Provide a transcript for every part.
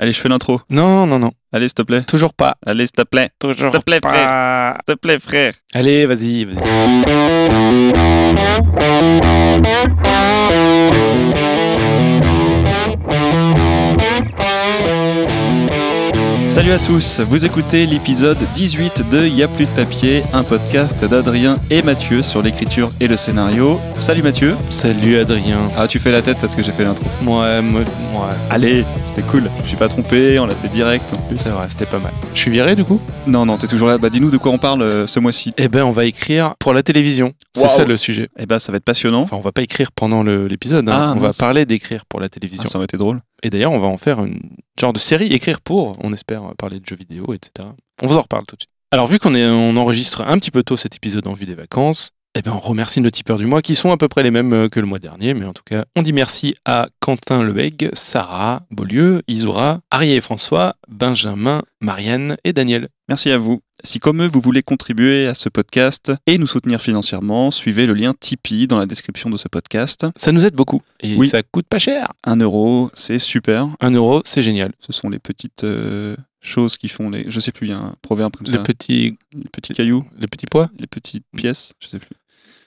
Allez, je fais l'intro. Non, non, non. Allez, s'il te plaît. Toujours pas. Allez, s'il te plaît. Toujours S'il te plaît, pas. frère. S'il te plaît, frère. Allez, vas-y, vas-y. Salut à tous, vous écoutez l'épisode 18 de Y'a plus de papier, un podcast d'Adrien et Mathieu sur l'écriture et le scénario. Salut Mathieu. Salut Adrien. Ah, tu fais la tête parce que j'ai fait l'intro. Ouais, moi, ouais. Allez, c'était cool. Je me suis pas trompé, on l'a fait direct en plus. C'est vrai, c'était pas mal. Je suis viré du coup? Non, non, t'es toujours là. Bah, dis-nous de quoi on parle euh, ce mois-ci. Eh ben, on va écrire pour la télévision. C'est ça le sujet. Eh ben, ça va être passionnant. Enfin, on va pas écrire pendant l'épisode. hein. Ah, on va parler d'écrire pour la télévision. Ah, ça aurait été drôle. Et d'ailleurs, on va en faire une genre de série écrire pour. On espère euh, parler de jeux vidéo, etc. On vous en reparle tout de suite. Alors, vu qu'on enregistre un petit peu tôt cet épisode en vue des vacances, eh ben, on remercie nos tipeurs du mois qui sont à peu près les mêmes euh, que le mois dernier. Mais en tout cas, on dit merci à Quentin Lebeg, Sarah Beaulieu, Isoura, Arié et François, Benjamin, Marianne et Daniel. Merci à vous. Si comme eux, vous voulez contribuer à ce podcast et nous soutenir financièrement, suivez le lien Tipeee dans la description de ce podcast. Ça nous aide beaucoup. Et Oui. ça coûte pas cher. Un euro, c'est super. Un euro, c'est génial. Ce sont les petites euh, choses qui font les... Je sais plus, il y a un proverbe comme Les ça. petits, Les petits cailloux, les petits pois. les petites pièces, je sais plus.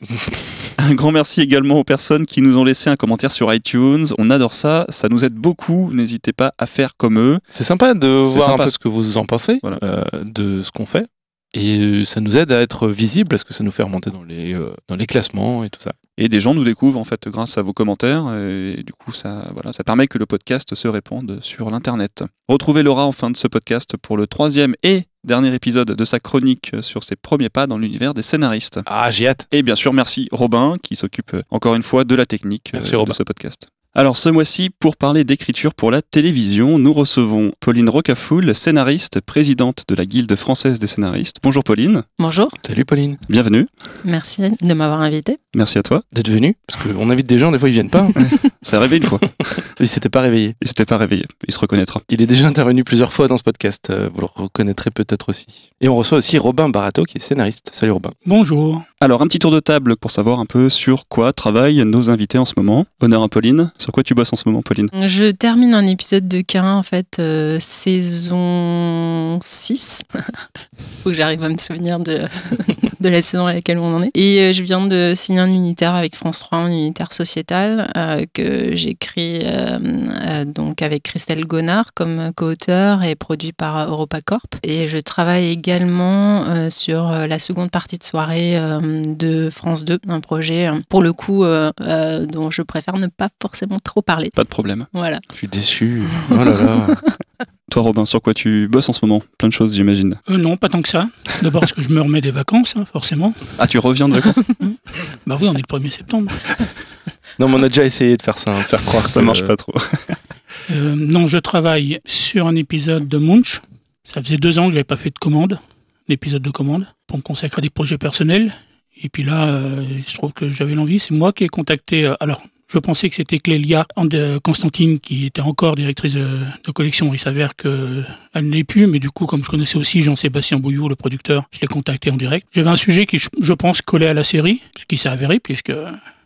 un grand merci également aux personnes qui nous ont laissé un commentaire sur iTunes. On adore ça, ça nous aide beaucoup. N'hésitez pas à faire comme eux. C'est sympa de voir sympa. un peu ce que vous en pensez Voilà. euh, de ce qu'on fait. Et euh, ça nous aide à être visible parce que ça nous fait remonter dans les, euh, dans les classements et tout ça. Et des gens nous découvrent en fait grâce à vos commentaires et du coup ça, voilà, ça permet que le podcast se répande sur l'internet. Retrouvez Laura en fin de ce podcast pour le troisième et dernier épisode de sa chronique sur ses premiers pas dans l'univers des scénaristes. Ah, j'ai hâte. Et bien sûr merci Robin qui s'occupe encore une fois de la technique Merci, euh, de ce podcast. Alors ce mois-ci, pour parler d'écriture pour la télévision, nous recevons Pauline Rocafoul, scénariste, présidente de la Guilde française des scénaristes. Bonjour Pauline, Bonjour, Salut Pauline. bienvenue, merci de m'avoir invité. merci à toi. D'être venu. Parce qu'on invite des gens, des fois ils viennent pas. Ça arrivé une fois, il s'était pas réveillé. il s'était pas réveillé, il se reconnaîtra. Il est déjà intervenu plusieurs fois dans ce podcast. euh, Vous le reconnaîtrez peut-être aussi. Et on reçoit aussi Robin Barato qui est scénariste. Salut Robin. Bonjour. Alors, un petit tour de table pour savoir un peu sur quoi travaillent nos invités en ce moment. Honneur à Pauline. Sur quoi tu bosses en ce moment, Pauline? Je termine un épisode de K, en fait, euh, saison 6. Faut que j'arrive à me souvenir de, de la saison à laquelle on en est. Et euh, je viens de signer un unitaire avec France 3, un unitaire sociétal euh, que j'écris euh, donc avec Christelle Gonard comme co-auteur et produit par EuropaCorp. Et je travaille également sur la seconde partie de soirée de France 2, un projet pour le coup dont je préfère ne pas forcément trop parler. Pas de problème. Voilà. Je suis déçu. Oh là là. Toi, Robin, sur quoi tu bosses en ce moment? Plein de choses, j'imagine. Euh, non, pas tant que ça. D'abord parce que je me remets des vacances, hein, forcément. Ah, tu reviens de vacances? Bah oui, on est le 1er septembre. Non, mais on a déjà essayé de faire ça, hein, de faire croire Ça que- marche pas trop. Euh, non, je travaille sur un épisode de Munch. Ça faisait deux ans que j'avais pas fait de commande, d'épisode de commande, pour me consacrer à des projets personnels. Et puis là, euh, il se trouve que j'avais l'envie. C'est moi qui ai contacté. euh, alors, je pensais que c'était Clélia Constantine qui était encore directrice de, de collection. Il s'avère qu'elle ne l'est plus, mais du coup, comme je connaissais aussi Jean-Sébastien Bouillou, le producteur, je l'ai contacté en direct. J'avais un sujet qui, je, pense, collait à la série, ce qui s'est avéré, puisque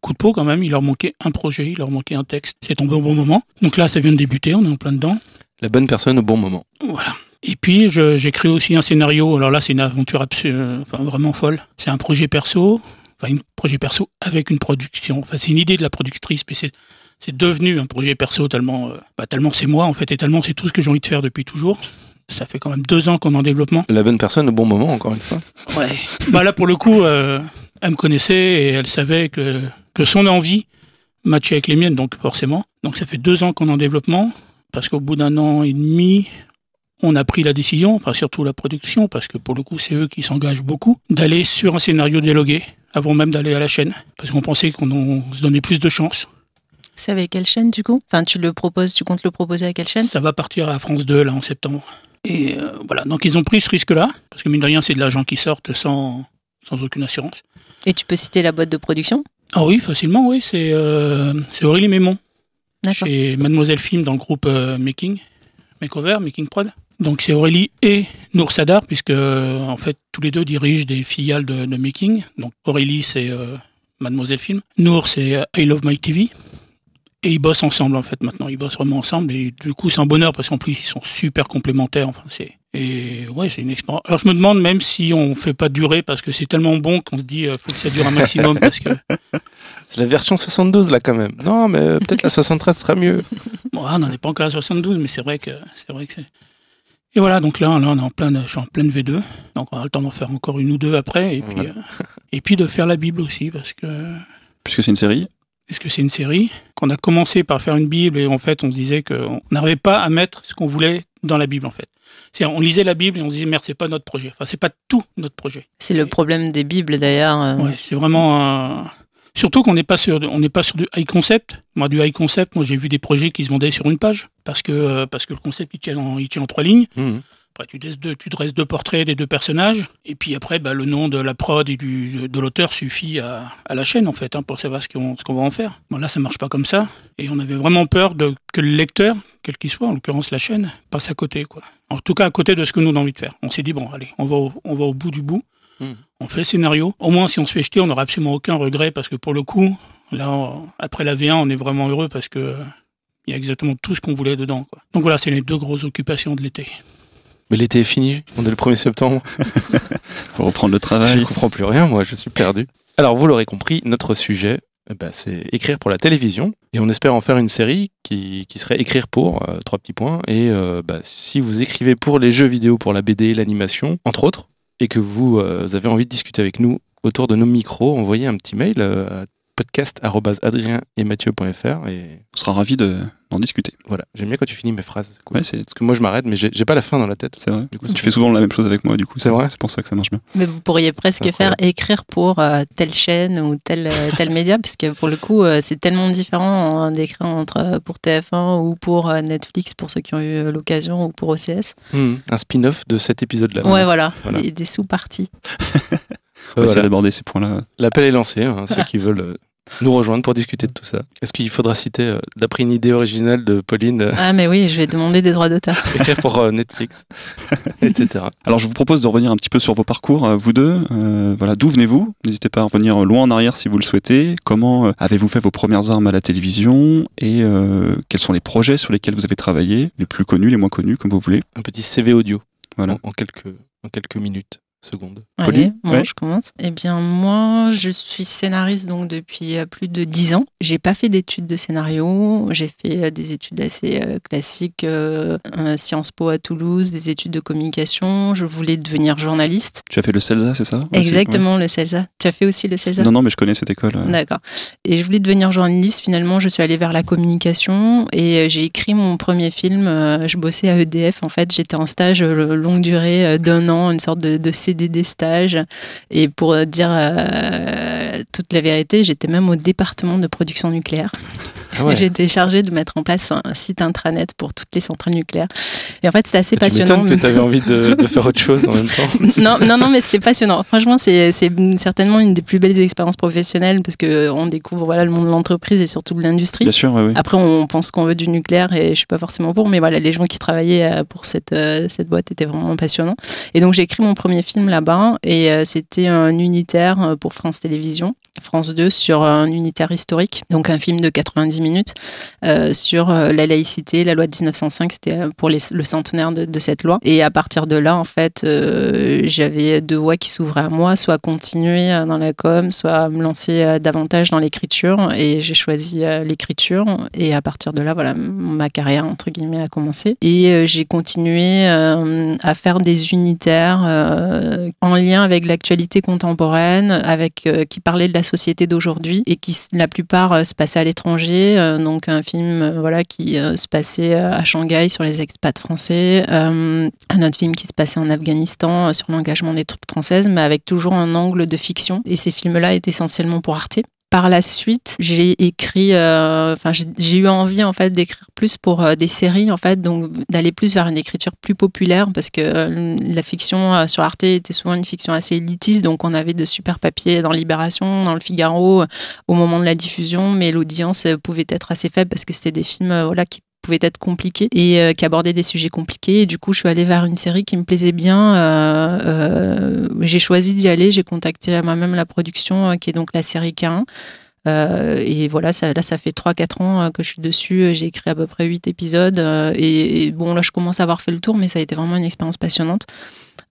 coup de peau quand même, il leur manquait un projet, il leur manquait un texte. C'est tombé au bon moment. Donc là, ça vient de débuter, on est en plein dedans. La bonne personne au bon moment. Voilà. Et puis, j'écris aussi un scénario. Alors là, c'est une aventure absu- euh, enfin, vraiment folle. C'est un projet perso, enfin, un projet perso avec une production. Enfin, c'est une idée de la productrice, mais c'est, c'est devenu un projet perso tellement, euh, bah, tellement c'est moi, en fait, et tellement c'est tout ce que j'ai envie de faire depuis toujours. Ça fait quand même deux ans qu'on est en développement. La bonne personne au bon moment, encore une fois. Ouais. bah là, pour le coup, euh, elle me connaissait et elle savait que, que son envie matchait avec les miennes, donc forcément. Donc ça fait deux ans qu'on est en développement, parce qu'au bout d'un an et demi, on a pris la décision, enfin surtout la production, parce que pour le coup, c'est eux qui s'engagent beaucoup, d'aller sur un scénario dialogué, avant même d'aller à la chaîne, parce qu'on pensait qu'on on se donnait plus de chances. C'est avec quelle chaîne du coup? Enfin, tu le proposes, tu comptes le proposer à quelle chaîne? Ça va partir à France 2, là, en septembre. Et euh, voilà, donc ils ont pris ce risque-là, parce que mine de rien, c'est de l'argent qui sortent sans, sans aucune assurance. Et tu peux citer la boîte de production? Ah oui, facilement, oui. C'est euh, Aurélie Mémon, chez Mademoiselle Film dans le groupe euh, Making, Makeover, Making Prod. Donc c'est Aurélie et Nour Sadar, puisque euh, en fait tous les deux dirigent des filiales de, de Making. Donc Aurélie c'est euh, Mademoiselle Film, Nour c'est euh, I Love My TV. Et ils bossent ensemble en fait maintenant. Ils bossent vraiment ensemble et du coup c'est un bonheur parce qu'en plus ils sont super complémentaires. Enfin c'est et ouais c'est une expérience. Alors je me demande même si on fait pas durer parce que c'est tellement bon qu'on se dit euh, faut que ça dure un maximum parce que C'est la version 72 là quand même. Non, mais peut-être la 73 sera mieux. bon, ah, on n'en est pas encore à 72 mais c'est vrai que c'est vrai que c'est. Et voilà donc là, là on est en pleine je suis en pleine V2 donc on aura le temps d'en faire encore une ou deux après et puis euh, et puis de faire la Bible aussi parce que Puisque c'est une série. Est-ce que c'est une série qu'on a commencé par faire une Bible et en fait on se disait qu'on n'arrivait pas à mettre ce qu'on voulait dans la Bible en fait. C'est on lisait la Bible et on se disait merde c'est pas notre projet. Enfin c'est pas tout notre projet. C'est le problème des Bibles d'ailleurs. euh, Ouais, c'est vraiment un... surtout qu'on n'est pas sur on n'est pas sur du high concept. Moi du high concept, moi j'ai vu des projets qui se vendaient sur une page parce que euh, parce que le concept il tient en, il tient en trois lignes. Mhm. Après, tu, dresses deux, tu dresses deux portraits des deux personnages, et puis après, bah, le nom de la prod et du, de l'auteur suffit à, à la chaîne, en fait, hein, pour savoir ce qu'on ce qu'on va en faire. Bon, là, ça marche pas comme ça, et on avait vraiment peur de, que le lecteur, quel qu'il soit, en l'occurrence la chaîne, passe à côté, quoi. En tout cas, à côté de ce que nous on a envie de faire. On s'est dit, bon, allez, on va au, on va au bout du bout, Mhm. On fait le scénario. Au moins, si on se fait jeter, on n'aura absolument aucun regret, parce que pour le coup, là, on- après la V1, on est vraiment heureux, parce que euh, il y a exactement tout ce qu'on voulait dedans, quoi. Donc voilà, c'est les deux grosses occupations de l'été. Mais l'été est fini, on est le 1er septembre. Faut reprendre le Je travail. ne comprends plus rien, moi, je suis perdu. Alors, vous l'aurez compris, notre sujet, eh ben, c'est écrire pour la télévision. Et on espère en faire une série qui, qui serait écrire pour, euh, trois petits points. Et euh, bah, si vous écrivez pour les jeux vidéo, pour la BD, l'animation, entre autres, et que vous, euh, avez envie de discuter avec nous autour de nos micros, envoyez un petit mail euh, à podcast.adrien et On sera ravis de- d'en discuter. voilà, j'aime bien quand tu finis mes phrases. cool. Ouais, c'est Parce que moi, je m'arrête, mais j'ai j'ai pas la fin dans la tête. c'est vrai. Du coup, Tu fais souvent la même chose avec moi, du coup. C'est vrai C'est pour ça que ça marche bien. Mais vous pourriez presque faire Incroyable. écrire pour euh, telle chaîne ou tel, euh, tel média, puisque pour le coup, euh, c'est tellement différent hein, d'écrire entre, pour TF1 ou pour euh, Netflix, pour ceux qui ont eu l'occasion, ou pour OCS. Hmm, un spin-off de cet épisode-là. Ouais, voilà, Voilà. des, des sous-parties. On va essayer d'aborder ces points-là. L'appel est lancé, hein, ceux qui veulent euh, nous rejoindre pour discuter de tout ça. Est-ce qu'il faudra citer, euh, d'après une idée originale de Pauline, euh, Ah, mais oui, je vais demander des droits d'auteur. écrire pour euh, Netflix, etc. Alors, je vous propose de revenir un petit peu sur vos parcours, euh, vous deux. Euh, voilà, d'où venez-vous? N'hésitez pas à revenir loin en arrière si vous le souhaitez. Comment euh, avez-vous fait vos premières armes à la télévision? Et euh, quels sont les projets sur lesquels vous avez travaillé? Les plus connus, les moins connus, comme vous voulez. Un petit CV audio Voilà. en, en quelques, en quelques minutes, secondes. Allez, Ouais. je commence. Eh bien, moi, je suis scénariste donc depuis euh, plus de dix ans. J'ai pas fait d'études de scénario. J'ai fait euh, des études assez euh, classiques, euh, Sciences Po à Toulouse, des études de communication. Je voulais devenir journaliste. Tu as fait le CELSA, c'est ça Exactement, le CELSA. Tu as fait aussi le. CELSA? Non, non, mais je connais cette école. D'accord. Et je voulais devenir journaliste. Finalement, je suis allée vers la communication et j'ai écrit mon premier film. Je bossais à EDF. En fait, j'étais en stage longue durée d'un an, une sorte de, de CDD stage. Et pour dire euh, toute la vérité, j'étais même au département de production nucléaire. Ah ouais. J'étais chargée de mettre en place un, site intranet pour toutes les centrales nucléaires. Et en fait, c'était assez Tu passionnant. m'étonnes que tu avais envie de, de faire autre chose en même temps. non, non, non, mais c'était passionnant. Franchement, c'est certainement une des plus belles expériences professionnelles parce que on découvre voilà le monde de l'entreprise et surtout de l'industrie. Bien sûr, oui, oui. Après, on pense qu'on veut du nucléaire et je suis pas forcément pour, mais voilà, les gens qui travaillaient euh, pour cette, euh, cette boîte étaient vraiment passionnants. Et donc, j'ai écrit mon premier film là-bas et euh, c'était un unitaire euh, pour France Télévisions, France 2, sur un unitaire historique, donc un film de 90 minutes euh, sur euh, la laïcité, la loi de 1905, c'était euh, pour le centenaire de, cette loi. Et à partir de là, en fait, j'avais deux voies qui s'ouvraient à moi, soit continuer dans la com, soit me lancer davantage dans l'écriture. Et j'ai choisi l'écriture. Et à partir de là, voilà, ma carrière, entre guillemets, a commencé. Et j'ai continué à faire des unitaires en lien avec l'actualité contemporaine, avec, qui parlait de la société d'aujourd'hui et qui, la plupart, euh, se passaient à l'étranger. Euh, donc, un film euh, voilà, qui se passait à Shanghai sur les expats français, un autre film qui se passait en Afghanistan sur l'engagement des troupes françaises, mais avec toujours un angle de fiction. Et ces films-là étaient essentiellement pour Arte. Par la suite, j'ai écrit, euh, enfin j'ai- eu envie en fait d'écrire plus pour euh, des séries en fait, donc d'aller plus vers une écriture plus populaire parce que euh, la fiction sur Arte était souvent une fiction assez élitiste, donc on avait de super papiers dans Libération, dans le Figaro au moment de la diffusion, mais l'audience pouvait être assez faible parce que c'était des films voilà qui pouvaient être compliqués et euh, qui abordaient des sujets compliqués. Et du coup, je suis allée vers une série qui me plaisait bien. Euh, euh, j'ai choisi d'y aller. J'ai contacté moi-même la production, euh, qui est donc la série K1. et voilà, ça, là, ça fait 3-4 ans que je suis dessus. J'ai écrit à peu près 8 épisodes. Et, bon, là, je commence à avoir fait le tour, mais ça a été vraiment une expérience passionnante.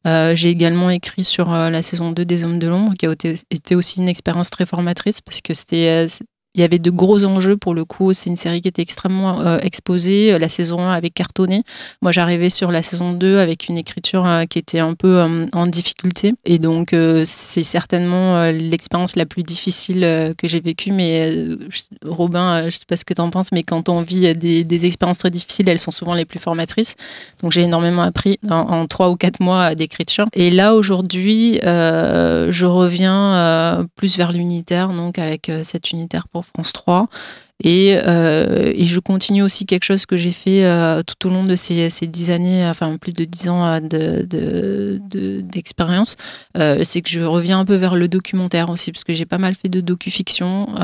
j'ai également écrit sur la saison 2 des Hommes de l'Ombre, qui a été aussi une expérience très formatrice parce que c'était il y avait de gros enjeux pour le coup. C'est une série qui était extrêmement euh, exposée. La saison 1 avait cartonné. Moi, j'arrivais sur la saison 2 avec une écriture euh, qui était un peu euh, en difficulté. Et donc, c'est certainement l'expérience la plus difficile que j'ai vécue. Mais Robin, je sais pas ce que tu en penses, mais quand on vit des, expériences très difficiles, elles sont souvent les plus formatrices. Donc, j'ai énormément appris en, trois ou quatre mois d'écriture. Et là, aujourd'hui, je reviens plus vers l'unitaire, donc avec cette unitaire pour France 3. Euh, et, je continue aussi quelque chose que j'ai fait euh, tout au long de ces, ces dix années, enfin plus de dix ans euh, d'expérience. De, c'est que je reviens un peu vers le documentaire aussi, parce que j'ai pas mal fait de docu-fiction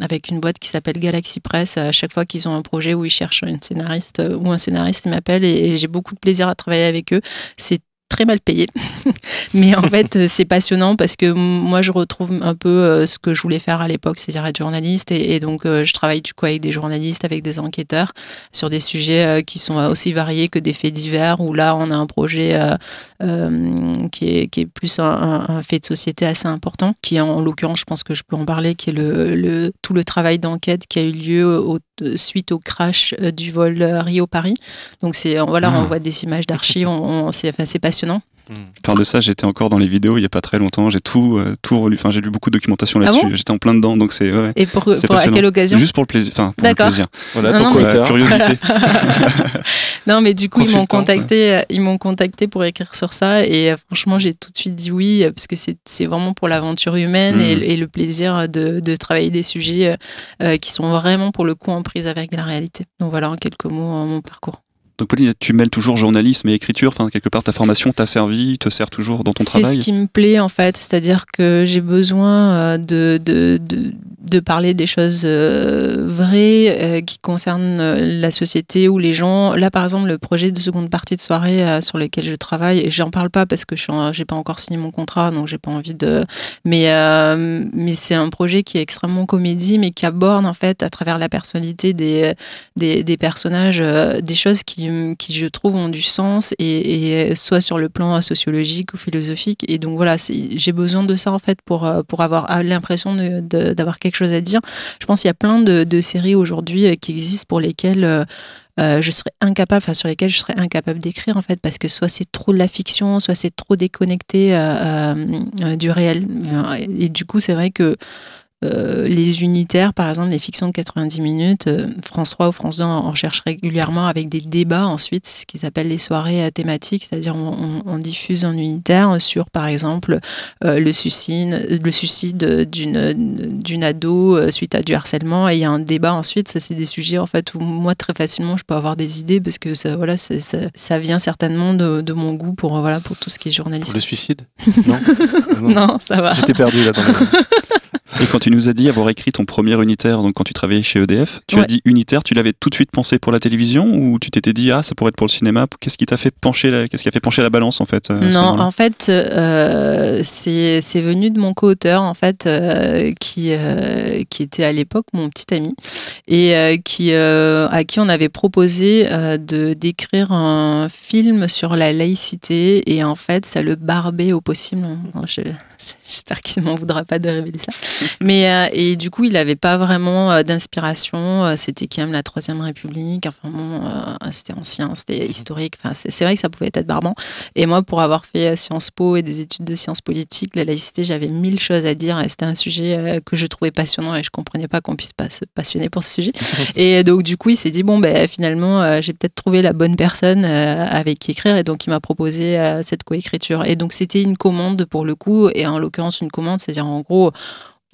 avec une boîte qui s'appelle Galaxy Press. À chaque fois qu'ils ont un projet où ils cherchent une scénariste ou un scénariste, ils m'appellent et, et j'ai beaucoup de plaisir à travailler avec eux. C'est très mal payé. Mais en fait, euh, c'est passionnant parce que moi, je retrouve un peu euh, ce que je voulais faire à l'époque, c'est-à-dire être journaliste. Et, donc, euh, je travaille du coup avec des journalistes, avec des enquêteurs sur des sujets qui sont aussi variés que des faits divers, où là, on a un projet qui, est, qui est plus un, fait de société assez important, qui est en l'occurrence, je pense que je peux en parler, qui est le, le tout le travail d'enquête qui a eu lieu au, suite au crash du vol Rio-Paris. Donc, c'est voilà, on ah. voit des images d'archives, c'est enfin, passionnant passionnant. Par de ça, j'étais encore dans les vidéos il n'y a pas très longtemps. J'ai tout, euh, tout relu. Enfin, j'ai lu beaucoup de documentation ah là-dessus. j'étais en plein dedans, donc c'est. Ouais, Et pour, pour à quelle occasion? Juste pour le plaisir. Enfin, pour le plaisir. Voilà, ton curiosité. non, mais du coup, ils m'ont contacté. Euh, ils m'ont contacté pour écrire sur ça, et euh, franchement, j'ai tout de suite dit oui parce que c'est vraiment pour l'aventure humaine et, hmm. le plaisir de, de, travailler des sujets qui sont vraiment pour le coup en prise avec la réalité. Donc voilà, en quelques mots, mon parcours. Donc Pauline, tu mêles toujours journalisme et écriture, enfin quelque part ta formation t'a servi, te sert toujours dans ton travail C'est ce qui me plaît en fait, c'est-à-dire que j'ai besoin euh, de, de, de, de, parler des choses euh, vraies euh, qui concernent la société ou les gens. Là par exemple le projet de seconde partie de soirée sur lequel je travaille, et j'en parle pas parce que je n'ai pas encore signé mon contrat, donc j'ai pas envie de... Mais, mais c'est un projet qui est extrêmement comédie, mais qui aborde en fait à travers la personnalité des, des, personnages des choses qui qui, je trouve, ont du sens, et, soit sur le plan sociologique ou philosophique. Et donc voilà, j'ai besoin de ça en fait pour, euh, pour avoir l'impression d'avoir quelque chose à dire. Je pense qu'il y a plein de, séries aujourd'hui euh, qui existent pour lesquelles euh, je serais incapable, enfin sur lesquelles je serais incapable d'écrire en fait, parce que soit c'est trop de la fiction, soit c'est trop déconnecté du réel. Et du coup, c'est vrai que euh, les unitaires, par exemple, les fictions de 90 minutes, euh, France 3 ou France 2 en, cherchent régulièrement avec des débats ensuite, ce qu'ils appellent les soirées thématiques, c'est-à-dire on, diffuse en unitaire sur, par exemple, euh, le suicide, le suicide d'une, d'une ado suite à du harcèlement, et il y a un débat ensuite. Ça, c'est des sujets en fait où moi très facilement je peux avoir des idées parce que ça, voilà, ça, ça, vient certainement de, de, mon goût pour voilà pour tout ce qui est journalisme. Pour le suicide? Non? non, ça va. J'étais perdu là. Dans Et quand tu nous as dit avoir écrit ton premier unitaire, donc quand tu travaillais chez EDF, tu as dit unitaire, tu l'avais tout de suite pensé pour la télévision ou tu t'étais dit ah ça pourrait être pour le cinéma? Qu'est-ce qui t'a fait pencher la, qu'est-ce qui a fait pencher la balance en fait Non, en fait euh, c'est, c'est venu de mon co-auteur en fait euh, qui euh, qui était à l'époque mon petit ami et qui à qui on avait proposé de d'écrire un film sur la laïcité et en fait ça le barbait au possible. j'espère qu'il ne m'en voudra pas de révéler ça. Mais euh, et du coup, il n'avait pas vraiment euh, d'inspiration. Euh, c'était quand même la Troisième République. Enfin bon, c'était ancien, c'était historique. Enfin, c'est vrai que ça pouvait être barbant. Et moi, pour avoir fait Sciences Po et des études de sciences politiques, la laïcité, j'avais mille choses à dire. Et c'était un sujet que je trouvais passionnant et je comprenais pas qu'on puisse pas se passionner pour ce sujet. et donc du coup, il s'est dit bon ben finalement, j'ai peut-être trouvé la bonne personne avec qui écrire. Et donc il m'a proposé cette coécriture. Et donc c'était une commande pour le coup, et en l'occurrence une commande, c'est-à-dire en gros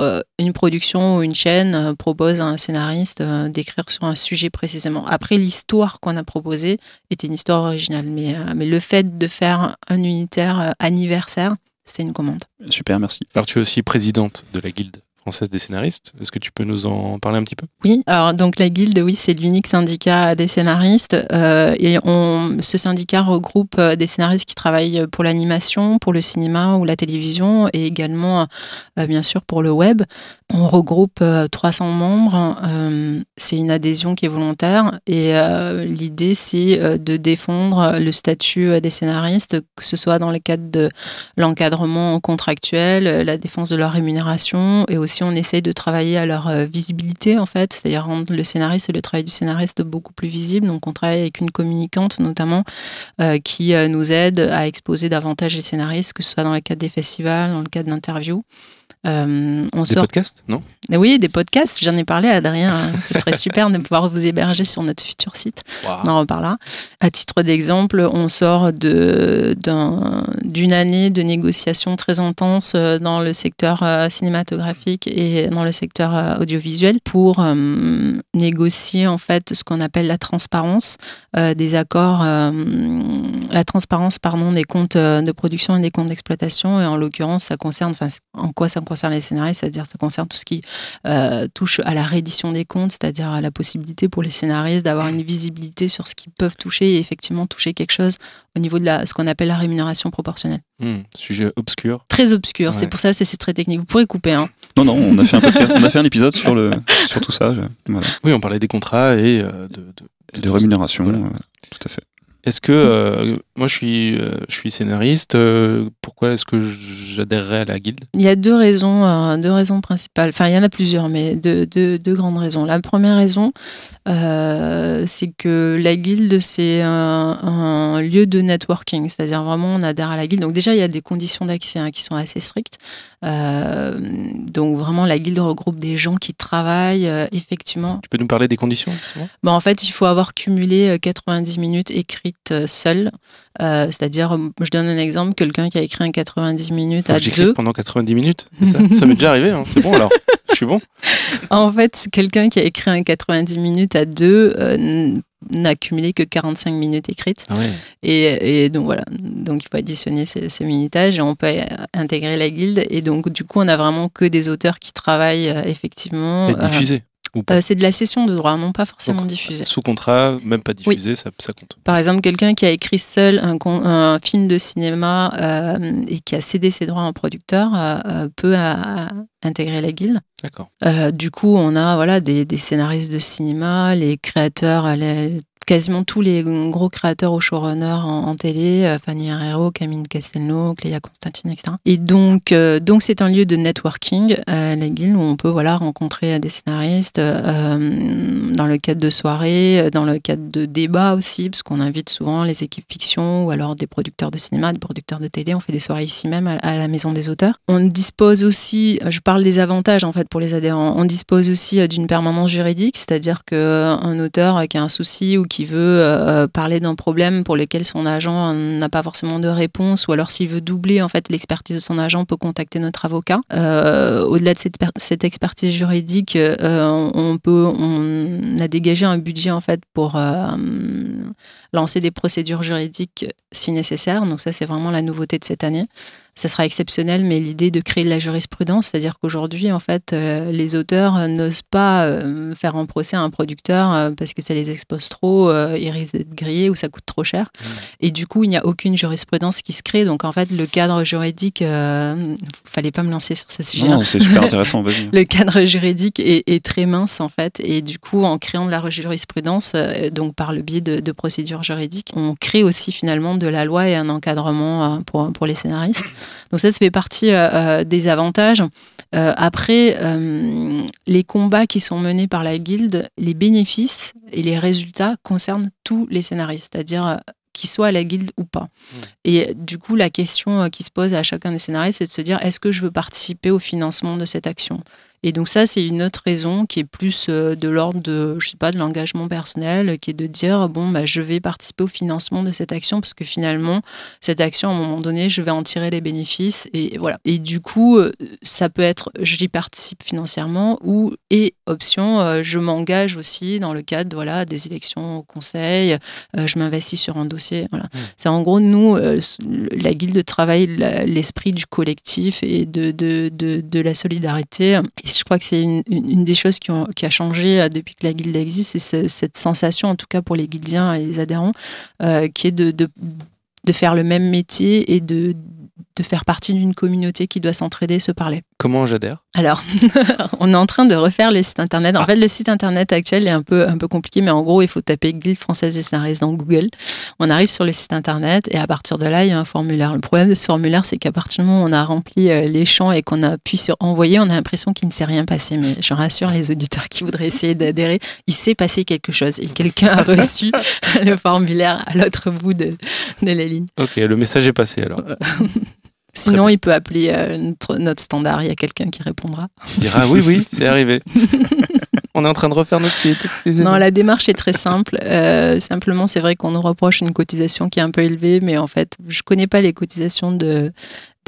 euh, une production ou une chaîne euh, propose à un scénariste euh, d'écrire sur un sujet précisément. Après, l'histoire qu'on a proposée était une histoire originale, mais, mais le fait de faire un unitaire anniversaire, c'est une commande. Super, merci. Alors, tu es aussi présidente de la Guilde française des scénaristes. Est-ce que tu peux nous en parler un petit peu? Oui, alors donc la Guilde, oui, c'est l'unique syndicat des scénaristes. euh, et on, ce syndicat regroupe euh, des scénaristes qui travaillent pour l'animation, pour le cinéma ou la télévision et également, euh, bien sûr, pour le web. On regroupe euh, 300 membres. c'est une adhésion qui est volontaire et l'idée, c'est de défendre le statut des scénaristes, que ce soit dans le cadre de l'encadrement contractuel, la défense de leur rémunération et aussi on essaye de travailler à leur euh, visibilité en fait, c'est-à-dire rendre le scénariste et le travail du scénariste beaucoup plus visible. Donc on travaille avec une communicante notamment euh, qui euh, nous aide à exposer davantage les scénaristes, que ce soit dans le cadre des festivals, dans le cadre d'interviews. Euh, on Des sort podcasts? Non? Oui, des podcasts, j'en ai parlé à Adrien. hein. Ce serait super de pouvoir vous héberger sur notre futur site. On en reparlera. À titre d'exemple, on sort de- d'une année de négociations très intenses euh, dans le secteur euh, cinématographique et dans le secteur euh, audiovisuel pour euh, négocier en fait ce qu'on appelle la transparence euh, des accords, euh, la transparence pardon des comptes de production et des comptes d'exploitation. Et en l'occurrence, ça concerne, enfin, en quoi ça concerne les scénaristes, c'est-à-dire ça concerne tout ce qui euh, touche à la reddition des comptes, c'est-à-dire à la possibilité pour les scénaristes d'avoir une visibilité sur ce qu'ils peuvent toucher et effectivement toucher quelque chose au niveau de la, ce qu'on appelle la rémunération proportionnelle. Hmm, Sujet obscur. Très obscur, c'est pour ça c'est c'est très technique. Vous pourrez couper. Hein. Non, non, on a fait un podcast, on a fait un épisode sur, le, sur tout ça. je- voilà. Oui, on parlait des contrats et euh, de, de, De rémunération, Voilà. euh, tout à fait. Est-ce que euh, moi je suis, euh, je suis scénariste euh, Pourquoi est-ce que j'adhérerais à la guilde? Il y a deux raisons, euh, deux raisons principales. Enfin, il y en a plusieurs, mais deux, deux, deux grandes raisons. La première raison, c'est que la guilde, c'est un, un lieu de networking, c'est-à-dire vraiment on adhère à la guilde. Donc déjà, il y a des conditions d'accès hein, qui sont assez strictes. Donc vraiment, la guilde regroupe des gens qui travaillent effectivement. Tu peux nous parler des conditions? Bon, en fait, il faut avoir cumulé euh, 90 minutes écrites euh, seul. Euh, c'est-à-dire, je donne un exemple, quelqu'un qui a écrit un 90 minutes Faut à deux. pendant 90 minutes c'est Ça, Ça m'est déjà arrivé, hein, c'est bon alors. Je suis bon. En fait, quelqu'un qui a écrit un 90 minutes à deux euh, n'a cumulé que 45 minutes écrites. Ah ouais. Et, et donc voilà, donc il faut additionner ces, ces minutages et on peut intégrer la guilde. Et donc du coup, on a vraiment que des auteurs qui travaillent euh, effectivement. Pas euh, c'est de la session de droit, non pas forcément diffusée. Sous contrat, même pas diffusé, ça, ça compte. Par exemple, quelqu'un qui a écrit seul un, film de cinéma euh, et qui a cédé ses droits à un producteur euh, peut intégrer la guilde. D'accord. Du coup, on a voilà des, des scénaristes de cinéma, les créateurs, les- quasiment tous les gros créateurs au showrunner en, télé, euh, Fanny Herrero, Camille Castelnau, Cléa Constantine, etc. Et donc, euh, donc c'est un lieu de networking, euh, la guilde, où on peut voilà rencontrer des scénaristes euh, dans le cadre de soirées, euh, dans le cadre de débats aussi, parce qu'on invite souvent les équipes fiction ou alors des producteurs de cinéma, des producteurs de télé. On fait des soirées ici même à, à la Maison des auteurs. On dispose aussi, je parle des avantages en fait pour les adhérents, on dispose aussi euh, d'une permanence juridique, c'est-à-dire qu'un auteur euh, qui a un souci ou qui veut euh, parler d'un problème pour lequel son agent n'a pas forcément de réponse, ou alors s'il veut doubler en fait l'expertise de son agent, peut contacter notre avocat. Euh, Au-delà de cette, per- cette expertise juridique, euh, on- peut, on a dégagé un budget en fait pour lancer des procédures juridiques si nécessaire. Donc ça, c'est vraiment la nouveauté de cette année. Ça sera exceptionnel, mais l'idée de créer de la jurisprudence, c'est-à-dire qu'aujourd'hui, en fait, euh, les auteurs n'osent pas euh, faire un procès à un producteur euh, parce que ça les expose trop, ils risquent d'être grillés ou ça coûte trop cher. Et du coup, il n'y a aucune jurisprudence qui se crée. Donc, en fait, le cadre juridique, fallait pas me lancer sur ce sujet. Non, non, c'est super intéressant. Le cadre juridique est, est très mince en fait, et du coup, en créant de la jurisprudence, donc par le biais de, de procédures juridiques, on crée aussi finalement de la loi et un encadrement pour, pour les scénaristes. Donc ça, ça fait partie euh, euh, des avantages. Euh, après, euh, les combats qui sont menés par la guilde, les bénéfices et les résultats concernent tous les scénaristes, c'est-à-dire qu'ils soient à la guilde ou pas. Et du coup, la question qui se pose à chacun des scénaristes, c'est de se dire est-ce que je veux participer au financement de cette action? Et donc ça, c'est une autre raison qui est plus euh, de l'ordre de, je sais pas, de l'engagement personnel, qui est de dire bon, bah, je vais participer au financement de cette action parce que finalement, cette action, à un moment donné, je vais en tirer les bénéfices et voilà. Et du coup, euh, ça peut être, j'y participe financièrement ou et option, euh, je m'engage aussi dans le cadre, voilà, des élections au conseil, je m'investis sur un dossier, voilà. C'est en gros nous, la guilde travaille l'esprit du collectif et de de, de, de la solidarité. Et je crois que c'est une, des choses qui, a changé euh, depuis que la guilde existe, c'est ce- cette sensation, en tout cas pour les guildiens et les adhérents, euh, qui est de, faire le même métier et de, de faire partie d'une communauté qui doit s'entraider, se parler. Comment j'adhère Alors, on est en train de refaire le site internet. En fait, le site internet actuel est un peu, un peu compliqué, mais en gros, il faut taper Guilde française des scénaristes dans Google. On arrive sur le site internet et à partir de là, il y a un formulaire. Le problème de ce formulaire, c'est qu'à partir du moment où on a rempli euh, les champs et qu'on appuie sur envoyer, on a l'impression qu'il ne s'est rien passé. Mais je rassure les auditeurs qui voudraient essayer d'adhérer, il s'est passé quelque chose et quelqu'un a reçu le formulaire à l'autre bout de, de la ligne. Ok, le message est passé alors. Sinon, il peut appeler euh, notre, notre standard. Il y a quelqu'un qui répondra. Tu diras oui, oui, c'est arrivé. On est en train de refaire notre site. Non, la démarche est très simple. Euh, simplement, c'est vrai qu'on nous reproche une cotisation qui est un peu élevée, mais en fait, je connais pas les cotisations de,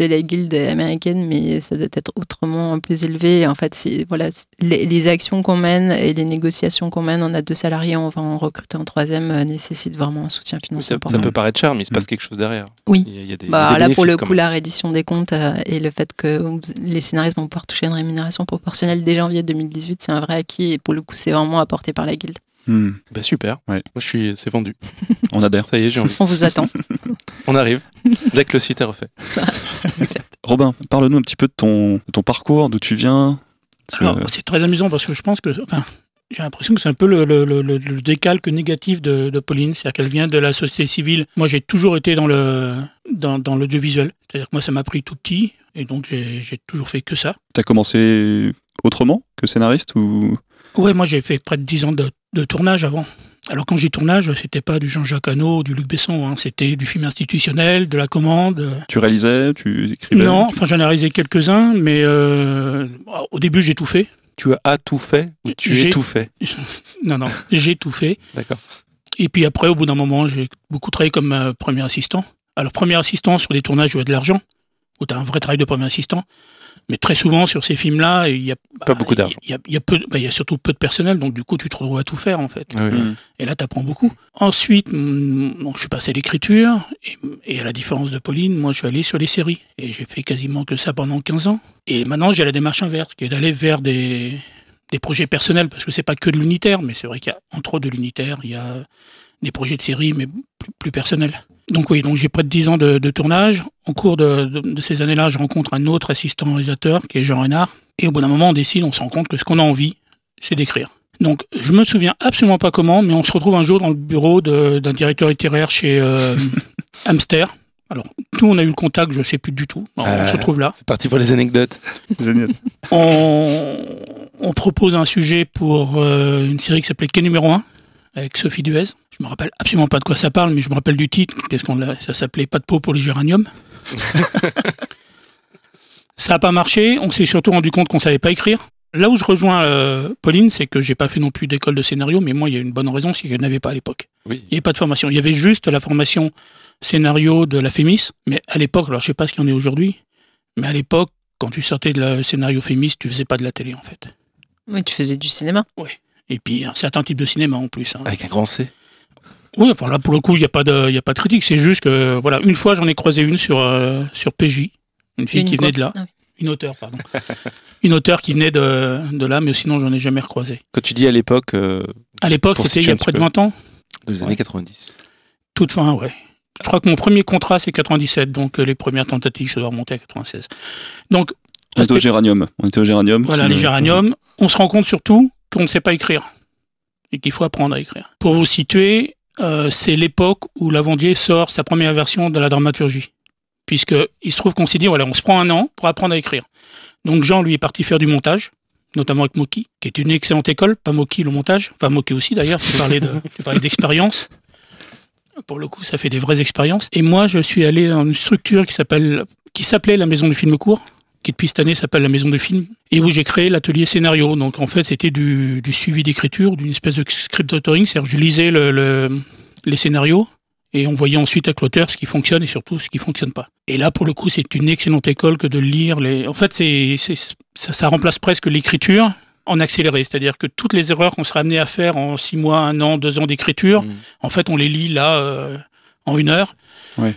de la guilde américaine, mais ça doit être autrement plus élevé. En fait, c'est voilà, les, les actions qu'on mène et les négociations qu'on mène, on a deux salariés, on va en recruter un troisième, euh, nécessite vraiment un soutien financier Ça, peut paraître cher, mais il se passe Mm. quelque chose derrière. Oui. Il y a, il y a des, Bah, il y a des là, pour le coup, la reddition des comptes euh, et le fait que les scénaristes vont pouvoir toucher une rémunération proportionnelle dès janvier 2018, c'est un vrai acquis et pour le coup, c'est vraiment apporté par la guilde. Hmm, Bah, super. Ouais. Moi, je suis, c'est vendu. on adhère. Ça y est, j'ai envie. On vous attend. On arrive. Dès que le site est refait. Robin, parle-nous un petit peu de ton, de ton parcours, d'où tu viens. Que- c'est très amusant parce que je pense que. Enfin, j'ai l'impression que c'est un peu le, le- le- le- le décalque négatif de, de Pauline, c'est-à-dire qu'elle vient de la société civile. Moi, j'ai toujours été dans le dans, dans l'audiovisuel, c'est-à-dire que moi, ça m'a pris tout petit, et donc j'ai j'ai toujours fait que ça. T'as commencé autrement que scénariste ou? Ouais, moi, j'ai fait près de 10 ans de, de tournage avant. Alors, quand j'ai tournage, c'était pas du Jean-Jacques Hano, du Luc Besson, hein, c'était du film institutionnel, de la commande. tu réalisais, tu écrivais Non, tu- enfin, j'en ai réalisé quelques-uns, mais euh, au début, j'ai tout fait. Tu as tout fait ou tu J'ai- es tout fait Non, non, j'ai tout fait. D'accord. Et puis après, au bout d'un moment, j'ai beaucoup travaillé comme euh, premier assistant. Alors, premier assistant sur des tournages où il y a de l'argent, où tu as un vrai travail de premier assistant. Mais très souvent, sur ces films-là, il y a Pas beaucoup d'argent. Il y a, il y a peu, bah, il y a surtout peu de personnel, donc du coup, tu te retrouves à tout faire, en fait. Oui. Hmm. Et là, tu apprends beaucoup. Ensuite, mm, donc, je suis passé à l'écriture. Et, et à la différence de Pauline, moi, je suis allé sur les séries. Et j'ai fait quasiment que ça pendant 15 ans. Et maintenant, j'ai la démarche inverse, qui est d'aller vers des, des projets personnels, parce que c'est pas que de l'unitaire, mais c'est vrai qu'il y a entre autres de l'unitaire, il y a des projets de séries, mais plus, plus personnels. Donc oui, donc j'ai près de 10 ans de, de tournage. Au cours de, de- de ces années-là, je rencontre un autre assistant réalisateur, qui est Jean Renard. Et au bout d'un moment, on décide, on se rend compte que ce qu'on a envie, c'est d'écrire. Donc, je me souviens absolument pas comment, mais on se retrouve un jour dans le bureau d'un directeur littéraire chez euh, Hamster. Alors, nous, on a eu le contact, je sais plus du tout. Alors, on Euh. se retrouve là. C'est parti pour les anecdotes. Génial. On, on propose un sujet pour euh, une série qui s'appelait Quai numéro 1 avec Sophie Duez. Je me rappelle absolument pas de quoi ça parle, mais je me rappelle du titre, parce qu'on ça s'appelait Pas de peau pour les géraniums. ça n'a pas marché. On s'est surtout rendu compte qu'on savait pas écrire. Là où je rejoins euh, Pauline, c'est que j'ai pas fait non plus d'école de scénario, mais moi, il y a une bonne raison, c'est que je n'avais pas à l'époque. Oui. Il n'y avait pas de formation. Il y avait juste la formation scénario de la Fémis. Mais à l'époque, alors je sais pas ce qu'il y en est aujourd'hui, mais à l'époque, quand tu sortais de la scénario Fémis, tu faisais pas de la télé en fait. Oui, tu faisais du cinéma. Et puis un certain type de cinéma en plus. hein. Avec un grand C. Oui, enfin là pour le coup, il n'y a pas de, il y a pas de critique. C'est juste que voilà, une fois j'en ai croisé une sur euh, sur PJ, une fille Une qui venait de là, Ah oui. une auteure pardon, une auteure qui venait de, de là, mais sinon j'en ai jamais recroisé. Quand tu dis à l'époque, euh, À l'époque, c'était il y a près de peu. 20 ans, dans les Ouais. années 90. toute fin, ouais. Je crois que mon premier contrat c'est 97, donc euh, les premières tentatives ça doit remonter à 96. Donc On était au géranium. On était au géranium. Voilà, les géraniums. On se rend compte surtout qu'on ne sait pas écrire et qu'il faut apprendre à écrire. Pour vous situer, euh, c'est l'époque où Lavandier sort sa première version de la dramaturgie. Puisque il se trouve qu'on s'est dit, voilà, on se prend un an pour apprendre à écrire. Donc Jean, lui, est parti faire du montage, notamment avec Moki, qui est une excellente école, pas Moki le montage, enfin Moki aussi d'ailleurs, tu parlais d'expérience. Pour le coup, ça fait des vraies expériences. Et moi, je suis allé dans une structure qui qui s'appelait la Maison du film court, qui depuis cette année s'appelle la Maison du film, et où j'ai créé l'atelier scénario. Donc en fait, c'était du, du suivi d'écriture, d'une espèce de script authoring, c'est-à-dire je lisais le, le- les scénarios et on voyait ensuite avec l'auteur ce qui fonctionne et surtout ce qui fonctionne pas. Et là, pour le coup, c'est une excellente école que de lire les. En fait, c'est, ça, ça remplace presque l'écriture en accéléré, c'est-à-dire que toutes les erreurs qu'on serait amené à faire en six mois, un an, deux ans d'écriture, Mm. en fait, on les lit là euh, en une heure.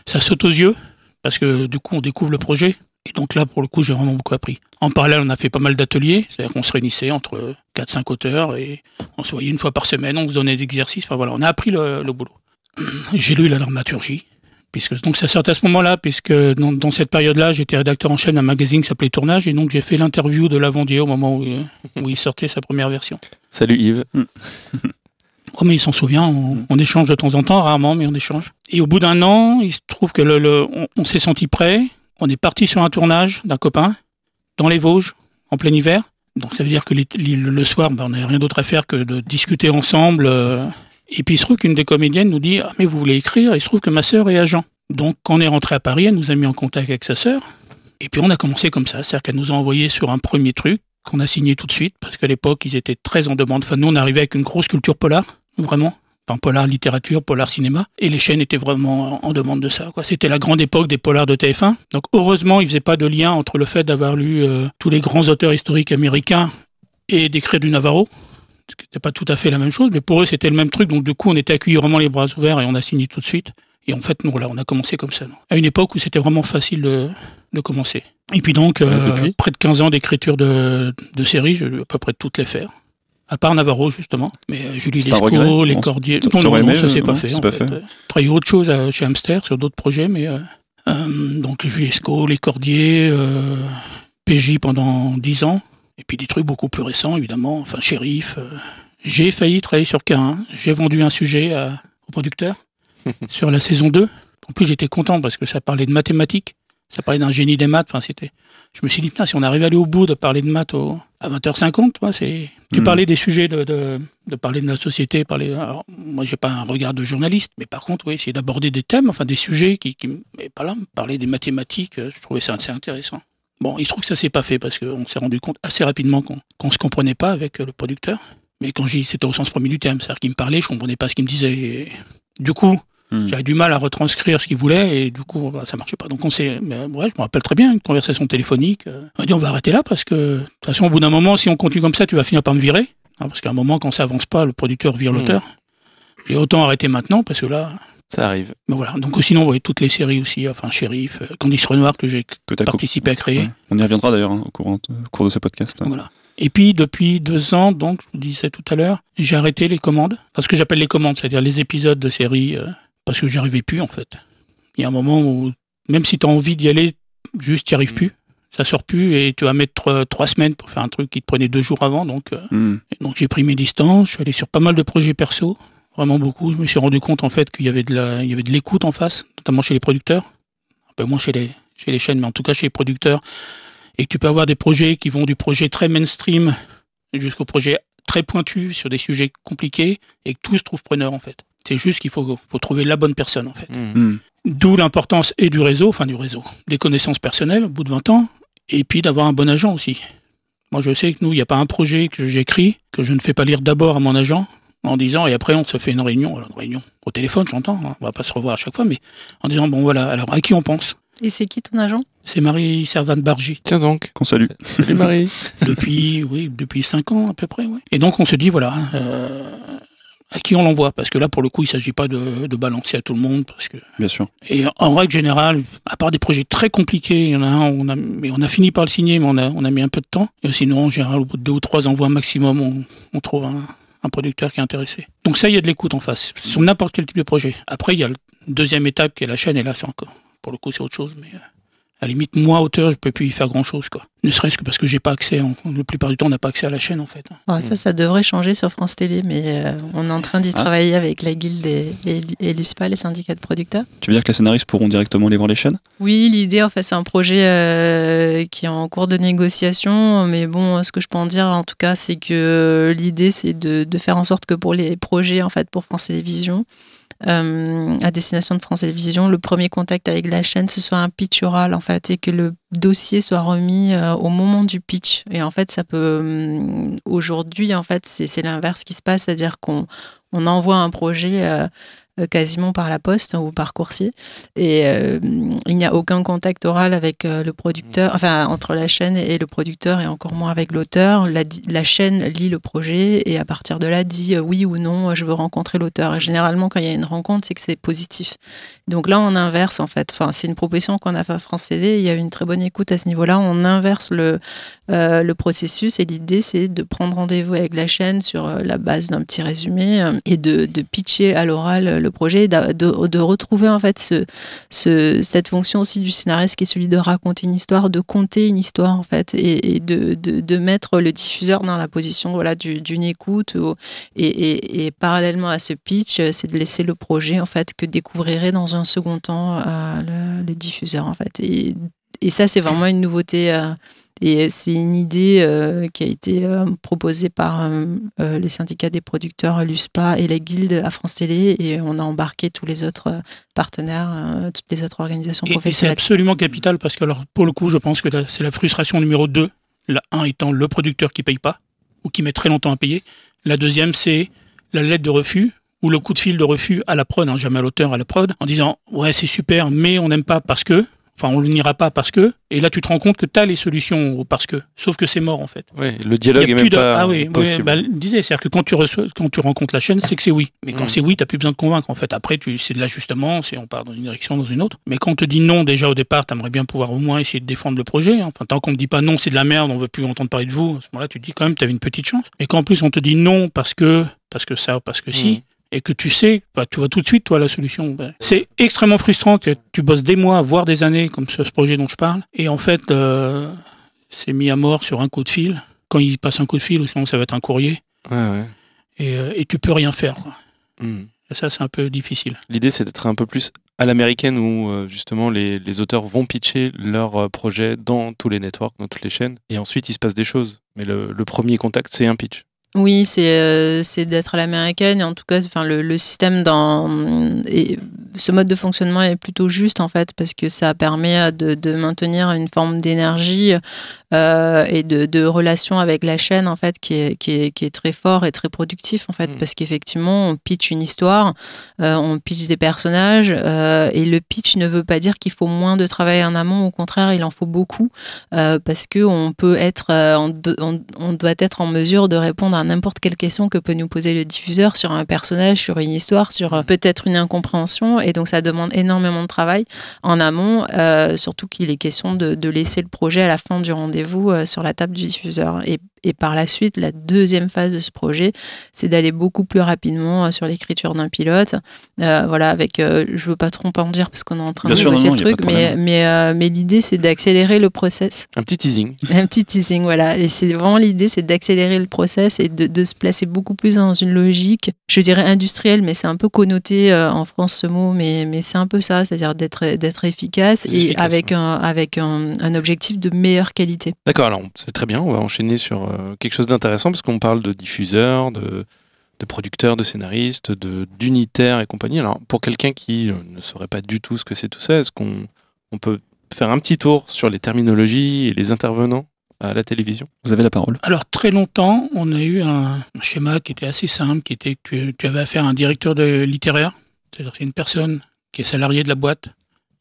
Ça saute aux yeux parce que du coup, on découvre le projet. Et donc là, pour le coup, j'ai vraiment beaucoup appris. En parallèle, on a fait pas mal d'ateliers, c'est-à-dire qu'on se réunissait entre 4-5 auteurs et on se voyait une fois par semaine, on se donnait des exercices. Enfin voilà, on a appris le, le boulot. J'ai lu la dramaturgie, puisque donc ça sortait à ce moment-là, puisque dans, dans cette période-là, j'étais rédacteur en chaîne d'un magazine qui s'appelait Tournage, et donc j'ai fait l'interview de Lavandier au moment où, où il sortait sa première version. Salut Yves. Oh, mais il s'en souvient, on, on, échange de temps en temps, rarement, mais on échange. Et au bout d'un an, il se trouve que le, le on, on s'est senti prêt. On est parti sur un tournage d'un copain dans les Vosges, en plein hiver. Donc ça veut dire que le soir, ben, on n'avait rien d'autre à faire que de discuter ensemble. Euh, et puis il se trouve qu'une des comédiennes nous dit Ah, mais vous voulez écrire? Il se trouve que ma sœur est agent. Donc quand on est rentré à Paris, elle nous a mis en contact avec sa sœur. Et puis on a commencé comme ça, c'est-à-dire qu'elle nous a envoyé sur un premier truc qu'on a signé tout de suite, parce qu'à l'époque, ils étaient très en demande. Enfin, nous, on arrivait avec une grosse culture polar, vraiment. Enfin, polar littérature, polar cinéma. Et les chaînes étaient vraiment en demande de ça. Quoi. C'était la grande époque des polars de TF1. Donc, heureusement, ils faisaient pas de lien entre le fait d'avoir lu euh, tous les grands auteurs historiques américains et d'écrire du Navarro. C'était pas tout à fait la même chose, mais pour eux, c'était le même truc. Donc, du coup, on était accueillis vraiment les bras ouverts et on a signé tout de suite. Et en fait, nous, voilà, on a commencé comme ça. Non. À une époque où c'était vraiment facile de, de, commencer. Et puis donc, euh, près de 15 ans d'écriture de, de séries, je vais à peu près toutes les faire. À part Navarro, justement. Mais euh, Julie Lescaut, Les Cordiers. Non, non, non, ça s'est pas fait. Pas fait. Travaillé autre chose à, chez Hamster, sur d'autres projets, mais. Euh, euh, donc, Julie Lescaut, Les Cordiers, euh, PJ pendant 10 ans. Et puis des trucs beaucoup plus récents, évidemment. Enfin, Shérif. J'ai failli travailler sur K1. J'ai vendu un sujet à, au producteur sur la saison 2. En plus, j'étais content parce que ça parlait de mathématiques, ça parlait d'un génie des maths. Enfin, c'était. Je me suis dit, putain, si on arrive à aller au bout de parler de maths au... à 20h50, toi, c'est. Tu Mhm. parlais des sujets de, de, de parler de notre société, parler. Alors, moi, j'ai pas un regard de journaliste, mais par contre, oui, essayer d'aborder des thèmes, enfin des sujets qui, qui, mais pas là, parler des mathématiques, euh, je trouvais ça assez intéressant. Bon, il se trouve que ça s'est pas fait parce qu'on s'est rendu compte assez rapidement qu'on qu'on se comprenait pas avec euh, le producteur. Mais quand j'ai dit c'était au sens premier du terme, c'est-à-dire qu'il me parlait, je comprenais pas ce qu'il me disait. Et du coup, Hmm. j'avais du mal à retranscrire ce qu'il voulait et du coup, bah, ça marchait pas. Donc on s'est, ouais, je me rappelle très bien une conversation téléphonique. euh, On a dit on va arrêter là parce que de toute façon, au bout d'un moment, si on continue comme ça, tu vas finir par me virer. Hein, parce qu'à un moment, quand ça avance pas, le producteur vire Hmm. l'auteur. J'ai autant arrêté maintenant parce que là, Ça arrive. mais voilà. Donc sinon, vous voyez toutes les séries aussi, enfin Shérif, euh, Candice Renoir que j'ai participé à créer. Ouais. On y reviendra d'ailleurs hein, au, courant, au cours de ce podcast. Voilà. Et puis depuis deux ans, donc je vous disais tout à l'heure, j'ai arrêté les commandes. Enfin, ce que j'appelle les commandes, c'est-à-dire les épisodes de séries, euh, parce que j'arrivais plus en fait. Il y a un moment où, même si tu as envie d'y aller, juste t'y arrives plus. Ça sort plus et tu vas mettre euh, trois semaines pour faire un truc qui te prenait deux jours avant. Donc, euh, et donc j'ai pris mes distances. Je suis allé sur pas mal de projets perso, vraiment beaucoup. Je me suis rendu compte en fait qu'il y avait de la, il y avait de l'écoute en face, notamment chez les producteurs, un peu moins chez les, chez les chaînes, mais en tout cas chez les producteurs, et que tu peux avoir des projets qui vont du projet très mainstream jusqu'au projet très pointu sur des sujets compliqués, et que tout se trouve preneur en fait. C'est juste qu'il faut, faut trouver la bonne personne en fait. Hmm. Hmm. D'où l'importance et du réseau, enfin du réseau, des connaissances personnelles au bout de 20 ans, et puis d'avoir un bon agent aussi. Moi, je sais que nous, il n'y a pas un projet que j'écris que je ne fais pas lire d'abord à mon agent en disant, et après, on se fait une réunion, alors, une réunion au téléphone, j'entends, hein, on va pas se revoir à chaque fois, mais en disant, bon voilà, alors à qui on pense? Et c'est qui ton agent? C'est Marie Servane Bargy, Tiens donc. Qu'on salue. Salut Marie. depuis, oui, depuis 5 ans à peu près, ouais. Et donc, on se dit, voilà, euh, à qui on l'envoie Parce que là, pour le coup, il s'agit pas de, de balancer à tout le monde, parce que Bien sûr. Et en règle générale, à part des projets très compliqués, il y en a un, on a, mais on a fini par le signer, mais on a, on a mis un peu de temps. Et sinon, en général, au bout de deux ou trois envois maximum, on, on trouve un, un producteur qui est intéressé. Donc ça, il y a de l'écoute en face, sur n'importe quel type de projet. Après, il y a la deuxième étape qui est la chaîne, et là, c'est encore, pour le coup, c'est autre chose. Mais euh, à la limite, moi, auteur, je peux plus y faire grand-chose, quoi. Ne serait-ce que parce que j'ai pas accès, en, la plupart du temps, on n'a pas accès à la chaîne, en fait. Ah, Ça, ça devrait changer sur France Télé, mais euh, on est en train d'y Ah. travailler avec la guilde et, et, et l'USPA, les syndicats de producteurs. Tu veux dire que les scénaristes pourront directement aller voir les chaînes? Oui, l'idée, en fait, c'est un projet euh, qui est en cours de négociation. Mais bon, ce que je peux en dire, en tout cas, c'est que l'idée, c'est de, de faire en sorte que pour les projets, en fait, pour France Télévisions, euh, à destination de France Télévisions, le premier contact avec la chaîne, ce soit un pitch oral, en fait, et que le dossier soit remis euh, au moment du pitch. Et en fait, ça peut. hum, Aujourd'hui, en fait, c'est c'est l'inverse qui se passe, c'est-à-dire qu'on on envoie un projet. Euh, quasiment par la poste ou par coursier. Et euh, il n'y a aucun contact oral avec euh, le producteur enfin entre la chaîne et le producteur et encore moins avec l'auteur. La, chaîne lit le projet et à partir de là dit oui ou non je veux rencontrer l'auteur. Et généralement quand il y a une rencontre c'est que c'est positif Donc là, on inverse en fait. Enfin, c'est une proposition qu'on a fait à France Télé. Il y a eu une très bonne écoute à ce niveau-là. On inverse le, euh, le processus et l'idée, c'est de prendre rendez-vous avec la chaîne sur euh, la base d'un petit résumé euh, et de, pitcher à l'oral le projet, de, de, retrouver en fait ce, ce, cette fonction aussi du scénariste qui est celui de raconter une histoire, de conter une histoire en fait et, et de, de, mettre le diffuseur dans la position voilà, d'une écoute et, et, parallèlement à ce pitch, c'est de laisser le projet en fait que découvrirait dans un second temps le, le, diffuseur en fait. Et, et ça, c'est vraiment une nouveauté. Euh, et c'est une idée euh, qui a été euh, proposée par euh, le syndicat des producteurs, l'USPA et la Guilde à France Télé. Et on a embarqué tous les autres partenaires, toutes les autres organisations et, professionnelles. Et c'est absolument capital parce que, alors, pour le coup, je pense que c'est la frustration numéro 2. La 1 étant le producteur qui paye pas ou qui met très longtemps à payer. La deuxième, c'est la lettre de refus ou le coup de fil de refus à la prod, hein, jamais à l'auteur, à la prod, en disant ouais c'est super, mais on n'aime pas parce que, enfin on n'ira pas parce que, et là tu te rends compte que tu as les solutions au parce que, sauf que c'est mort en fait. Oui, le dialogue est même de... pas ah oui, possible. Oui, bah, disais, c'est-à-dire que quand tu, reçois, quand tu rencontres la chaîne, c'est que c'est oui. Mais quand mmh. c'est oui, tu n'as plus besoin de convaincre en fait. Après, tu, c'est de l'ajustement, c'est on part dans une direction, dans une autre. Mais quand on te dit non déjà au départ, tu aimerais bien pouvoir au moins essayer de défendre le projet. Enfin, tant qu'on ne dit pas non, c'est de la merde, on veut plus entendre parler de vous, à ce moment-là, tu te dis quand même, avais une petite chance. Et qu'en plus on te dit non parce que, parce que ça, parce que si. Mmh et que tu sais, bah, tu vois tout de suite, toi, la solution. Bah, c'est extrêmement frustrant. Tu, tu, bosses des mois, voire des années, comme ce, ce projet dont je parle, et en fait, euh, c'est mis à mort sur un coup de fil. Quand il passe un coup de fil, ou sinon ça va être un courrier. Ouais, ouais. Et, euh, et, tu peux rien faire. Et ça, c'est un peu difficile. L'idée, c'est d'être un peu plus à l'américaine où euh, justement les, les, auteurs vont pitcher leur euh, projet dans tous les networks, dans toutes les chaînes, et ensuite il se passe des choses. Mais le, le premier contact, c'est un pitch. Oui, c'est euh, d'être à l'américaine. Et en tout cas, enfin le, le système dans et ce mode de fonctionnement est plutôt juste en fait parce que ça permet de, de maintenir une forme d'énergie euh, et de, de, relation avec la chaîne en fait qui est, qui est, qui est très fort et très productif en fait. Mmh. parce qu'effectivement on pitch une histoire, euh, on pitch des personnages et le pitch ne veut pas dire qu'il faut moins de travail en amont, au contraire il en faut beaucoup parce que on peut être, on, doit être en mesure de répondre à n'importe quelle question que peut nous poser le diffuseur sur un personnage, sur une histoire, sur peut-être une incompréhension et donc ça demande énormément de travail en amont, euh, surtout qu'il est question de, laisser le projet à la fin du rendez-vous euh, sur la table du diffuseur. Et, par la suite, la deuxième phase de ce projet, c'est d'aller beaucoup plus rapidement euh, sur l'écriture d'un pilote. Euh, voilà, avec, euh, je veux pas trop en dire parce qu'on est en train Bien de sûr, négocier non, le truc, mais, mais, mais l'idée c'est d'accélérer le process. Un petit teasing. Un petit teasing, voilà. Et c'est vraiment l'idée, c'est d'accélérer le process et de, de, se placer beaucoup plus dans une logique, je dirais industrielle, mais c'est un peu connoté en France ce mot, mais, mais c'est un peu ça, c'est-à-dire d'être d'être efficace et efficace, avec, ouais. un, avec un, un, objectif de meilleure qualité. D'accord, alors c'est très bien, on va enchaîner sur euh, quelque chose d'intéressant parce qu'on parle de diffuseurs, de, de producteurs, de scénaristes, d'unitaires et compagnie. Alors pour quelqu'un qui euh, ne saurait pas du tout ce que c'est tout ça, est-ce qu'on on peut faire un petit tour sur les terminologies et les intervenants à la télévision? Vous avez la parole. Alors très longtemps, on a eu un, schéma qui était assez simple, qui était que tu, tu avais affaire à un directeur de littéraire, c'est-à-dire c'est une personne qui est salarié de la boîte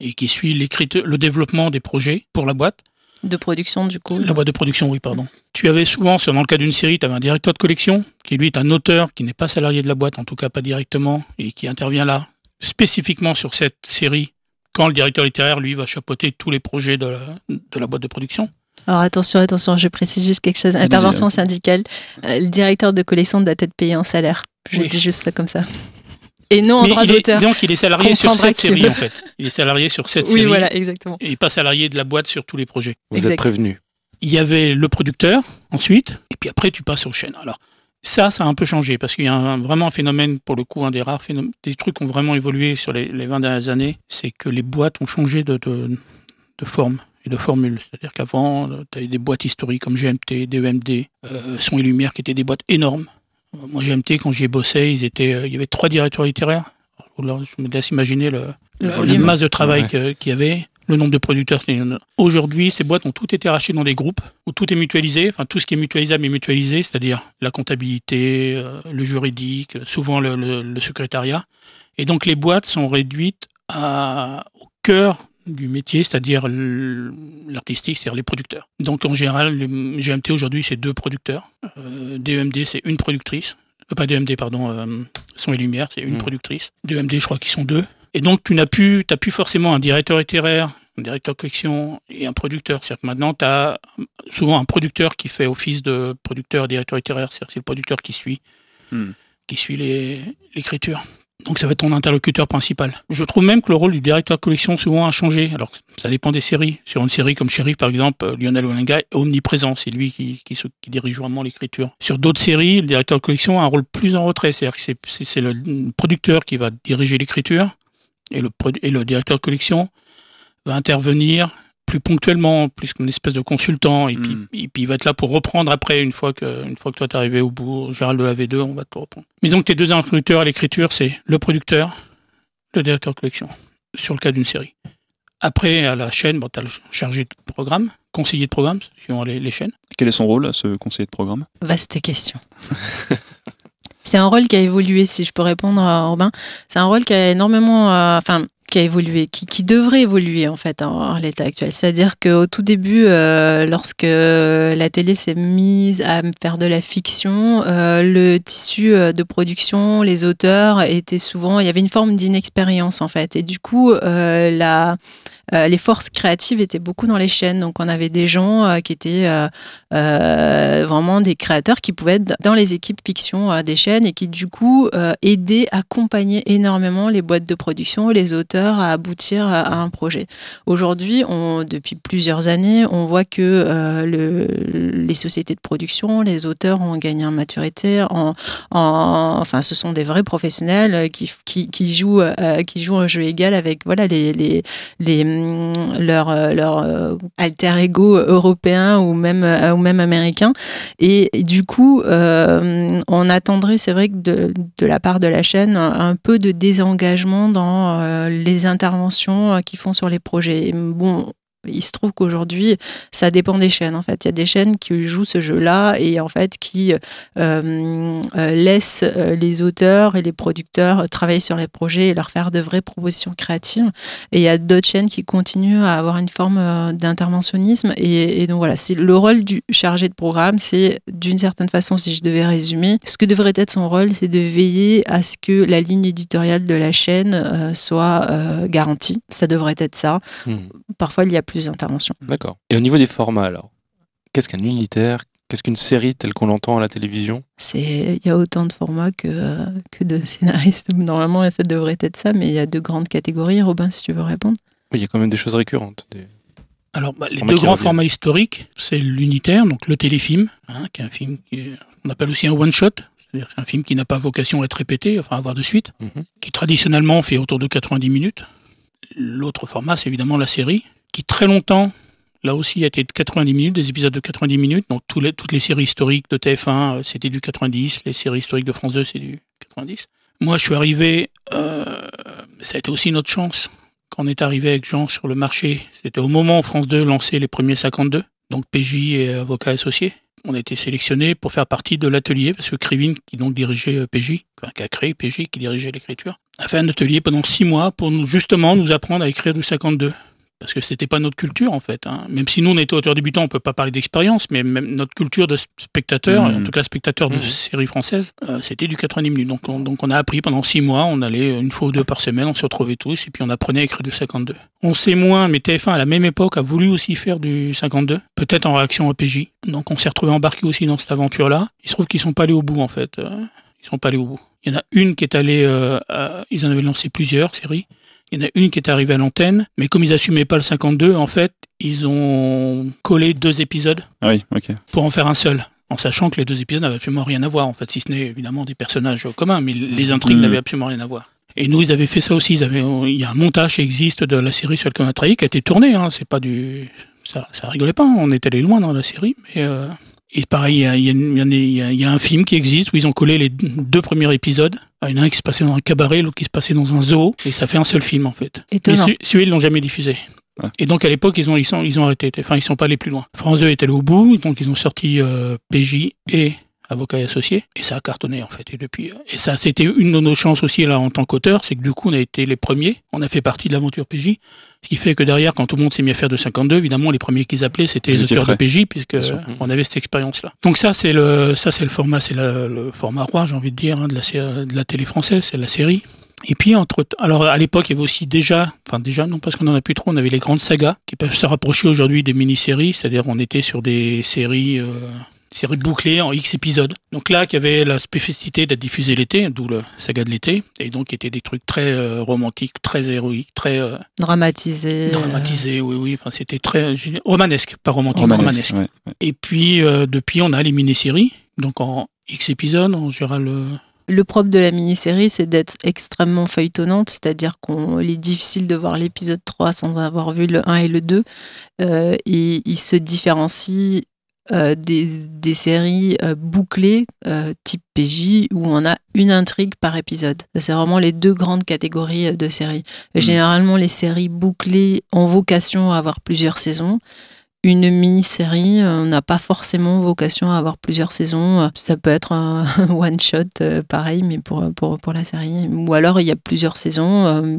et qui suit le développement des projets pour la boîte. De production, du coup. La boîte de production, oui, pardon. Tu avais souvent, dans le cas d'une série, tu avais un directeur de collection, qui lui est un auteur qui n'est pas salarié de la boîte, en tout cas pas directement, et qui intervient là, spécifiquement sur cette série, quand le directeur littéraire, lui, va chapeauter tous les projets de la, de la boîte de production. Alors attention, attention, je précise juste quelque chose. Intervention syndicale. Euh, le directeur de collection doit être payé en salaire. Je oui. dis juste ça comme ça. Et non en droit d'auteur. Donc il est salarié sur cette série en fait. Il est salarié sur cette oui, série. voilà, exactement. Et pas salarié de la boîte sur tous les projets. Vous Exact. êtes prévenu. Il y avait le producteur ensuite, et puis après tu passes aux chaînes. Alors ça, ça a un peu changé parce qu'il y a un, vraiment un phénomène, pour le coup, un des rares phénomènes, des trucs qui ont vraiment évolué sur les, les 20 dernières années, c'est que les boîtes ont changé de, de, de forme et de formule. C'est-à-dire qu'avant, tu avais des boîtes historiques comme GMT, DEMD, euh, Son et Lumière qui étaient des boîtes énormes. Moi, GMT, quand j'y ai bossé, ils étaient, euh, il y avait trois directeurs littéraires. Alors, je me laisse imaginer le, Le masse de travail Ouais. qu'il y avait, le nombre de producteurs. Aujourd'hui, ces boîtes ont toutes été rachetées dans des groupes où tout est mutualisé. Enfin, tout ce qui est mutualisable est mutualisé, c'est-à-dire la comptabilité, euh, le juridique, souvent le, le- le secrétariat. Et donc, les boîtes sont réduites à, au cœur du métier, c'est-à-dire l'artistique, c'est-à-dire les producteurs. Donc, en général, les GMT aujourd'hui, c'est deux producteurs. Euh, DEMD, c'est une productrice. Euh, pas DEMD, pardon, euh, Son et Lumière, c'est une Mm. productrice. DEMD, je crois qu'ils sont deux. Et donc, tu n'as plus, t'as plus forcément un directeur littéraire, un directeur collection et un producteur. C'est-à-dire que maintenant, tu as souvent un producteur qui fait office de producteur, directeur littéraire. C'est-à-dire que c'est le producteur qui suit, Hmm. qui suit l'écriture. Donc ça va être ton interlocuteur principal. Je trouve même que le rôle du directeur de collection souvent a changé. Alors ça dépend des séries. Sur une série comme Sheriff par exemple, euh, Lionel Olinga est omniprésent. C'est lui qui, dirige vraiment l'écriture. Sur d'autres séries, le directeur de collection a un rôle plus en retrait. C'est-à-dire que c'est- le producteur qui va diriger l'écriture et le directeur de collection va intervenir plus ponctuellement, plus qu'une espèce de consultant, et, puis, Mm. et puis il va être là pour reprendre après, une fois que, une fois que toi t'es arrivé au bout, Gérald de la V2, on va te reprendre. Mais donc tes deux interlocuteurs à l'écriture, c'est le producteur, le directeur de collection, sur le cas d'une série. Après, à la chaîne, bon, tu as le chargé de programme, conseiller de programme, suivant les, les chaînes. Quel est son rôle, ce conseiller de programme? Vaste question. c'est un rôle qui a évolué, si je peux répondre à Robin. C'est un rôle qui a énormément, euh, enfin, qui a évolué, qui, devrait évoluer en fait en, l'état actuel. C'est-à-dire qu'au tout début, euh, lorsque la télé s'est mise à faire de la fiction, euh, le tissu euh, de production, les auteurs étaient souvent, il y avait une forme d'inexpérience en fait, et du coup, la euh, les forces créatives étaient beaucoup dans les chaînes. Donc, on avait des gens euh, qui étaient euh, vraiment des créateurs qui pouvaient être dans les équipes fiction des chaînes et qui, du coup, aidaient, accompagnaient énormément les boîtes de production, les auteurs à aboutir à, un projet. Aujourd'hui, depuis plusieurs années, on voit que le, les sociétés de production, les auteurs ont gagné en maturité. En, en, enfin, ce sont des vrais professionnels qui, qui, qui jouent, qui jouent un jeu égal avec voilà, les, les, les leur, leur alter ego européen ou même, ou même américain. Et, du coup, euh, on attendrait, c'est vrai que de, la part de la chaîne, un peu de désengagement dans euh, les interventions qu'ils font sur les projets. Et bon, il se trouve qu'aujourd'hui, ça dépend des chaînes. En fait, il y a des chaînes qui jouent ce jeu-là et en fait qui euh, euh, laissent les auteurs et les producteurs travailler sur les projets et leur faire de vraies propositions créatives. Et il y a d'autres chaînes qui continuent à avoir une forme euh, d'interventionnisme. Et, et, donc voilà, c'est le rôle du chargé de programme, c'est d'une certaine façon, si je devais résumer, ce que devrait être son rôle, c'est de veiller à ce que la ligne éditoriale de la chaîne euh, soit euh, garantie. Ça devrait être ça. Mmh. Parfois, il y a plus d'intervention. D'accord. Et au niveau des formats, alors, qu'est-ce qu'un unitaire Qu'est-ce qu'une série telle qu'on l'entend à la télévision? C'est, il y a autant de formats que, que de scénaristes. Normalement, ça devrait être ça, mais il y a deux grandes catégories. Robin, si tu veux répondre. Oui, il y a quand même des choses récurrentes. Des... Alors, bah, les deux grands formats historiques, c'est l'unitaire, donc le téléfilm, hein, qui est un film qu'on appelle aussi un one-shot. C'est-à-dire c'est un film qui n'a pas vocation à être répété, enfin à avoir de suite, Mhm. mm -hmm. qui traditionnellement fait autour de 90 minutes. L'autre format, c'est évidemment la série, qui très longtemps, là aussi, a été de 90 minutes, des épisodes de 90 minutes. Donc toutes les séries historiques de TF1, c'était du 90, les séries historiques de France 2, c'est du 90. Moi, je suis arrivé, euh, ça a été aussi notre chance. Quand on est arrivé avec Jean sur le marché, c'était au moment où France 2 lançait les premiers 52, donc PJ et avocats associés. On a été sélectionné pour faire partie de l'atelier, parce que Krivine, qui donc dirigeait PJ, enfin, qui a créé PJ, qui dirigeait l'écriture, a fait un atelier pendant six mois pour justement nous apprendre à écrire du 52 parce que c'était pas notre culture en fait. Hein. Même si nous on était auteurs débutants, on peut pas parler d'expérience, mais même notre culture de spectateur, mmh. en tout cas spectateur de mmh. séries françaises, euh, c'était du 90 minutes. Donc on, donc on a appris pendant six mois, on allait une fois ou deux par semaine, on se retrouvait tous et puis on apprenait à écrire du 52. On sait moins, mais TF1 à la même époque a voulu aussi faire du 52, peut-être en réaction à PJ. Donc on s'est retrouvé embarqué aussi dans cette aventure-là. Il se trouve qu'ils sont pas allés au bout en fait. Euh, ils sont pas allés au bout. Il y en a une qui est allée, euh, à, ils en avaient lancé plusieurs séries. Il y en a une qui est arrivée à l'antenne, mais comme ils assumaient pas le 52, en fait, ils ont collé deux épisodes ah oui, pour en faire un seul. En sachant que les deux épisodes n'avaient absolument rien à voir, en fait, si ce n'est évidemment des personnages communs, mais les intrigues mmh. n'avaient absolument rien à voir. Et nous, ils avaient fait ça aussi. Ils avaient, il y a un montage qui existe de la série sur laquelle on a travaillé qui a été tourné. Hein, c'est pas du, ça, ça rigolait pas. On est allé loin dans la série, mais euh... et pareil, il y a, il, y a, il y a, un film qui existe où ils ont collé les deux premiers épisodes. Il y en a un qui se passait dans un cabaret, l'autre qui se passait dans un zoo, et ça fait un seul film en fait. Étonnant. Mais celui-là, ils l'ont jamais diffusé. Ouais. Et donc à l'époque, ils ont, ils, sont, ils ont arrêté. Enfin, ils sont pas allés plus loin. France 2 est allé au bout, donc ils ont sorti euh, PJ et Avocats et Associés, et ça a cartonné en fait. Et depuis, et ça, c'était une de nos chances aussi là en tant qu'auteur, c'est que du coup, on a été les premiers. On a fait partie de l'aventure PJ, ce qui fait que derrière, quand tout le monde s'est mis à faire de 52, évidemment, les premiers qu'ils appelaient, c'était les auteurs de PJ, puisque on avait cette expérience-là. Donc ça, c'est le, ça, c'est le format, c'est le, format roi, j'ai envie de dire, hein, de, la, de la télé française, c'est la série. Et puis, entre alors à l'époque, il y avait aussi déjà, enfin déjà, non, parce qu'on en a plus trop, on avait les grandes sagas qui peuvent se rapprocher aujourd'hui des mini-séries, c'est-à-dire on était sur des séries, euh, séries bouclées en X épisodes. Donc là, qui avait la spécificité d'être diffusé l'été, d'où le saga de l'été, et donc qui étaient des trucs très euh, romantiques, très héroïques, très euh, Dramatisé. dramatisés, oui, oui, enfin c'était très romanesque, pas romantique, romanesque. Romanesque, ouais, ouais. Et puis euh, depuis, on a les mini-séries, donc en X épisodes, en général. euh, Le propre de la mini-série, c'est d'être extrêmement feuilletonnante, c'est-à-dire qu'il est difficile de voir l'épisode 3 sans avoir vu le 1 et le 2. Euh, et il se différencie euh, des, des séries euh, bouclées, euh, type PJ, où on a une intrigue par épisode. C'est vraiment les deux grandes catégories euh, de séries. Mm. Généralement, les séries bouclées ont vocation à avoir plusieurs saisons. Une mini-série euh, n'a pas forcément vocation à avoir plusieurs saisons. Ça peut être un one-shot, pareil, mais pour, pour, pour la série. Ou alors, il y a plusieurs saisons.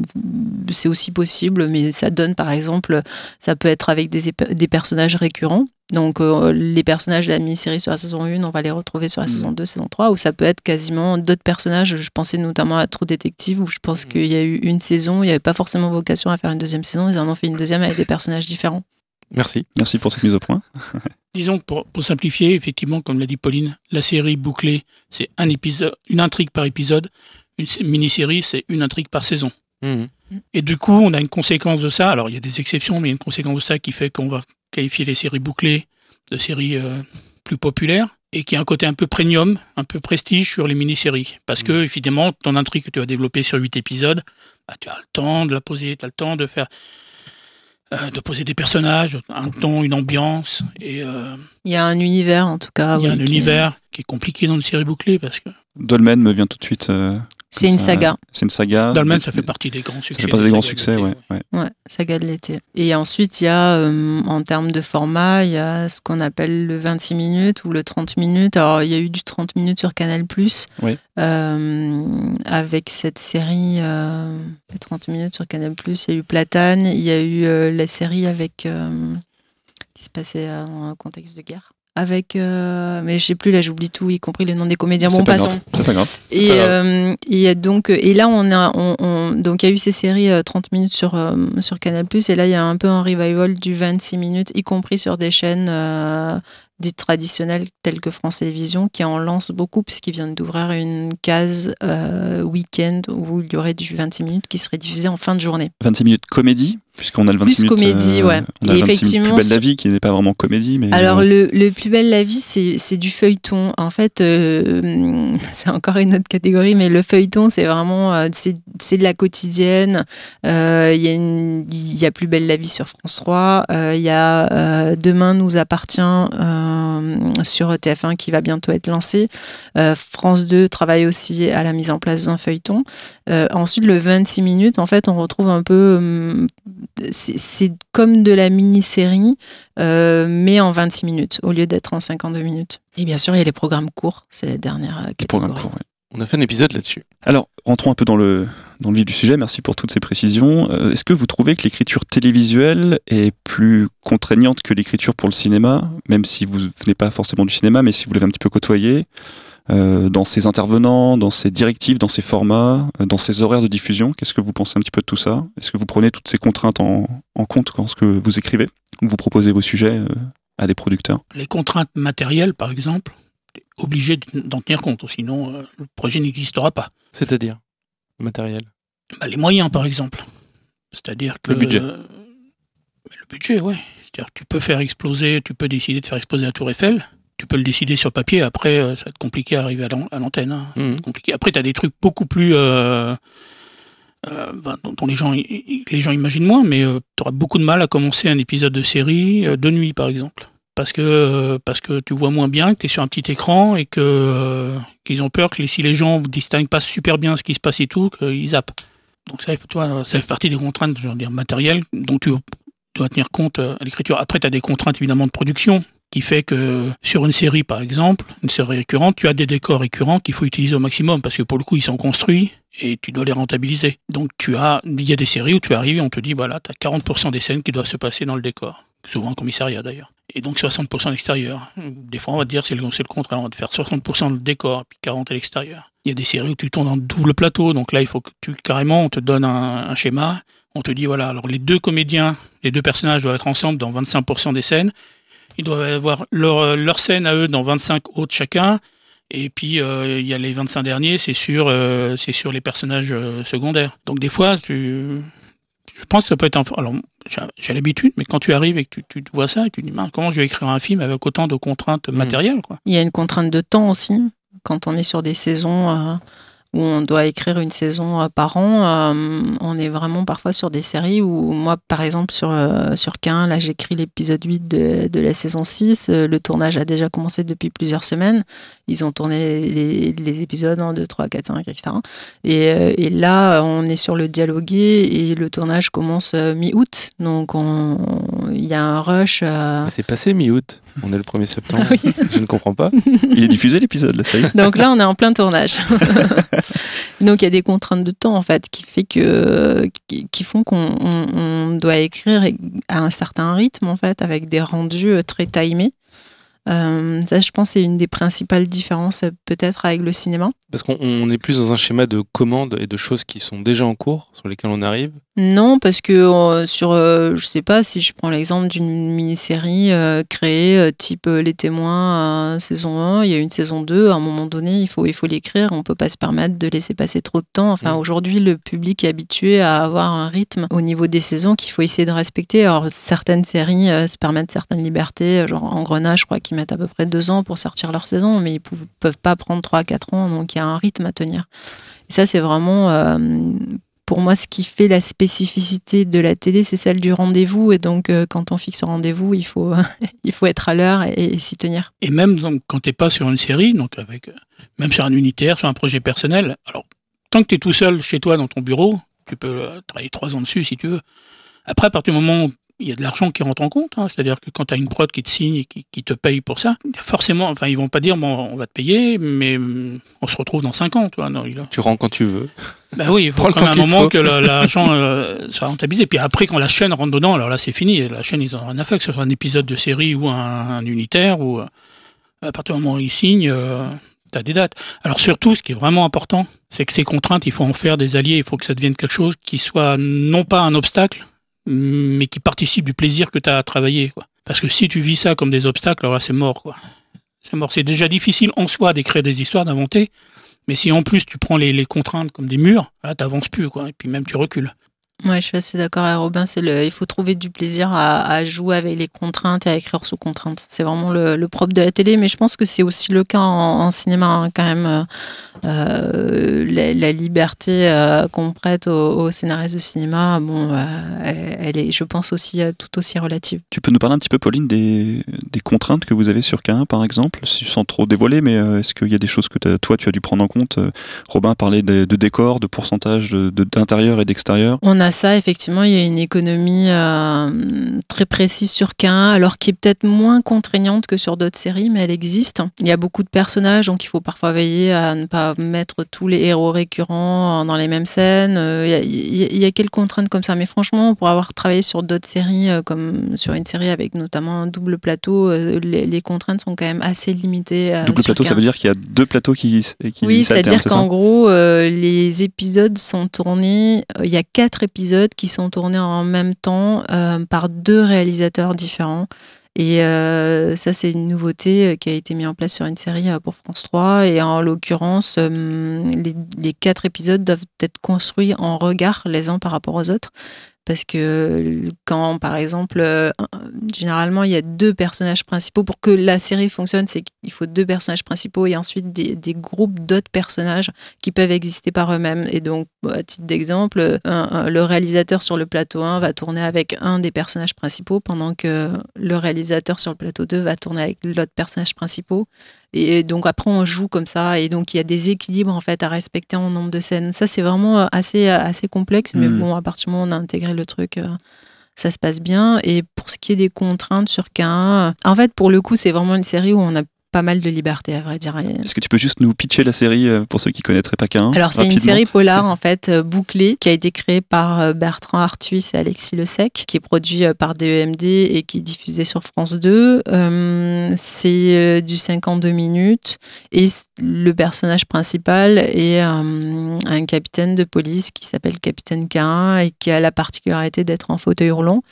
C'est aussi possible, mais ça donne, par exemple, ça peut être avec des, des personnages récurrents. Donc, euh, les personnages de la mini-série sur la saison 1, on va les retrouver sur la Mhm. saison 2, saison 3, ou ça peut être quasiment d'autres personnages. Je pensais notamment à True Detective, où je pense Mhm. qu'il y a eu une saison, il n'y avait pas forcément vocation à faire une deuxième saison, ils en ont fait une deuxième avec des personnages différents. Merci. Merci pour cette mise au point. Disons que pour, pour simplifier, effectivement, comme l'a dit Pauline, la série bouclée, c'est un épisode, une intrigue par épisode. Une sé- mini-série, c'est une intrigue par saison. Mhm. Et du coup, on a une conséquence de ça. Alors, il y a des exceptions, mais il y a une conséquence de ça qui fait qu'on va qualifier les séries bouclées de séries euh, plus populaires et qui a un côté un peu premium, un peu prestige sur les mini-séries. Parce que, évidemment, ton intrigue que tu vas développer sur 8 épisodes, bah, tu as le temps de la poser, tu as le temps de faire. euh, de poser des personnages, un ton, une ambiance, et euh, Il y a un univers, en tout cas. il y a oui, un qui- univers qui est compliqué dans une série bouclée parce que Dolmen me vient tout de suite. euh, C'est une ça. saga. C'est une saga. Dolmen, De- ça fait partie des grands succès. Ça fait partie des grands sagas de succès, ouais. ouais. Ouais, saga de l'été. Et ensuite, il y a, euh, en termes de format, il y a ce qu'on appelle le 26 minutes ou le 30 minutes. Alors, il y a eu du 30 minutes sur Canal+, Oui. euh, avec cette série, euh, les 30 minutes sur Canal+, il y a eu Platane, il y a eu euh, la série avec, euh, qui se passait dans un contexte de guerre. Avec, euh, mais je sais plus, là j'oublie tout, y compris le nom des comédiens. Bon, pas passons. pas grave. Et, euh, et donc et là on a on, on- donc il y a eu ces séries euh, 30 minutes sur euh, sur Canal+ et là il y a un peu un revival du 26 minutes y compris sur des chaînes euh, dites traditionnelles telles que France Télévisions qui en lancent beaucoup puisqu'ils viennent d'ouvrir une case euh, week-end où il y aurait du 26 minutes qui serait diffusé en fin de journée. 26 minutes comédie, puisqu'on a le 26 Plus minutes. comédie, ouais. On a Et le 26 minutes effectivement, plus belle la vie, qui n'est pas vraiment comédie, mais. Alors euh, le, le plus belle la vie, c'est du feuilleton. En fait, euh, c'est encore une autre catégorie, mais le feuilleton, c'est vraiment euh, c'est de la quotidienne. Euh, Il y a une- y a plus belle la vie sur France 3. Euh, Il y a euh, Demain nous appartient euh, sur TF1 qui va bientôt être lancé. Euh, France 2 travaille aussi à la mise en place d'un feuilleton. Euh, ensuite, le 26 minutes, en fait, on retrouve un peu. C'est comme de la mini-série, euh, mais en 26 minutes au lieu d'être en 52 minutes. Et bien sûr, il y a les programmes courts, c'est la dernière euh, les courts, ouais. On a fait un épisode là-dessus. Alors, rentrons un peu dans le, dans le vif du sujet. Merci pour toutes ces précisions. Euh, Est-ce que vous trouvez que l'écriture télévisuelle est plus contraignante que l'écriture pour le cinéma, même si vous venez pas forcément du cinéma, mais si vous l'avez un petit peu côtoyé, euh, dans ses intervenants, dans ses directives, dans ses formats, euh, dans ses horaires de diffusion Qu'est-ce que vous pensez un petit peu de tout ça? Est-ce que vous prenez toutes ces contraintes en, en compte quand ce que vous écrivez? Ou vous proposez vos sujets euh, à des producteurs? Les contraintes matérielles, par exemple, obligé d'en tenir compte, sinon euh, le projet n'existera pas. C'est-à-dire matériel? Bah, les moyens, par exemple. C'est-à-dire que. Le budget. euh, le budget, oui. C'est-à-dire que tu peux faire exploser, tu peux décider de faire exploser la Tour Eiffel. Tu peux le décider sur papier. Après, euh, ça va être compliqué à arriver à l'an- à l'antenne. hein. Mhm. compliqué. Après, tu as des trucs beaucoup plus. euh, euh, ben, dont, les, gens, les gens imaginent moins, mais tu auras beaucoup de mal à commencer un épisode de série de nuit, par exemple. Parce que, parce que tu vois moins bien, que tu es sur un petit écran et que qu'ils ont peur que les- si les gens ne distinguent pas super bien ce qui se passe et tout, qu'ils zappent. Donc ça, fait partie des contraintes je veux dire, matérielles dont tu dois tenir compte à l'écriture. Après, tu as des contraintes évidemment de production qui fait que sur une série, par exemple, une série récurrente, tu as des décors récurrents qu'il faut utiliser au maximum parce que pour le coup, ils sont construits et tu dois les rentabiliser. Donc tu as, il y a des séries où tu arrives et on te dit, voilà, tu as 40% des scènes qui doivent se passer dans le décor. Souvent un commissariat d'ailleurs. Et donc 60% à l'extérieur. Des fois, on va te dire, c'est le, contraire, on va te faire 60% dans le décor puis 40% à l'extérieur. Il y a des séries où tu tournes en double plateau, donc là, il faut que tu, carrément, on te donne un, un schéma, on te dit, voilà, alors les deux comédiens, les deux personnages doivent être ensemble dans 25% des scènes, ils doivent avoir leur, leur scène à eux dans 25 autres chacun, et puis euh, il y a les 25 derniers, c'est sur, euh, c'est sur les personnages euh, secondaires. Donc des fois, tu, je pense que ça peut être un. Alors j'ai- l'habitude, mais quand tu arrives et que tu, tu vois ça, et tu te dis comment je vais écrire un film avec autant de contraintes Mhm. matérielles, quoi. Il y a une contrainte de temps aussi, quand on est sur des saisons euh, où on doit écrire une saison euh, par an. euh, on est vraiment parfois sur des séries où, moi, par exemple, sur, euh, sur Cain, là, j'écris l'épisode 8 de, de la saison 6. euh, le tournage a déjà commencé depuis plusieurs semaines. Ils ont tourné les, les épisodes 1, 2, 3, 4, 5, etc. Et, euh, et là, on est sur le dialogué et le tournage commence mi-août. Donc, on- il y a un rush. C'est passé mi-août. On est le 1er septembre. Oui. Je ne comprends pas. Il est diffusé l'épisode, là, ça y est. Donc là, on est en plein tournage. Donc il y a des contraintes de temps en fait qui font qu'on on- on doit écrire à un certain rythme en fait avec des rendus euh, très timés. Euh, ça, je pense, c'est une des principales différences euh, peut-être avec le cinéma. Parce qu'on on est plus dans un schéma de commandes et de choses qui sont déjà en cours, sur lesquelles on arrive. Non, parce que euh, sur, euh, je sais pas, si je prends l'exemple d'une mini-série créée type Les Témoins saison 1, il y a une saison 2, à un moment donné, il faut il faut l'écrire, on peut pas se permettre de laisser passer trop de temps. Enfin, Mm. aujourd'hui, le public est habitué à avoir un rythme au niveau des saisons qu'il faut essayer de respecter. Alors, certaines séries se permettent certaines libertés, genre Engrenage, je crois qu'ils mettent à peu près deux ans pour sortir leur saison, mais ils pouv- peuvent pas prendre 3-4 ans, donc il y a un rythme à tenir. Et ça, c'est vraiment euh, pour moi, ce qui fait la spécificité de la télé, c'est celle du rendez-vous. Et donc, euh, quand on fixe un rendez-vous, il faut, il faut être à l'heure et, s'y tenir. Et même quand tu n'es pas sur une série, donc avec, euh, même sur un unitaire, sur un projet personnel, alors tant que tu es tout seul chez toi dans ton bureau, tu peux travailler trois ans dessus si tu veux. Après, à partir du moment où il y a de l'argent qui rentre en compte, hein, c'est-à-dire que quand tu as une prod qui te signe et qui, qui te paye pour ça, forcément, enfin, ils vont pas dire, bon, on va te payer, mais hum, on se retrouve dans cinq ans, toi. Non, il a- Tu rends quand tu veux. Ben oui, il faut quand même un moment faut. que la- l'argent euh, soit rentabilisé. Puis après, quand la chaîne rentre dedans, alors là, c'est fini. La chaîne, ils ont rien à faire, que ce soit un épisode de série ou un, un unitaire, ou euh, à partir du moment où ils signent, euh, tu as des dates. Alors surtout, ce qui est vraiment important, c'est que ces contraintes, il faut en faire des alliés. Il faut que ça devienne quelque chose qui soit non pas un obstacle, mais qui participe du plaisir que tu as à travailler. Quoi. Parce que si tu vis ça comme des obstacles, alors là, c'est mort. quoi. C'est mort. C'est déjà difficile en soi d'écrire des histoires, d'inventer. Mais si en plus tu prends les, les contraintes comme des murs, là t'avances plus quoi, et puis même tu recules. Ouais, je suis assez d'accord avec Robin. C'est le, il faut trouver du plaisir à, à jouer avec les contraintes et à écrire sous contrainte. C'est vraiment le, le propre de la télé, mais je pense que c'est aussi le cas en, en cinéma hein, quand même. euh, euh, la, la liberté euh, qu'on prête aux, aux scénaristes de cinéma, bon, euh, elle, elle est, je pense aussi tout aussi relative. Tu peux nous parler un petit peu, Pauline, des, des contraintes que vous avez sur K1, par exemple, sans trop dévoiler, mais est-ce qu'il y a des choses que toi, tu as dû prendre en compte Robin parlait de, de décors, de pourcentage de- de- d'intérieur et d'extérieur. On a ça, effectivement, il y a une économie euh, très précise sur K1, alors qui est peut-être moins contraignante que sur d'autres séries, mais elle existe. Il y a beaucoup de personnages, donc il faut parfois veiller à ne pas mettre tous les héros récurrents dans les mêmes scènes. Euh, Il y a, il y quelques contraintes comme ça, mais franchement, pour avoir travaillé sur d'autres séries, euh, comme sur une série avec notamment un double plateau, euh, les, les contraintes sont quand même assez limitées. euh, Double plateau, K1. ça veut dire qu'il y a deux plateaux qui, qui Oui, c'est-à-dire c'est qu'en gros, euh, les épisodes sont tournés. euh, Il y a quatre épisodes qui sont tournés en même temps euh, par deux réalisateurs différents. Et euh, ça, c'est une nouveauté euh, qui a été mise en place sur une série pour France 3. Et en l'occurrence, les quatre épisodes doivent être construits en regard les uns par rapport aux autres. Parce que quand, par exemple, euh, généralement, il y a deux personnages principaux. Pour que la série fonctionne, c'est qu'il faut deux personnages principaux et ensuite des, des groupes d'autres personnages qui peuvent exister par eux-mêmes. Et donc, à titre d'exemple, le réalisateur sur le plateau 1 va tourner avec un des personnages principaux pendant que le réalisateur sur le plateau 2 va tourner avec l'autre personnage principal. Et donc après on joue comme ça et donc il y a des équilibres en fait à respecter en nombre de scènes. Ça c'est vraiment euh, assez assez complexe mais Mm. bon à partir du moment où on a intégré le truc euh, ça se passe bien et pour ce qui est des contraintes sur K1 euh, en fait pour le coup c'est vraiment une série où on n'a pas mal de liberté, à vrai dire. Est-ce que tu peux juste nous pitcher la série euh, pour ceux qui connaîtraient pas qu'un Alors, c'est une série polar, en fait, euh, bouclée, qui a été créée par euh, Bertrand Artuis et Alexis Le Sec, qui est produit par DEMD et qui est diffusé sur France 2. Euh, c'est du 52 minutes et le personnage principal est euh, un capitaine de police qui s'appelle Capitaine Cain et qui a la particularité d'être en fauteuil roulant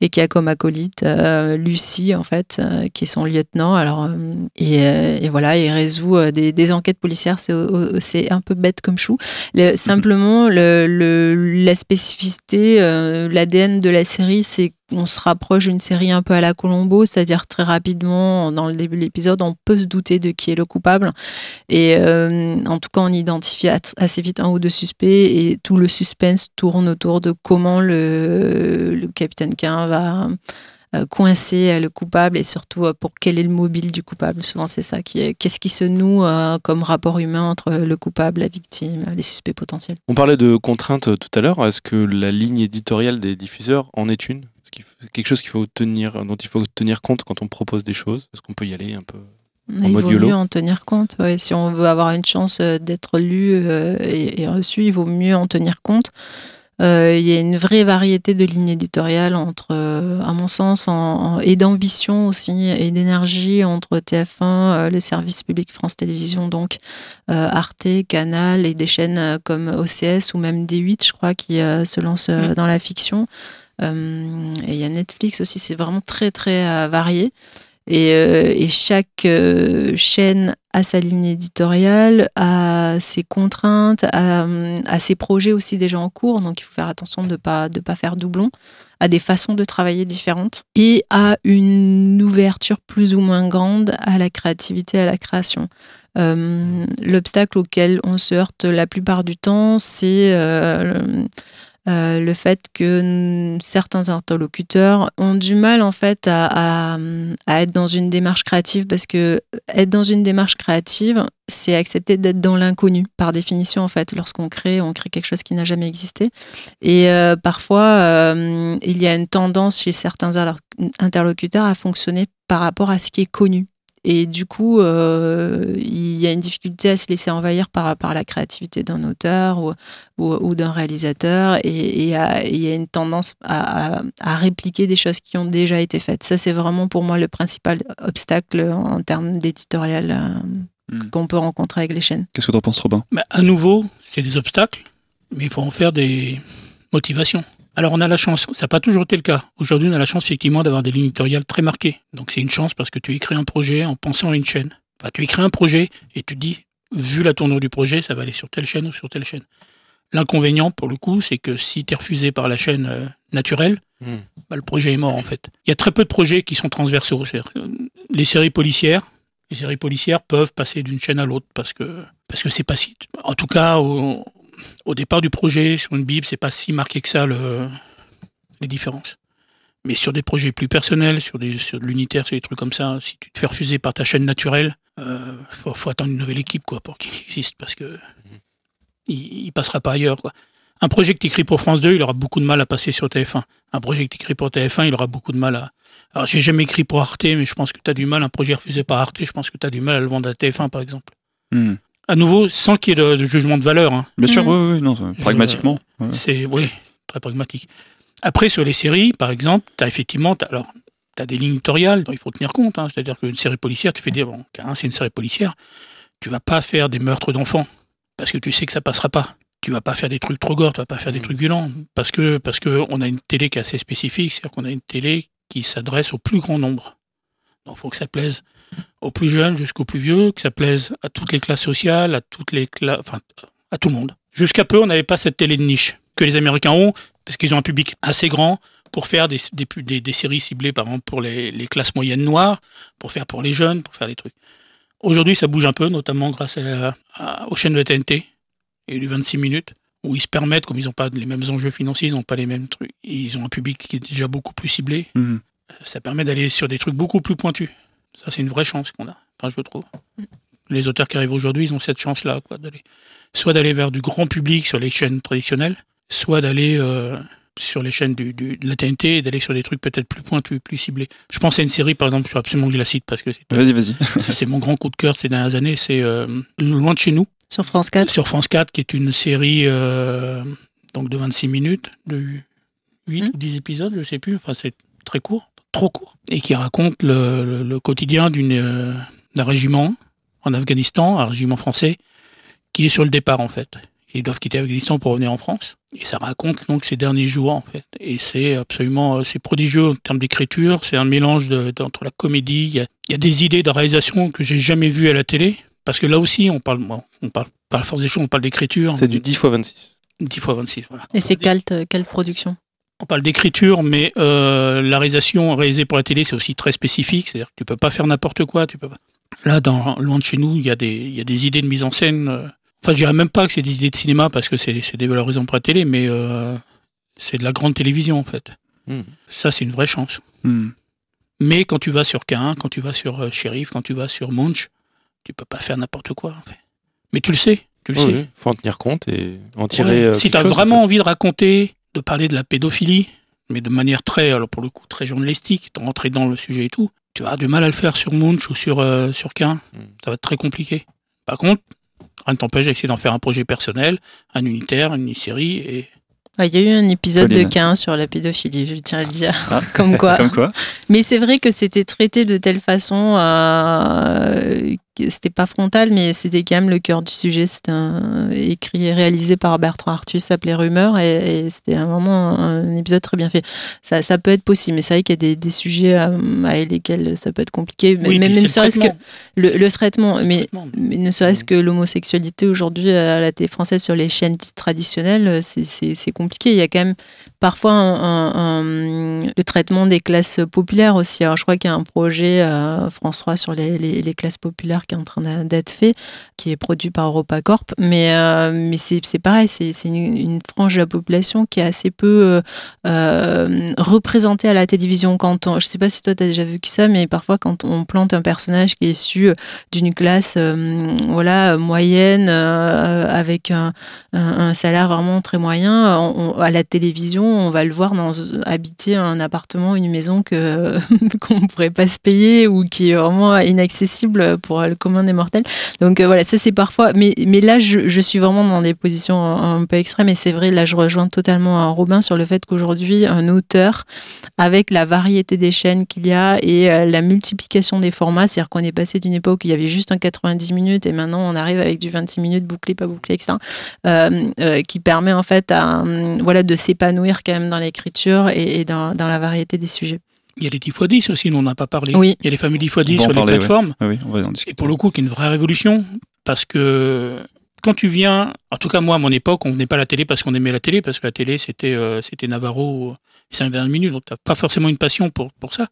et qui a comme acolyte euh, Lucie, en fait, euh, qui est son lieutenant. Alors, euh, et, euh, et voilà, il résout des, des enquêtes policières. C'est un peu bête comme chou. Le- simplement, le, le- la spécificité, euh, l'ADN de la série, c'est qu'on se rapproche d'une série un peu à la Colombo, c'est-à-dire très rapidement, dans le début de l'épisode, on peut se douter de qui est le coupable. Et euh, en tout cas, on identifie assez vite un ou deux suspects et tout le suspense tourne autour de comment le, capitaine Cain va euh, coincer euh, le coupable et surtout pour quel est le mobile du coupable. Souvent, c'est ça. Qu'est-ce qui se noue comme rapport humain entre le coupable, la victime, les suspects potentiels. On parlait de contraintes tout à l'heure. Est-ce que la ligne éditoriale des diffuseurs en est une? Quelque chose qu'il faut tenir, dont il faut tenir compte quand on propose des choses Est-ce qu'on peut y aller un peu Il mode vaut YOLO. mieux en tenir compte. ouais. Si on veut avoir une chance euh, d'être lu euh, et, et reçu, il vaut mieux en tenir compte. Euh, Il y a une vraie variété de lignes éditoriales entre, euh, à mon sens, en- en- et d'ambition aussi et d'énergie entre TF1, euh, le service public France Télévisions, donc Arte, Canal et des chaînes comme OCS ou même D8, je crois, qui se lancent Mm. dans la fiction. Euh, et il y a Netflix aussi, c'est vraiment très très euh, varié. Et, euh, chaque chaîne a sa ligne éditoriale, a ses contraintes, a, a ses projets aussi déjà en cours, donc il faut faire attention de ne pas, de pas faire doublon, a des façons de travailler différentes et a une ouverture plus ou moins grande à la créativité, à la création. Euh, L'obstacle auquel on se heurte la plupart du temps, c'est euh, le fait que certains interlocuteurs ont du mal en fait à, être dans une démarche créative parce que être dans une démarche créative, c'est accepter d'être dans l'inconnu par définition en fait. Lorsqu'on crée, on crée quelque chose qui n'a jamais existé. Et euh, parfois, euh, il y a une tendance chez certains interlocuteurs à fonctionner par rapport à ce qui est connu. Et du coup, euh, il y a une difficulté à se laisser envahir par, par la créativité d'un auteur ou, ou, ou d'un réalisateur. Et, il y a une tendance à, à- à répliquer des choses qui ont déjà été faites. Ça, c'est vraiment pour moi le principal obstacle en termes d'éditorial euh, Hmm. qu'on peut rencontrer avec les chaînes. Qu'est-ce que t'en penses, Robin? Bah, à nouveau, c'est des obstacles, mais il faut en faire des motivations. Alors on a la chance, ça n'a pas toujours été le cas. Aujourd'hui, on a la chance effectivement d'avoir des lignes éditoriales très marquées. Donc c'est une chance parce que tu écris un projet en pensant à une chaîne. Enfin, tu écris un projet et tu te dis, vu la tournure du projet, ça va aller sur telle chaîne ou sur telle chaîne. L'inconvénient, pour le coup, c'est que si tu es refusé par la chaîne euh, naturelle, Hmm. bah, le projet est mort en fait. Il y a très peu de projets qui sont transversaux. Euh, Les séries policières, les séries policières peuvent passer d'une chaîne à l'autre parce que parce que c'est pas si. En tout cas, au, au départ du projet sur une bible, c'est pas si marqué que ça le, les différences. Mais sur des projets plus personnels, sur des sur de l'unitaire, sur des trucs comme ça, si tu te fais refuser par ta chaîne naturelle, euh, faut, attendre une nouvelle équipe quoi pour qu'il existe parce que il, passera pas ailleurs. Un projet que tu écris pour France 2, il aura beaucoup de mal à passer sur TF1. Un projet que tu écris pour TF1, il aura beaucoup de mal à. Alors, j'ai jamais écrit pour Arte, mais je pense que tu as du mal. Un projet refusé par Arte, je pense que tu as du mal à le vendre à TF1, par exemple. Hmm. À nouveau, sans qu'il y ait de, de jugement de valeur. hein. Bien sûr, Mhm. oui, oui, non, pragmatiquement. ouais. C'est, oui, très pragmatique. Après, sur les séries, par exemple, tu as effectivement. alors, tu as des lignes éditoriales dont il faut tenir compte. hein. C'est-à-dire qu'une série policière, tu fais dire, bon, c'est une série policière. Tu vas pas faire des meurtres d'enfants parce que tu sais que ça passera pas. Tu vas pas faire des trucs trop gore, tu vas pas faire des trucs violents parce que parce que on a une télé qui est assez spécifique, c'est-à-dire qu'on a une télé qui s'adresse au plus grand nombre. Donc, il faut que ça plaise aux plus jeunes jusqu'aux plus vieux, que ça plaise à toutes les classes sociales, à toutes les cla- enfin, à tout le monde. Jusqu'à peu, on n'avait pas cette télé de niche que les Américains ont, parce qu'ils ont un public assez grand pour faire des, des, des- des séries ciblées, par exemple, pour les, les classes moyennes noires, pour faire pour les jeunes, pour faire des trucs. Aujourd'hui, ça bouge un peu, notamment grâce à la- à- aux chaînes de TNT et du 26 minutes, où ils se permettent, comme ils n'ont pas les mêmes enjeux financiers, ils n'ont pas les mêmes trucs, ils ont un public qui est déjà beaucoup plus ciblé, Mhm. ça permet d'aller sur des trucs beaucoup plus pointus. Ça, c'est une vraie chance qu'on a, enfin, je trouve. Les auteurs qui arrivent aujourd'hui, ils ont cette chance-là, quoi, d'aller, soit d'aller vers du grand public sur les chaînes traditionnelles, soit d'aller euh, sur les chaînes du, du- de la TNT et d'aller sur des trucs peut-être plus pointus, plus ciblés. Je pense à une série, par exemple, je veux absolument que je la cite parce que c'est, Vas-y, vas-y. c'est mon grand coup de cœur ces dernières années, c'est euh, Loin de chez nous, Sur France 4. sur France 4, qui est une série euh, donc de 26 minutes, de 8 Hmm. ou 10 épisodes, je sais plus, enfin c'est très court, trop court, et qui raconte le, le- le quotidien euh, d'un régiment en Afghanistan, un régiment français, qui est sur le départ en fait. Ils doivent quitter l'Afghanistan pour revenir en France. Et ça raconte donc ces derniers jours en fait. Et c'est absolument, euh, c'est prodigieux en termes d'écriture. C'est un mélange de, entre la comédie. Il y, a, il y a des idées de réalisation que j'ai jamais vues à la télé. Parce que là aussi, on parle, bon, on parle par la force des choses, on parle d'écriture. C'est du 10 x 26. 10 fois 26, voilà. Et c'est euh, Calt Production? On parle d'écriture, mais euh, la réalisation réalisée pour la télé, c'est aussi très spécifique. C'est-à-dire que tu peux pas faire n'importe quoi. Tu peux pas. Là, dans loin de chez nous, il y a des, il y a des idées de mise en scène. euh, Enfin, je dirais même pas que c'est des idées de cinéma parce que c'est c'est dévalorisant pour la télé, mais euh, c'est de la grande télévision en fait. Hmm. Ça, c'est une vraie chance. Hmm. Mais quand tu vas sur K1, quand tu vas sur euh, Sheriff, quand tu vas sur Munch, tu peux pas faire n'importe quoi. En fait. Mais tu le sais, tu le Oui, sais. oui, faut en tenir compte et en tirer. Ouais, euh, si tu as chose, en vraiment fait. envie de raconter, de parler de la pédophilie, mais de manière très, alors pour le coup, très journalistique, de rentrer dans le sujet et tout, tu vas avoir du mal à le faire sur Munch ou sur, euh, sur Quin. Mm. Ça va être très compliqué. Par contre, rien ne t'empêche d'essayer d'en faire un projet personnel, un unitaire, une série, et Ouais, Il y a eu un épisode Pauline. de 15 sur la pédophilie, je tiens à le dire. Ah. Comme quoi. Comme quoi Mais c'est vrai que c'était traité de telle façon, euh, c'était pas frontal, mais c'était quand même le cœur du sujet. C'était un- écrit et réalisé par Bertrand Artus, s'appelait Rumeur, et, et c'était un moment un épisode très bien fait. Ça, ça peut être possible, mais c'est vrai qu'il y a des, des sujets avec lesquels ça peut être compliqué. Mais même ne serait-ce que le, traitement, le mais traitement. mais ne serait-ce que l'homosexualité aujourd'hui à la télé française sur les chaînes traditionnelles, c'est compliqué. Il y a quand même parfois le traitement des classes populaires aussi. Alors je crois qu'il y a un projet euh, France 3 sur les, classes populaires qui est en train d'être fait, qui est produit par EuropaCorp. Mais, euh, mais c'est pareil, c'est une, une frange de la population qui est assez peu euh, représentée à la télévision. Quand on, je sais pas si toi tu as déjà que ça, mais parfois quand on plante un personnage qui est issu d'une classe voilà moyenne avec un, salaire vraiment très moyen à la télévision on va le voir dans, habiter un appartement une maison que qu'on ne pourrait pas se payer ou qui est vraiment inaccessible pour le commun des mortels donc euh, voilà ça c'est parfois mais, mais là je, je suis vraiment dans des positions un, peu extrêmes et c'est vrai là je rejoins totalement euh, Robin sur le fait qu'aujourd'hui un auteur avec la variété des chaînes qu'il y a et euh, la multiplication des formats. C'est-à-dire qu'on est passé d'une époque où il y avait juste un 90 minutes et maintenant on arrive avec du 26 minutes bouclé, pas bouclé, etc. qui permet en fait à, hum, voilà, de s'épanouir quand même dans l'écriture et, et dans, dans la variété des sujets. Il y a les 10 x 10 aussi, dont on n'a pas parlé. Oui. Il y a les fameux 10 x 10 On va en sur les parler, plateformes. Oui, on va en Et discuter. pour le coup, qui est une vraie révolution, parce que quand tu viens, en tout cas moi à mon époque, on venait pas à la télé parce qu'on aimait la télé, parce que la télé c'était euh, c'était Navarro euh, les cinq dernières minutes, donc t'as pas forcément une passion pour, pour ça.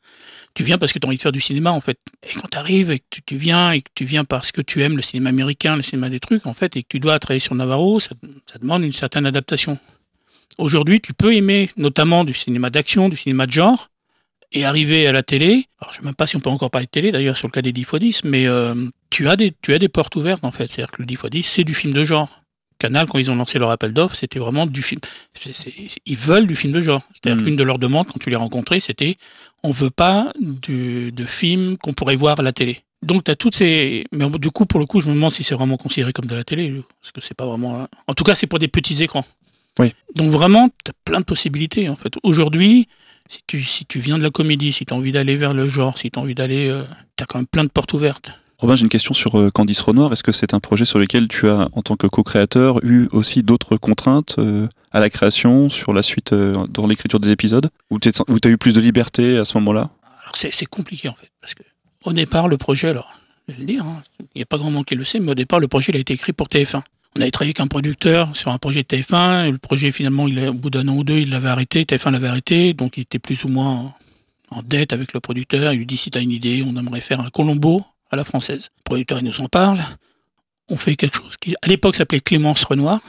Tu viens parce que tu as envie de faire du cinéma en fait. Et quand tu arrives et que tu, tu viens et que tu viens parce que tu aimes le cinéma américain, le cinéma des trucs en fait, et que tu dois travailler sur Navarro, ça, ça demande une certaine adaptation. Aujourd'hui, tu peux aimer notamment du cinéma d'action, du cinéma de genre, et arriver à la télé. Alors, je ne sais même pas si on peut encore parler de télé, d'ailleurs, sur le cas des 10 x 10, mais euh, tu, as des, tu as des portes ouvertes, en fait. C'est-à-dire que le 10 x 10, c'est du film de genre. Canal, quand ils ont lancé leur appel d'offres, c'était vraiment du film. ils veulent du film de genre. C'est-à-dire Mm. qu'une de leurs demandes, quand tu les rencontrais, c'était on veut pas du, de films qu'on pourrait voir à la télé. Donc, tu as toutes ces. Mais du coup, pour le coup, je me demande si c'est vraiment considéré comme de la télé. Parce que c'est pas vraiment. En tout cas, c'est pour des petits écrans. Oui. Donc, vraiment, tu as plein de possibilités, en fait. Aujourd'hui, si tu, si tu viens de la comédie, si tu as envie d'aller vers le genre, si tu as envie d'aller. tu as quand même plein de portes ouvertes. Robin, j'ai une question sur euh, Candice Renoir. Est-ce que c'est un projet sur lequel tu as, en tant que co-créateur, eu aussi d'autres contraintes euh, à la création, sur la suite, euh, dans l'écriture des épisodes? Ou tu as eu plus de liberté à ce moment-là? Alors c'est c'est compliqué en fait, parce que au départ le projet, alors je vais le dire, hein, il n'y a pas grand monde qui le sait, mais au départ le projet il a été écrit pour TF1. On avait travaillé avec un producteur sur un projet de TF1, et le projet finalement il au bout d'un an ou deux il l'avait arrêté, TF1 l'avait arrêté, donc il était plus ou moins en, dette avec le producteur. Il lui dit si tu as une idée, on aimerait faire un Colombo à la française. Le producteur il nous en parle, on fait quelque chose qui à l'époque s'appelait Clémence Renoir.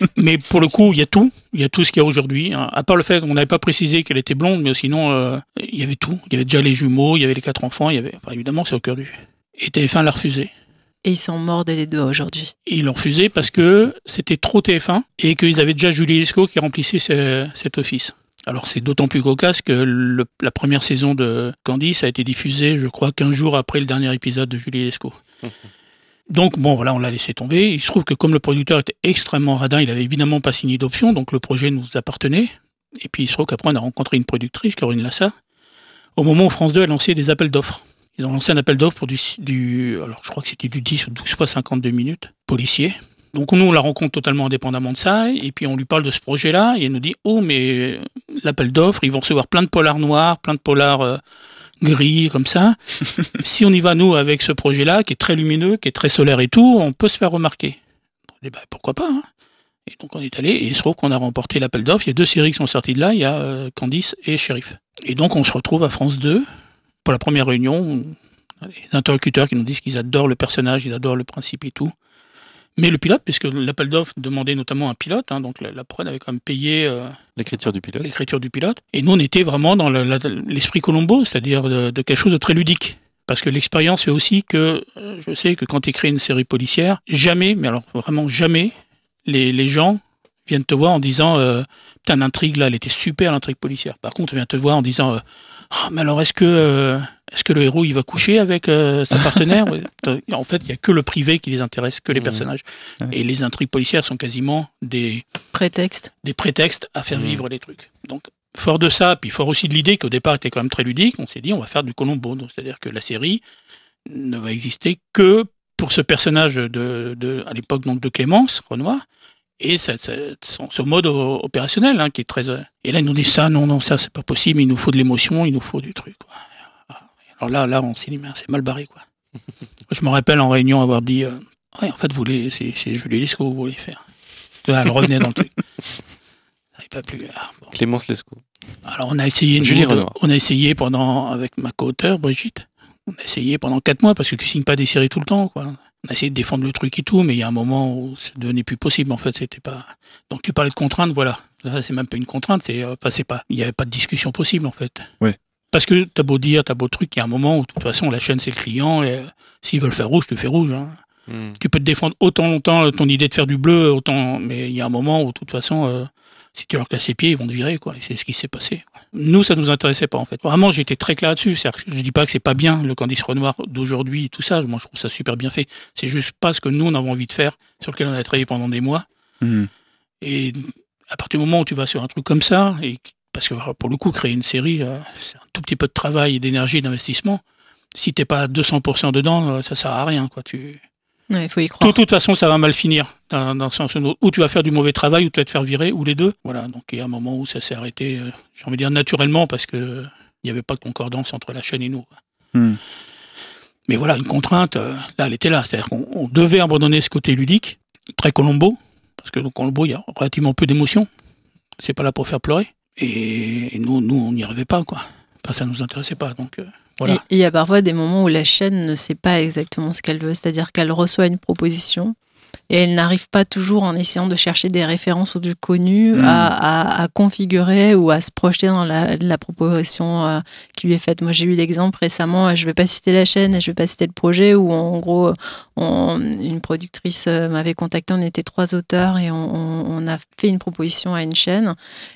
mais pour le coup, il y a tout. Il y a tout ce qu'il y a aujourd'hui. hein. À part le fait qu'on n'avait pas précisé qu'elle était blonde, mais sinon, euh, il y avait tout. Il y avait déjà les jumeaux, il y avait les quatre enfants, il y avait. Enfin, évidemment, c'est au cœur du. Et TF1 l'a refusé. Et ils sont morts les doigts aujourd'hui. Ils l'ont refusé parce que c'était trop TF1 et qu'ils avaient déjà Julie Lescaut qui remplissait ce- cet office. Alors c'est d'autant plus cocasse que le- la première saison de Candice a été diffusée, je crois, 15 jours après le dernier épisode de Julie Lescaut. Donc bon, voilà, on l'a laissé tomber. Il se trouve que comme le producteur était extrêmement radin, il avait évidemment pas signé d'option, donc le projet nous appartenait. Et puis il se trouve qu'après on a rencontré une productrice, Caroline Lassa, au moment où France 2 a lancé des appels d'offres. Ils ont lancé un appel d'offres pour du, du, alors je crois que c'était du 10 ou 12 fois 52 minutes, policier. Donc nous, on la rencontre totalement indépendamment de ça, et puis on lui parle de ce projet-là, et elle nous dit, oh, mais euh, l'appel d'offres, ils vont recevoir plein de polars noirs, plein de polars euh, gris, comme ça. si on y va, nous, avec ce projet-là, qui est très lumineux, qui est très solaire et tout, on peut se faire remarquer. On dit, bah, pourquoi pas hein Et donc on est allé, et il se trouve qu'on a remporté l'appel d'offres. Il y a deux séries qui sont sorties de là, il y a euh, Candice et Sheriff. Et donc on se retrouve à France 2, pour la première réunion, les interlocuteurs qui nous disent qu'ils adorent le personnage, ils adorent le principe et tout. Mais le pilote, puisque l'appel d'offres demandait notamment un pilote, hein, donc la, la prod avait quand même payé euh, L'écriture du pilote. l'écriture du pilote. Et nous, on était vraiment dans l'esprit Colombo, c'est-à-dire de, de quelque chose de très ludique. Parce que l'expérience fait aussi que, euh, je sais que quand tu écris une série policière, jamais, mais alors vraiment jamais, les, les gens viennent te voir en disant euh, Putain, l'intrigue là, elle était super, l'intrigue policière. Par contre, on vient te voir en disant Ah, mais alors est-ce que, euh, est-ce que le héros il va coucher avec euh, sa partenaire En fait, il n'y a que le privé qui les intéresse, que les Mhm. personnages. Ouais. Et les intrigues policières sont quasiment des, Prétexte. des prétextes à faire Mhm. vivre les trucs. Donc, fort de ça, puis fort aussi de l'idée qu'au départ était quand même très ludique, on s'est dit on va faire du Colombo. Donc, C'est-à-dire que la série ne va exister que pour ce personnage de, de- à l'époque donc de Clémence Renoir et son, son mode opérationnel hein, qui est très. Et là ils nous disent ça, non non ça c'est pas possible, il nous faut de l'émotion, il nous faut du truc. quoi. Ah, Alors là là on s'est dit mais c'est mal barré quoi. Je me rappelle en réunion avoir dit euh, ouais en fait vous voulez c'est c'est Julie Lescaut que vous voulez faire. Elle revenait dans le truc. Pas plus. Ah, bon. Clémence Lescaut. Alors on a essayé, Julie de- on a essayé pendant avec ma co-auteure Brigitte, on a essayé pendant quatre mois parce que tu signes pas des séries tout le temps quoi. On a essayé de défendre le truc et tout, mais il y a un moment où ça devenait plus possible en fait. C'était pas. Donc tu parlais de contraintes, voilà. Là c'est même pas une contrainte, c'est euh, enfin, c'est pas. Il y avait pas de discussion possible en fait. Ouais. Parce que t'as beau dire, t'as beau truc, il y a un moment où de toute façon la chaîne c'est le client et euh, s'ils veulent faire rouge, tu fais rouge. hein. Hmm. Tu peux te défendre autant longtemps ton idée de faire du bleu, autant, mais il y a un moment où, de toute façon, euh, si tu leur casses les pieds, ils vont te virer, quoi. C'est ce qui s'est passé. Nous, ça nous intéressait pas, en fait. Vraiment, j'étais très clair là-dessus. Je dis pas que c'est pas bien, le Candice Renoir d'aujourd'hui, tout ça. Moi, je trouve ça super bien fait. C'est juste pas ce que nous, on avait envie de faire, sur lequel on a travaillé pendant des mois. Mhm. Et à partir du moment où tu vas sur un truc comme ça, et parce que pour le coup, créer une série, euh, c'est un tout petit peu de travail et d'énergie et d'investissement. Si t'es pas à 200% dedans, euh, ça sert à rien, quoi. Tu, Ouais, il faut y de toute façon, ça va mal finir, dans, dans le sens où tu vas faire du mauvais travail, ou tu vas te faire virer, ou les deux. Voilà, donc il y a un moment où ça s'est arrêté, euh, j'ai envie de dire naturellement, parce que euh, il n'y avait pas de concordance entre la chaîne et nous. Mhm. Mais voilà, une contrainte, euh, là, elle était là. C'est-à-dire qu'on on devait abandonner ce côté ludique, très Colombo, parce que dans Colombo, il y a relativement peu d'émotions. C'est pas là pour faire pleurer. Et, et nous, nous, on n'y arrivait pas, quoi. Enfin, ça nous intéressait pas, donc euh, Et il y a parfois des moments où la chaîne ne sait pas exactement ce qu'elle veut, c'est-à-dire qu'elle reçoit une proposition et elle n'arrive pas toujours en essayant de chercher des références ou du connu Mm. à, à- à configurer ou à se projeter dans la, la proposition euh, qui lui est faite. Moi, j'ai eu l'exemple récemment, euh, je ne vais pas citer la chaîne je ne vais pas citer le projet, où en gros, on- une productrice euh, m'avait contacté, on était trois auteurs et on, on- on a fait une proposition à une chaîne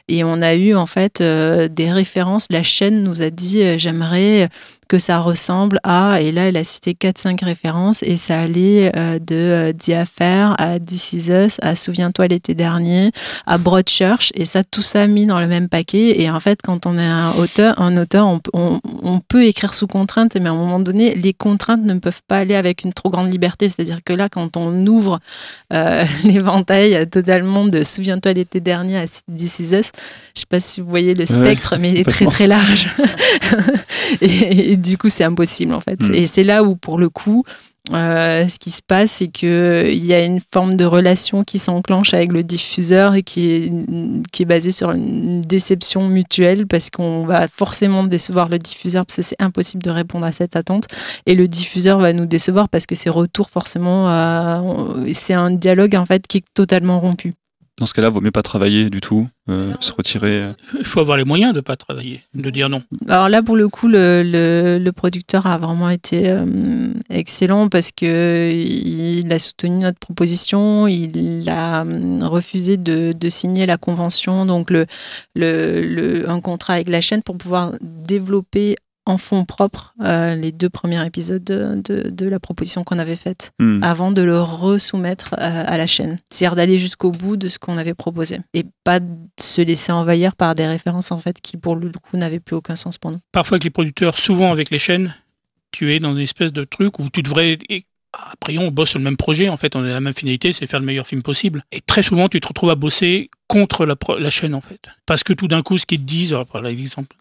et on a eu en fait euh, des références. La chaîne nous a dit, euh, j'aimerais que ça ressemble à, et là elle a cité 4-5 références, et ça allait euh, de euh, The Affair à This Is Us, à Souviens-toi l'été dernier, à Broadchurch, et ça tout ça mis dans le même paquet. Et en fait, quand on est un auteur, un auteur on, peut- on, on peut écrire sous contrainte, mais à un moment donné, les contraintes ne peuvent pas aller avec une trop grande liberté. C'est-à-dire que là, quand on ouvre euh, l'éventail totalement de Souviens-toi l'été dernier à This Is Us, je sais pas si vous voyez le spectre, mais il est très très large. et, et du coup, c'est impossible en fait. Mm. Et c'est là où, pour le coup, euh, ce qui se passe, c'est que il y a une forme de relation qui s'enclenche avec le diffuseur et qui est, qui est basée sur une déception mutuelle parce qu'on va forcément décevoir le diffuseur parce que c'est impossible de répondre à cette attente et le diffuseur va nous décevoir parce que ses retours forcément, euh, c'est un dialogue en fait qui est totalement rompu. Dans ce cas-là, vaut mieux pas travailler du tout, euh, se retirer. euh. Il faut avoir les moyens de ne pas travailler, de dire non. Alors là, pour le coup, le, le- le producteur a vraiment été euh, excellent parce que il a soutenu notre proposition, il a refusé de, de signer la convention, donc le, le, le- un contrat avec la chaîne pour pouvoir développer en fonds propres euh, les deux premiers épisodes de, de- de la proposition qu'on avait faite Hmm. avant de le resoumettre euh, à la chaîne. C'est-à-dire d'aller jusqu'au bout de ce qu'on avait proposé et pas de se laisser envahir par des références en fait qui pour le coup n'avaient plus aucun sens pour nous. Parfois avec les producteurs, souvent avec les chaînes, tu es dans une espèce de truc où tu devrais... Après, on bosse sur le même projet, en fait, on a la même finalité, c'est faire le meilleur film possible. Et très souvent, tu te retrouves à bosser contre la, chaîne, en fait. Parce que tout d'un coup, ce qu'ils te disent, par exemple,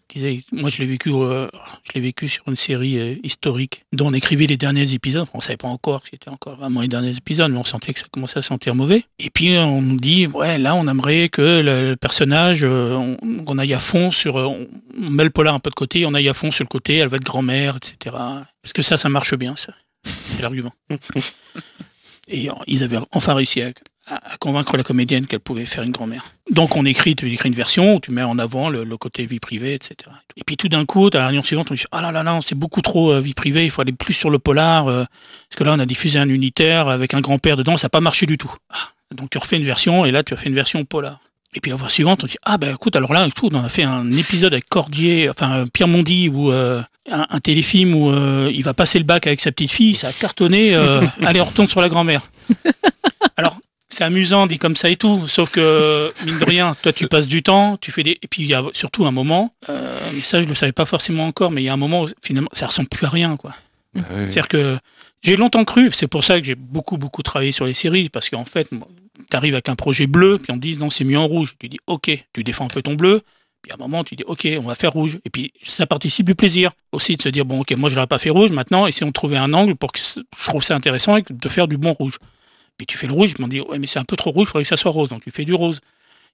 moi je l'ai vécu, euh, vécu sur une série euh, historique dont on écrivait les derniers épisodes. Enfin, on savait pas encore que c'était encore vraiment les derniers épisodes, mais on sentait que ça commençait à sentir mauvais. Et puis on nous dit, ouais, là, on aimerait que le, personnage, euh, on, aille à fond sur, euh, on met le polar un peu de côté, on aille à fond sur le côté, elle va être grand-mère, etc. Parce que ça, ça marche bien, ça. C'est l'argument. Et ils avaient enfin réussi à, à- convaincre la comédienne qu'elle pouvait faire une grand-mère. Donc on écrit, tu écris une version où tu mets en avant le, côté vie privée, etc. Et puis tout d'un coup, à la réunion suivante, on dit ah là là là, c'est beaucoup trop euh, vie privée, il faut aller plus sur le polar, euh, parce que là on a diffusé un unitaire avec un grand-père dedans, ça n'a pas marché du tout. Ah, donc tu refais une version et là tu refais une version polar. Et puis la fois suivante, on dit ah ben écoute alors là tout, on a fait un épisode avec Cordier, enfin euh, Pierre Mondy ou un, un téléfilm où euh, il va passer le bac avec sa petite fille, ça a cartonné. euh, allez on retourne sur la grand-mère. Alors c'est amusant dit comme ça et tout, sauf que mine de rien, toi tu passes du temps, tu fais des et puis il y a surtout un moment, euh, mais ça je le savais pas forcément encore, mais il y a un moment où finalement ça ressemble plus à rien quoi. Oui. C'est-à-dire que j'ai longtemps cru, c'est pour ça que j'ai beaucoup, beaucoup travaillé sur les séries, parce qu'en fait, tu arrives avec un projet bleu, puis on te dit non, c'est mieux en rouge. Tu dis ok, tu défends un peu ton bleu, puis à un moment, tu dis ok, on va faire rouge. Et puis ça participe du plaisir aussi de se dire bon, ok, moi je l'aurais pas fait rouge, maintenant, essayons de trouver un angle pour que je trouve ça intéressant et de faire du bon rouge. Puis tu fais le rouge, puis on dit ouais, mais c'est un peu trop rouge, il faudrait que ça soit rose, donc tu fais du rose.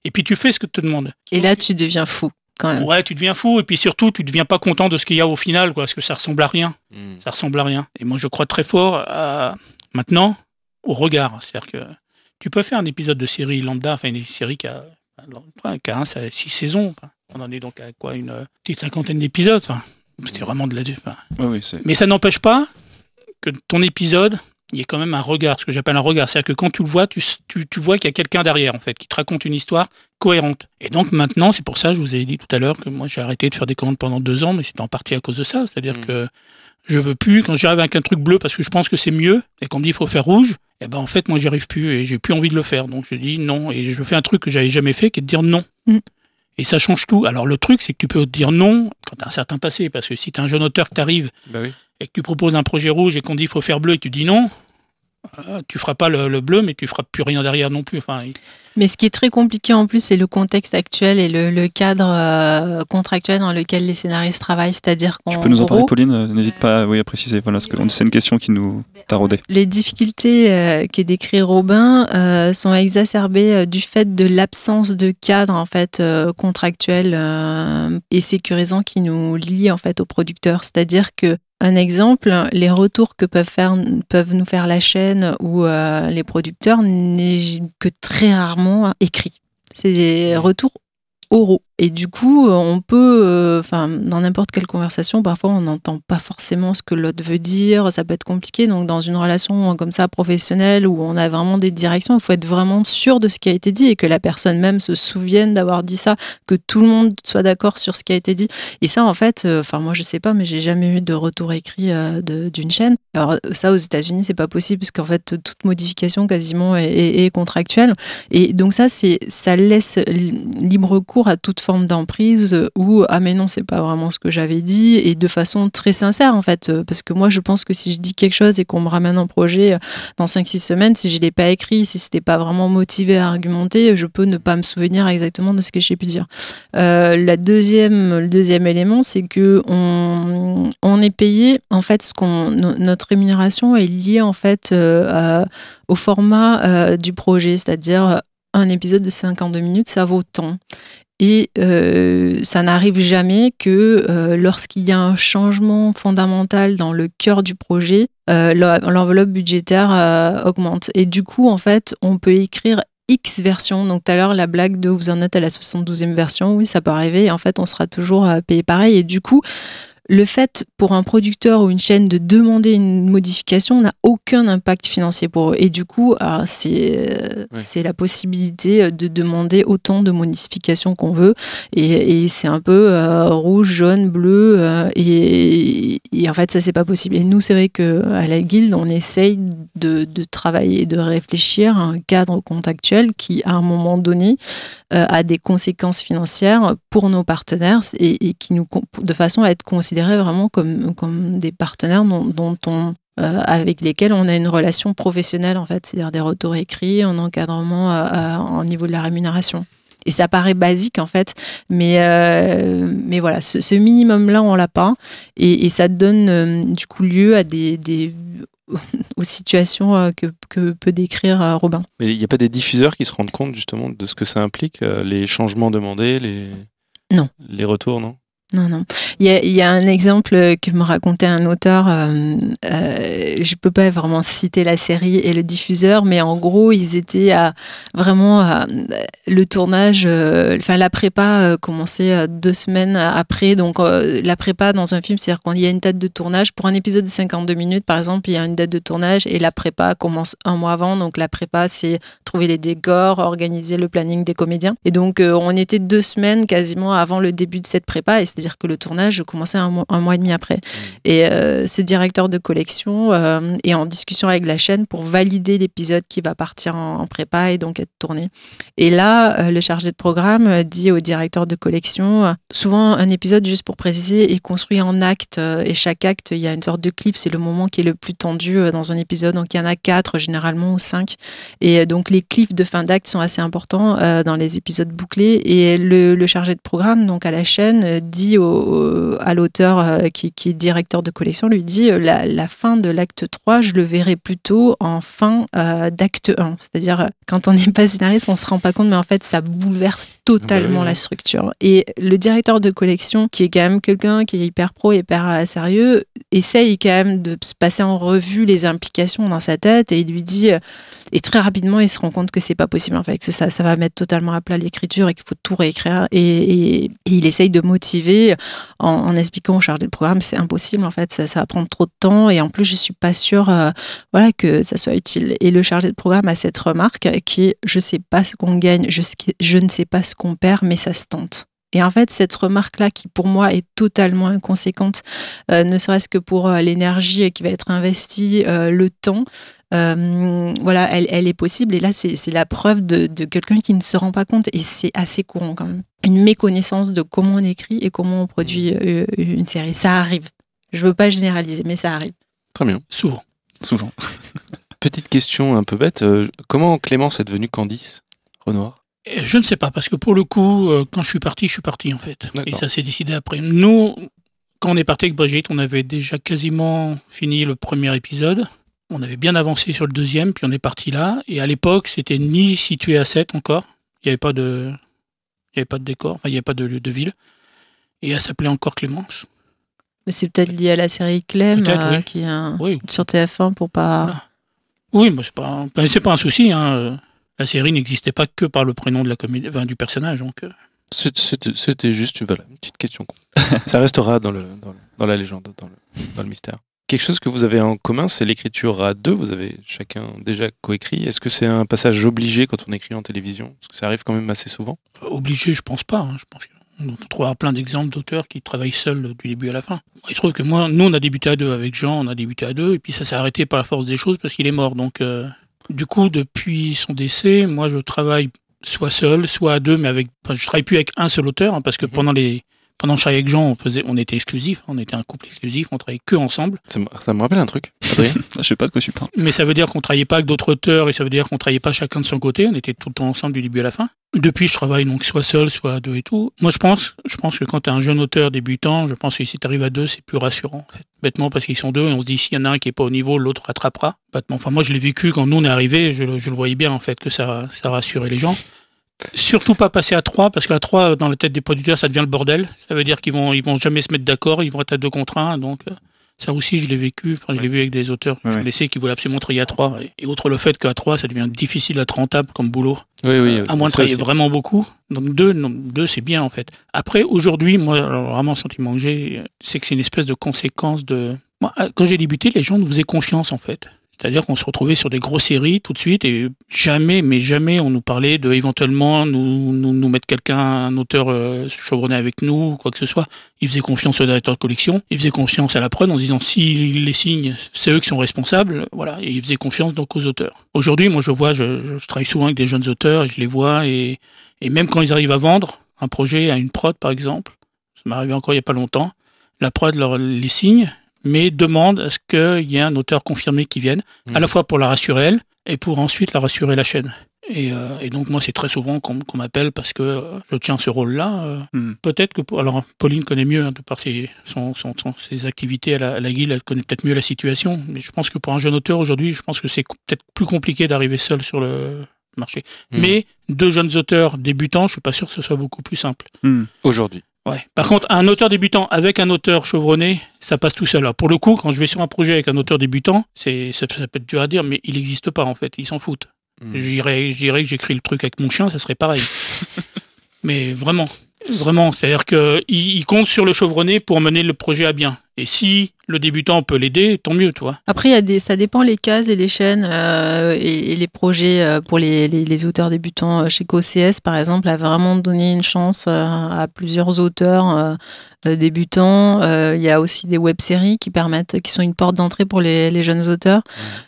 Et puis tu fais ce que te demande. Et là, tu deviens fou quand même. Ouais, tu deviens fou, et puis surtout, tu deviens pas content de ce qu'il y a au final, quoi, parce que ça ressemble à rien Mm. ça ressemble à rien. Et moi, je crois très fort à, maintenant au regard. C'est-à-dire que tu peux faire un épisode de série lambda, enfin une série qui a, qui a un, ça a six saisons. Enfin, On en est donc à quoi Une euh, petite cinquantaine d'épisodes. C'est vraiment de la. Ouais, oui, c'est. mais ça n'empêche pas que ton épisode, il y ait quand même un regard, ce que j'appelle un regard. C'est-à-dire que quand tu le vois, tu, tu, tu vois qu'il y a quelqu'un derrière, en fait, qui te raconte une histoire cohérente. Et donc maintenant, c'est pour ça, je vous ai dit tout à l'heure que moi, j'ai arrêté de faire des commandes pendant deux ans, mais c'est en partie à cause de ça. C'est-à-dire Mm. que je veux plus, quand j'arrive avec un truc bleu parce que je pense que c'est mieux, et qu'on me dit il faut faire rouge, et ben en fait, moi, j'y arrive plus et j'ai plus envie de le faire. Donc je dis non, et je fais un truc que j'avais jamais fait, qui est de dire non. Mm. Et ça change tout. Alors le truc, c'est que tu peux dire non quand tu as un certain passé, parce que si tu es un jeune auteur que tu arrives Bah oui. et que tu proposes un projet rouge et qu'on dit il faut faire bleu et tu dis non, tu feras pas le, le bleu, mais tu feras plus rien derrière non plus. Enfin, il- Mais ce qui est très compliqué en plus, c'est le contexte actuel et le, le cadre euh, contractuel dans lequel les scénaristes travaillent. C'est-à-dire Tu peux nous en parler, Pauline? N'hésite pas oui, à préciser. Voilà, parce que c'est une question qui nous taraudait. les difficultés euh, que décrit Robin euh, sont exacerbées euh, du fait de l'absence de cadre en fait euh, contractuel euh, et sécurisant qui nous lie en fait aux producteurs. C'est-à-dire que un exemple, les retours que peuvent, faire, peuvent nous faire la chaîne ou euh, les producteurs n'est que très rarement écrit. C'est des retours oraux. Et du coup, on peut, euh, enfin, dans n'importe quelle conversation, parfois on n'entend pas forcément ce que l'autre veut dire, ça peut être compliqué. Donc, dans une relation comme ça professionnelle où on a vraiment des directions, il faut être vraiment sûr de ce qui a été dit et que la personne même se souvienne d'avoir dit ça, que tout le monde soit d'accord sur ce qui a été dit. Et ça, en fait, euh, enfin, moi je sais pas, mais j'ai jamais eu de retour écrit euh, d'une chaîne. Alors, ça, aux États-Unis, c'est pas possible parce qu'en fait, toute modification quasiment est, est- contractuelle. Et donc, ça, ça laisse li- libre cours à toute forme d'emprise où ah mais non c'est pas vraiment ce que j'avais dit et de façon très sincère en fait euh, parce que moi je pense que si je dis quelque chose et qu'on me ramène un projet euh, dans 5-6 semaines si je l'ai pas écrit si c'était pas vraiment motivé à argumenter je peux ne pas me souvenir exactement de ce que j'ai pu dire Euh, la deuxième le deuxième élément c'est que on, on est payé en fait ce qu'on no- notre rémunération est liée en fait euh, au format euh, du projet c'est-à-dire un épisode de 52 minutes, ça vaut tant. Et euh, ça n'arrive jamais que euh, lorsqu'il y a un changement fondamental dans le cœur du projet, euh, l'en- l'enveloppe budgétaire augmente. Et du coup, en fait, on peut écrire X versions. Donc tout à l'heure, la blague de vous en êtes à la 72e version, oui, ça peut arriver. En fait, on sera toujours payé pareil. Et du coup, le fait pour un producteur ou une chaîne de demander une modification n'a aucun impact financier pour eux. Et du coup, alors, c'est Ouais. c'est la possibilité de demander autant de modifications qu'on veut. Et, et c'est un peu euh, rouge, jaune, bleu. euh, et, et en fait, ça, c'est pas possible. Et nous, c'est vrai qu'à la guilde, on essaye de, de travailler, de réfléchir à un cadre contractuel qui, à un moment donné, euh, a des conséquences financières pour nos partenaires et, et qui nous, de façon à être considérés vraiment comme, comme des partenaires dont, dont on euh, avec lesquels on a une relation professionnelle en fait, c'est-à-dire des retours écrits, un encadrement euh, euh, au niveau de la rémunération. Et ça paraît basique en fait, mais, euh, mais voilà, ce, ce minimum-là, on l'a pas. Et, et ça donne euh, du coup lieu à des, des aux situations euh, que, que peut décrire euh, Robin. Mais il n'y a pas des diffuseurs qui se rendent compte justement de ce que ça implique, euh, les changements demandés, les, Non. les retours, non? Non, non. Il y a, un exemple que me racontait un auteur. Euh, euh, je peux pas vraiment citer la série et le diffuseur, mais en gros, ils étaient à vraiment à- le tournage. euh, Enfin, la prépa euh, commençait euh, deux semaines après. Donc, euh, la prépa dans un film, c'est-à-dire qu'il y a une date de tournage pour un épisode de 52 minutes, par exemple, il y a une date de tournage et la prépa commence un mois avant. Donc, la prépa, c'est trouver les décors, organiser le planning des comédiens. Et donc, euh, on était deux semaines quasiment avant le début de cette prépa, c'est-à-dire que le tournage commençait un mois, un mois et demi après. Et euh, ce directeur de collection euh, est en discussion avec la chaîne pour valider l'épisode qui va partir en, en prépa et donc être tourné. Et là, euh, le chargé de programme dit au directeur de collection, euh, souvent un épisode, juste pour préciser, est construit en actes, euh, et chaque acte, il y a une sorte de cliff, c'est le moment qui est le plus tendu dans un épisode, donc il y en a quatre généralement ou cinq. Et donc les cliffs de fin d'acte sont assez importants dans les épisodes bouclés. Et le, le chargé de programme, donc à la chaîne, euh, dit au, à l'auteur euh, qui, qui est directeur de collection, lui dit euh, la, la fin de l'acte 3, je le verrai plutôt en fin euh, d'acte 1. C'est-à-dire, quand on n'est pas scénariste, on se rend pas compte, mais en fait, ça bouleverse totalement oui. la structure. Et le directeur de collection, qui est quand même quelqu'un qui est hyper pro, hyper sérieux, essaye quand même de se passer en revue les implications dans sa tête et il lui dit, euh, et très rapidement, il se rend compte que c'est pas possible en fait, que ça, ça va mettre totalement à plat l'écriture et qu'il faut tout réécrire. Et, il essaye de motiver en, expliquant au chargé de programme, c'est impossible en fait, ça, ça va prendre trop de temps et en plus, je suis pas sûre euh, voilà, que ça soit utile. Et le chargé de programme a cette remarque qui est, je sais pas ce qu'on gagne, je, je ne sais pas ce qu'on perd, mais ça se tente. Et en fait, cette remarque-là, qui pour moi est totalement inconséquente, euh, ne serait-ce que pour euh, l'énergie qui va être investie, euh, le temps, euh, voilà, elle, elle est possible. Et là, c'est la preuve de, de quelqu'un qui ne se rend pas compte. Et c'est assez courant quand même. Une méconnaissance de comment on écrit et comment on produit euh, une série. Ça arrive. Je veux pas généraliser, mais ça arrive. Très bien. Souvent. Souvent. Petite question un peu bête, euh, comment Clémence est devenue Candice Renoir? Je ne sais pas, parce que pour le coup, euh, quand je suis parti, je suis parti en fait. Et ça s'est décidé après. Nous, quand on est parti avec Brigitte, on avait déjà quasiment fini le premier épisode. On avait bien avancé sur le deuxième, puis on est parti là. Et à l'époque, c'était ni situé à 7 encore. Il n'y avait pas de, il y avait pas de décor, enfin, il n'y avait pas de lieu de ville. Et elle s'appelait encore Clémence. Mais c'est peut-être lié à la série Clem, euh, oui. qui est un- Oui, sur TF1 pour pas. Voilà. oui, mais c'est pas, ben, c'est pas un souci. Hein. Euh, La série n'existait pas que par le prénom de la comédie, enfin, du personnage. Donc, euh, C'était juste voilà, une petite question. Ça restera dans, le, dans, le- dans la légende, dans le, dans le mystère. Quelque chose que vous avez en commun, c'est l'écriture à deux. Vous avez chacun déjà coécrit. Est-ce que c'est un passage obligé quand on écrit en télévision? Parce que ça arrive quand même assez souvent. Obligé, je pense pas. hein. Je pense qu'on trouvera plein d'exemples d'auteurs qui travaillent seuls du début à la fin. Il se trouve que moi, nous, on a débuté à deux avec Jean, on a débuté à deux, et puis ça s'est arrêté par la force des choses parce qu'il est mort. Donc, euh, du coup, depuis son décès, moi, je travaille soit seul, soit à deux, mais avec. Enfin, je travaille plus avec un seul auteur, hein, parce que Mhm. pendant les. Pendant que je travaillais avec Jean, on, faisait, on était exclusifs, on était un couple exclusif, on travaillait que ensemble. Ça me, ça me rappelle un truc, Adrien. Je sais pas de quoi tu parles. Mais ça veut dire qu'on travaillait pas avec d'autres auteurs et ça veut dire qu'on travaillait pas chacun de son côté. On était tout le temps ensemble du début à la fin. Depuis, je travaille donc soit seul, soit à deux et tout. Moi, je pense, je pense que quand tu es un jeune auteur débutant, je pense que si tu arrives à deux, c'est plus rassurant. En fait. Bêtement, parce qu'ils sont deux et on se dit s'il y en a un qui est pas au niveau, l'autre rattrapera. Bêtement. Enfin, moi, je l'ai vécu quand nous on est arrivé. Je, le- je le voyais bien en fait que ça, ça rassurait les gens. Surtout pas passer à trois, parce qu'à trois, dans la tête des producteurs, ça devient le bordel. Ça veut dire qu'ils vont, ils vont jamais se mettre d'accord, ils vont être à deux contre un. Donc, euh, Ça aussi, je l'ai vécu. Enfin, je l'ai vu avec des auteurs. Ouais, je ouais. laissais qui voulaient absolument travailler à trois. Et outre le fait qu'à trois, ça devient difficile d'être rentable comme boulot. Oui, oui. à moins de travailler aussi. vraiment beaucoup. Donc deux, non, deux c'est bien en fait. Après, aujourd'hui, moi, alors, vraiment, le sentiment que j'ai, c'est que c'est une espèce de conséquence de. Moi, euh, quand j'ai débuté, les gens nous faisaient confiance en fait. C'est-à-dire qu'on se retrouvait sur des grosses séries tout de suite et jamais, mais jamais on nous parlait de éventuellement nous, nous, nous mettre quelqu'un, un auteur euh, chevronné avec nous, quoi que ce soit. Ils faisaient confiance au directeur de collection, ils faisaient confiance à la prod en disant s'ils les signent, c'est eux qui sont responsables, voilà, et ils faisaient confiance donc aux auteurs. Aujourd'hui, moi je vois, je, je, travaille souvent avec des jeunes auteurs et je les vois et, et même quand ils arrivent à vendre un projet à une prod par exemple, ça m'est arrivé encore il y a pas longtemps, la prod leur les signe mais demande à ce qu'il y ait un auteur confirmé qui vienne, à Mhm. la fois pour la rassurer elle et pour ensuite la rassurer la chaîne. Et, euh, et donc moi c'est très souvent qu'on m'appelle parce que euh, je tiens ce rôle-là. euh, Mhm. Peut-être que alors Pauline connaît mieux hein, de par ses, son, son- son- ses activités à la, à la guilde, elle connaît peut-être mieux la situation. Mais je pense que pour un jeune auteur aujourd'hui, je pense que c'est peut-être plus compliqué d'arriver seul sur le marché. Mhm. Mais deux jeunes auteurs débutants, je suis pas sûr que ce soit beaucoup plus simple. Aujourd'hui. Ouais. Par contre, un auteur débutant avec un auteur chevronné, ça passe tout seul. Alors, pour le coup, quand je vais sur un projet avec un auteur débutant, c'est ça, ça peut être dur à dire, mais il n'existe pas en fait. Ils s'en foutent. Mhm. Je dirais, que j'écris le truc avec mon chien, ça serait pareil. mais vraiment, vraiment, c'est-à-dire que il, il compte sur le chevronné pour mener le projet à bien. Et si le débutant peut l'aider, tant mieux, tu vois. Après, il y a des, ça dépend les cases et les chaînes euh, et, et les projets euh, pour les, les, les auteurs débutants. Euh, Chez COCS, par exemple, a vraiment donné une chance à plusieurs auteurs débutants. Euh, Il y a aussi des web-séries qui permettent, qui sont une porte d'entrée pour les, les jeunes auteurs.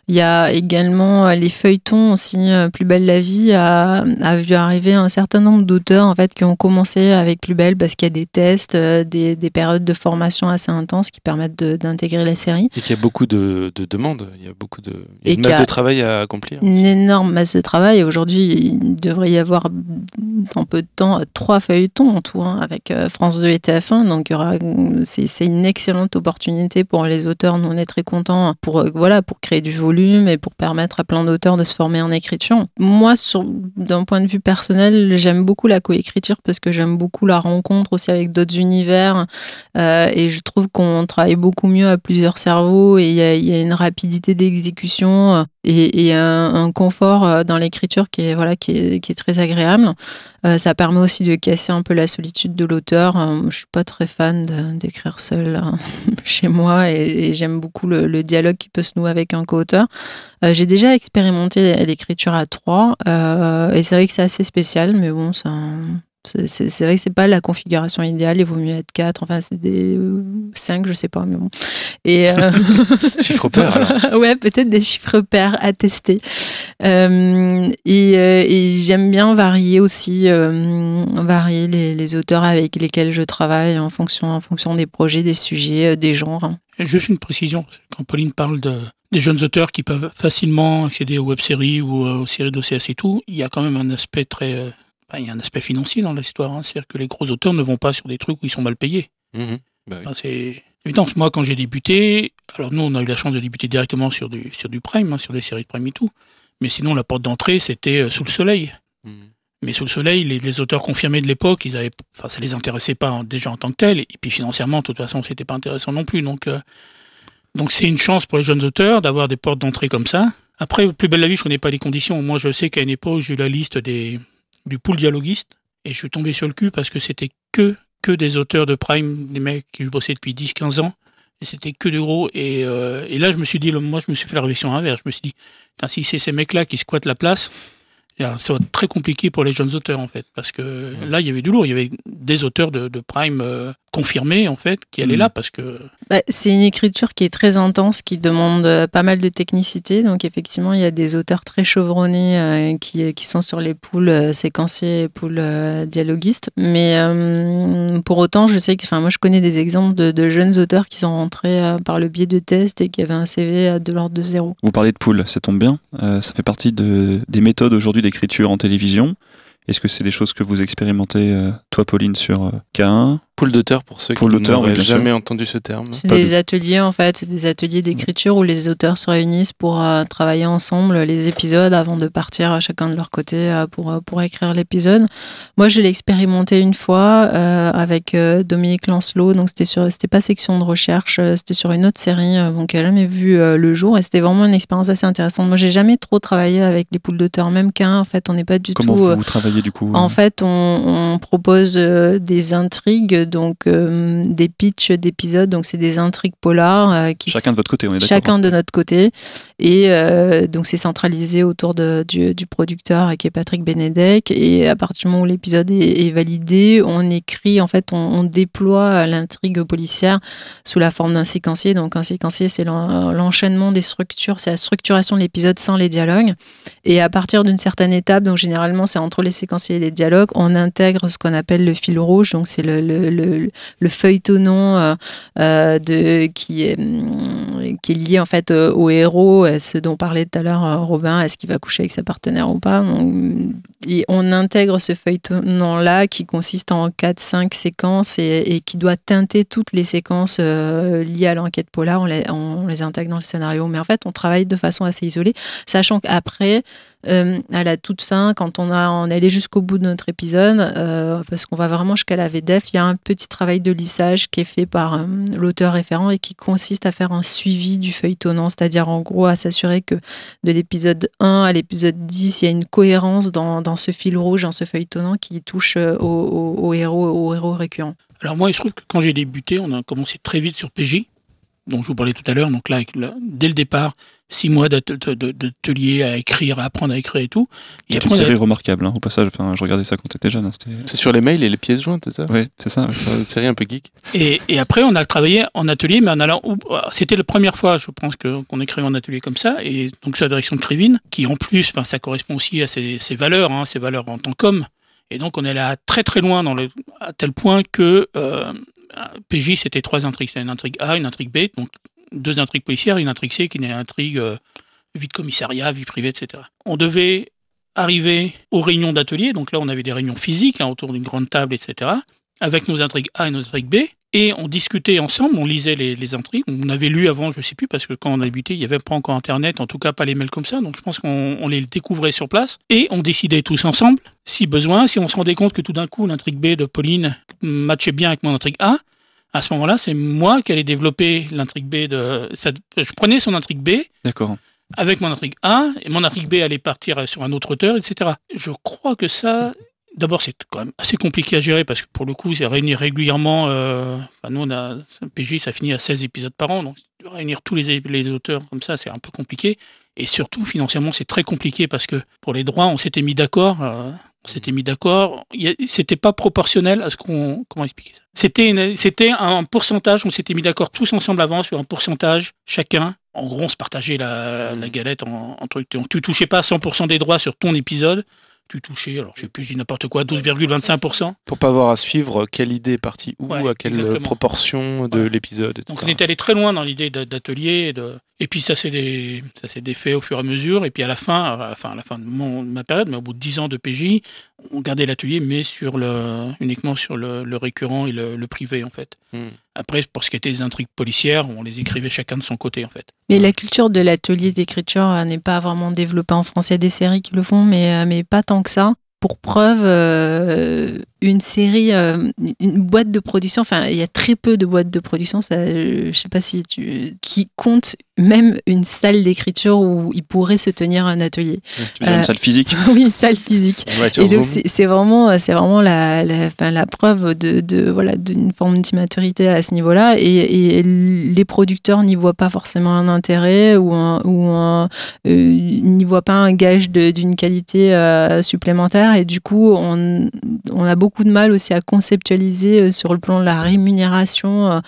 Il y a également les feuilletons aussi. Plus belle la vie a, a vu arriver un certain nombre d'auteurs en fait qui ont commencé avec Plus belle parce qu'il y a des tests, des, des périodes de formation assez intenses qui permettent de- d'intégrer la série. Et qu'il y a beaucoup de, de demandes, il y a beaucoup de, il y a une masse a- de travail à accomplir. Une énorme masse de travail. Aujourd'hui, il devrait y avoir dans peu de temps trois feuilletons en tout, hein, avec euh, France 2 et TF1. Donc, c'est, une excellente opportunité pour les auteurs. Nous, on est très contents pour, euh, voilà, pour créer du volume et pour permettre à plein d'auteurs de se former en écriture. Moi, d'un point de vue personnel, j'aime beaucoup la coécriture parce que j'aime beaucoup la rencontre aussi avec d'autres univers. Euh, et je trouve qu'on travaille beaucoup mieux à plusieurs cerveaux et il y a, une rapidité d'exécution euh, et, un, confort euh, dans l'écriture qui est, voilà, qui est, très agréable. Euh, ça permet aussi de casser un peu la solitude de l'auteur. Euh, Je suis pas très fan d'écrire seul hein, chez moi et, j'aime beaucoup le, dialogue qui peut se nouer avec un co-auteur. J'ai déjà expérimenté l'écriture à trois et c'est vrai que c'est assez spécial, mais bon, ça, c'est- vrai que c'est pas la configuration idéale. Il vaut mieux être quatre. Enfin, c'est des euh, cinq, je sais pas, mais bon. Et euh, Chiffre pair, alors. ouais, peut-être des chiffres pairs à tester. Euh, et euh, et j'aime bien varier aussi, euh, varier les, les auteurs avec lesquels je travaille en fonction, en fonction des projets, des sujets, euh, des genres. Et Juste une précision, quand Pauline parle de, des jeunes auteurs qui peuvent facilement accéder aux web-séries ou euh, aux séries d'OCS et tout, il y a quand même un aspect très... il y a un aspect financier dans l'histoire. Hein. C'est-à-dire que les gros auteurs ne vont pas sur des trucs où ils sont mal payés. Bah oui. Enfin, c'est évident. Moi, quand j'ai débuté, alors nous, on a eu la chance de débuter directement sur du, sur du Prime, hein, sur des séries de Prime et tout. Mais sinon, la porte d'entrée, c'était euh, Sous le Soleil. Mhm. Mais Sous le Soleil, les, les auteurs confirmés de l'époque, ils avaient, enfin, ça les intéressait pas en- déjà en tant que tel. Et puis financièrement, de toute façon, c'était pas intéressant non plus. Donc, euh, donc c'est une chance pour les jeunes auteurs d'avoir des portes d'entrée comme ça. Après, Plus belle la vie, je connais pas les conditions. Moi, je sais qu'à une époque, j'ai eu la liste des, du pool dialoguiste. Et je suis tombé sur le cul parce que c'était que, que des auteurs de Prime, des mecs qui je bossais depuis 10-15 ans. Et c'était que de gros. Et, euh, et là, je me suis dit, moi, je me suis fait la réflexion inverse. Je me suis dit, si c'est ces mecs-là qui squattent la place, ça va être très compliqué pour les jeunes auteurs, en fait. Parce que là, il y avait du lourd. Il y avait des auteurs de, de Prime euh, confirmés, en fait, qui allaient Mhm. là parce que Bah, c'est une écriture qui est très intense, qui demande euh, pas mal de technicité. Donc effectivement, il y a des auteurs très chevronnés euh, qui, qui sont sur les poules euh, séquencées et poules euh, dialoguistes. Mais euh, pour autant, je sais que, enfin, moi, je connais des exemples de, de jeunes auteurs qui sont rentrés euh, par le biais de tests et qui avaient un CV de l'ordre de zéro. Vous parlez de pool, ça tombe bien. Euh, ça fait partie de, des méthodes aujourd'hui en télévision. Est-ce que c'est des choses que vous expérimentez, euh, toi Pauline, sur euh, K1 Pool d'auteurs pour ceux Pool qui oui, n'auraient sûr. jamais entendu ce terme. C'est des ateliers en fait, c'est des ateliers d'écriture où les auteurs se réunissent pour euh, travailler ensemble les épisodes avant de partir euh, chacun de leur côté euh, pour, euh, pour écrire l'épisode. Moi, je l'ai expérimenté une fois euh, avec euh, Dominique Lancelot, donc c'était sur, c'était pas section de recherche, euh, c'était sur une autre série, euh, donc elle a jamais vu euh, le jour et c'était vraiment une expérience assez intéressante. Moi, j'ai jamais trop travaillé avec les poules d'auteurs, même qu'un en fait, on n'est pas du Comment tout. euh, vous travaillez du coup en fait, on, on propose euh, des intrigues, donc euh, des pitchs d'épisodes, donc c'est des intrigues polars euh, qui Chacun de votre côté, on est d'accord. chacun de notre côté, et euh, donc c'est centralisé autour de, du, du producteur qui est Patrick Benedek. Et à partir du moment où l'épisode est, est validé, on écrit, en fait, on, on déploie l'intrigue policière sous la forme d'un séquencier. Donc un séquencier, c'est l'en- l'enchaînement des structures, c'est la structuration de l'épisode sans les dialogues. Et à partir d'une certaine étape, donc généralement c'est entre les séquenciers et les dialogues, on intègre ce qu'on appelle le fil rouge, donc c'est le, le, le, le feuilletonnant euh, euh, de, qui, est, lié en fait au héros, euh, ce dont parlait tout à l'heure Robin, est-ce qu'il va coucher avec sa partenaire ou pas? Et on intègre ce feuilletonnant-là qui consiste en 4-5 séquences et, qui doit teinter toutes les séquences euh, liées à l'enquête polar. On les, intègre dans le scénario. Mais en fait, on travaille de façon assez isolée, sachant qu'après, euh, à la toute fin, quand on, est allé jusqu'au bout de notre épisode, euh, parce qu'on va vraiment jusqu'à la VDF, il y a un petit travail de lissage qui est fait par l'auteur référent et qui consiste à faire un suivi du feuilletonnant, c'est-à-dire en gros à s'assurer que de l'épisode 1 à l'épisode 10, il y a une cohérence dans, dans ce fil rouge, dans ce feuilletonnant qui touche euh, au, au- au héros, au héros récurrent. Alors moi, il se trouve que quand j'ai débuté, on a commencé très vite sur PJ, dont je vous parlais tout à l'heure. Donc là, dès le départ, six mois d'atelier à écrire, à apprendre à écrire et tout. Et C'est une série remarquable, hein, au passage. Enfin, je regardais ça quand t'étais jeune. hein, C'est sur les mails et les pièces jointes, c'est ça? Ouais, c'est ça. une série un peu geek. Et, et après, on a travaillé en atelier, mais en allant. où- C'était la première fois, je pense, qu'on écrivait en atelier comme ça. Et donc, c'est la direction de Krivine, qui en plus, ça correspond aussi à ses, ses valeurs, hein, ses valeurs en tant qu'homme. Et donc, on est là très très loin, dans le, à tel point que euh, PJ, c'était trois intrigues. C'était une intrigue A, une intrigue B, donc deux intrigues policières, une intrigue C qui est une intrigue euh, vie de commissariat, vie privée, etc. On devait arriver aux réunions d'atelier. Donc là, on avait des réunions physiques hein, autour d'une grande table, etc. Avec nos intrigues A et nos intrigues B. Et on discutait ensemble, on lisait les, les intrigues. On avait lu avant, je ne sais plus, parce que quand on a débuté, il n'y avait pas encore Internet, en tout cas pas les mails comme ça. Donc je pense qu'on on les découvrait sur place. Et on décidait tous ensemble, si besoin, si on se rendait compte que tout d'un coup, l'intrigue B de Pauline matchait bien avec mon intrigue A. À ce moment-là, c'est moi qui allais développer l'intrigue B de. je prenais son intrigue B, D'accord. avec mon intrigue A, et mon intrigue B allait partir sur un autre auteur, etc. Je crois que ça, d'abord, c'est quand même assez compliqué à gérer parce que pour le coup, c'est réunir régulièrement. Euh, enfin, nous, on a un PJ, ça finit à 16 épisodes par an, donc réunir tous les, les auteurs comme ça, c'est un peu compliqué. Et surtout, financièrement, c'est très compliqué parce que pour les droits, on s'était mis d'accord. euh, on s'était mis d'accord. C'était pas proportionnel à ce qu'on. Comment expliquer ça? C'était un pourcentage. On s'était mis d'accord tous ensemble avant sur un pourcentage chacun. En gros, on se partageait la, galette en, truc. Tu touchais pas 100% des droits sur ton épisode. Tu touchais, alors je sais plus, n'importe quoi, 12,25%. Pour pas avoir à suivre quelle idée est partie où, Ouais, à quelle exactement. proportion de Ouais. l'épisode, etc. Donc on est allé très loin dans l'idée d'a- d'atelier. Et, de... et puis ça s'est des... au fur et à mesure. Et puis à la fin, à la fin, à la fin de, mon- ma période, mais au bout de 10 ans de PJ, on gardait l'atelier, mais sur le... uniquement sur le, le récurrent et le, le privé en fait. Hmm. Après, pour ce qui était des intrigues policières, on les écrivait chacun de son côté en fait. Mais la culture de l'atelier d'écriture euh, n'est pas vraiment développée en France. Il y a des séries qui le font, mais, euh, pas tant que ça. Pour preuve, euh, une série, euh, une boîte de production, enfin, il y a très peu de boîtes de production, ça, euh, je sais pas si tu. qui comptent même une salle d'écriture où il pourrait se tenir un atelier. Tu veux dire Euh, une salle physique oui, une salle physique. Et donc c'est vraiment, c'est vraiment la, la, enfin, la preuve de, de voilà d'une forme d'immaturité à ce niveau-là. Et, et les producteurs n'y voient pas forcément un intérêt ou un, ou n'y voient pas un gage d'une qualité supplémentaire. Et du coup, on, on a beaucoup de mal aussi à conceptualiser euh, sur le plan de la rémunération euh,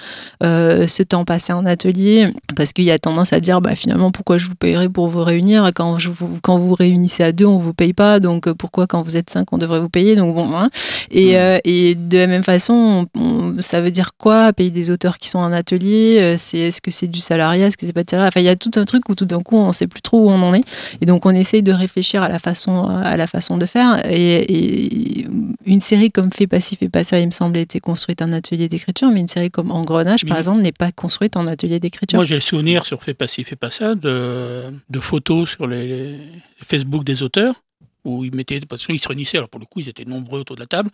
euh, ce temps passé en atelier, parce qu'il y a tendance à dire bah finalement pourquoi je vous payerai pour vous réunir? Quand je vous quand vous réunissez à deux on vous paye pas donc pourquoi quand vous êtes cinq on devrait vous payer? Donc bon hein. et, euh, et de la même façon on- on- ça veut dire quoi? Payer des auteurs qui sont en atelier c'est est-ce que c'est du salariat? Est-ce que c'est pas du salariat? Enfin il y a tout un truc où tout d'un coup on sait plus trop où on en est. Et donc on essaye de réfléchir à la façon à la façon de faire. Et, et une série comme Fais pas ci, fais pas ça, il me semble, était construite en atelier d'écriture, mais une série comme Engrenage, par Oui. exemple, n'est pas construite en atelier d'écriture. Moi, j'ai le souvenir sur Fais pas ci, fais pas ça de, de photos sur les, les Facebook des auteurs où ils mettaient parce qu'ils se réunissaient. Alors pour le coup, ils étaient nombreux autour de la table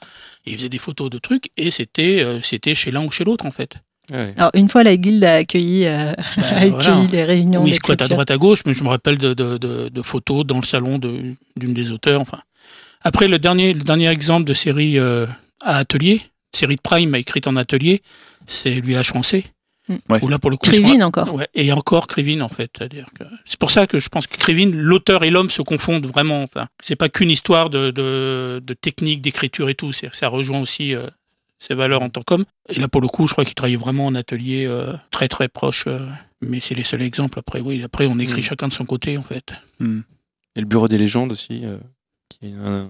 et ils faisaient des photos de trucs et c'était euh, c'était chez l'un ou chez l'autre en fait. Ouais. Alors, une fois, la guilde a accueilli, euh, a accueilli voilà. les réunions Où ils squattent à droite à gauche, mais je me rappelle de, de, de- de photos dans le salon de- d'une des auteurs. Enfin. Après, le dernier, le dernier exemple de série euh, à atelier, série de Prime écrite en atelier, c'est Le Village français. Mm. Ouais. Où là, pour le coup, Krivine encore. Ouais, et encore Krivine en fait. C'est pour ça que je pense que Krivine, l'auteur et l'homme se confondent vraiment. Enfin, c'est pas qu'une histoire de, de, de technique, d'écriture et tout. Ça rejoint aussi euh, ses valeurs en tant qu'homme. Et là, pour le coup, je crois qu'il travaille vraiment en atelier euh, très très proche. euh, mais c'est les seuls exemples. Après, oui, après on écrit Mm. chacun de son côté en fait. Hmm. Et le bureau des légendes aussi, euh, qui, un-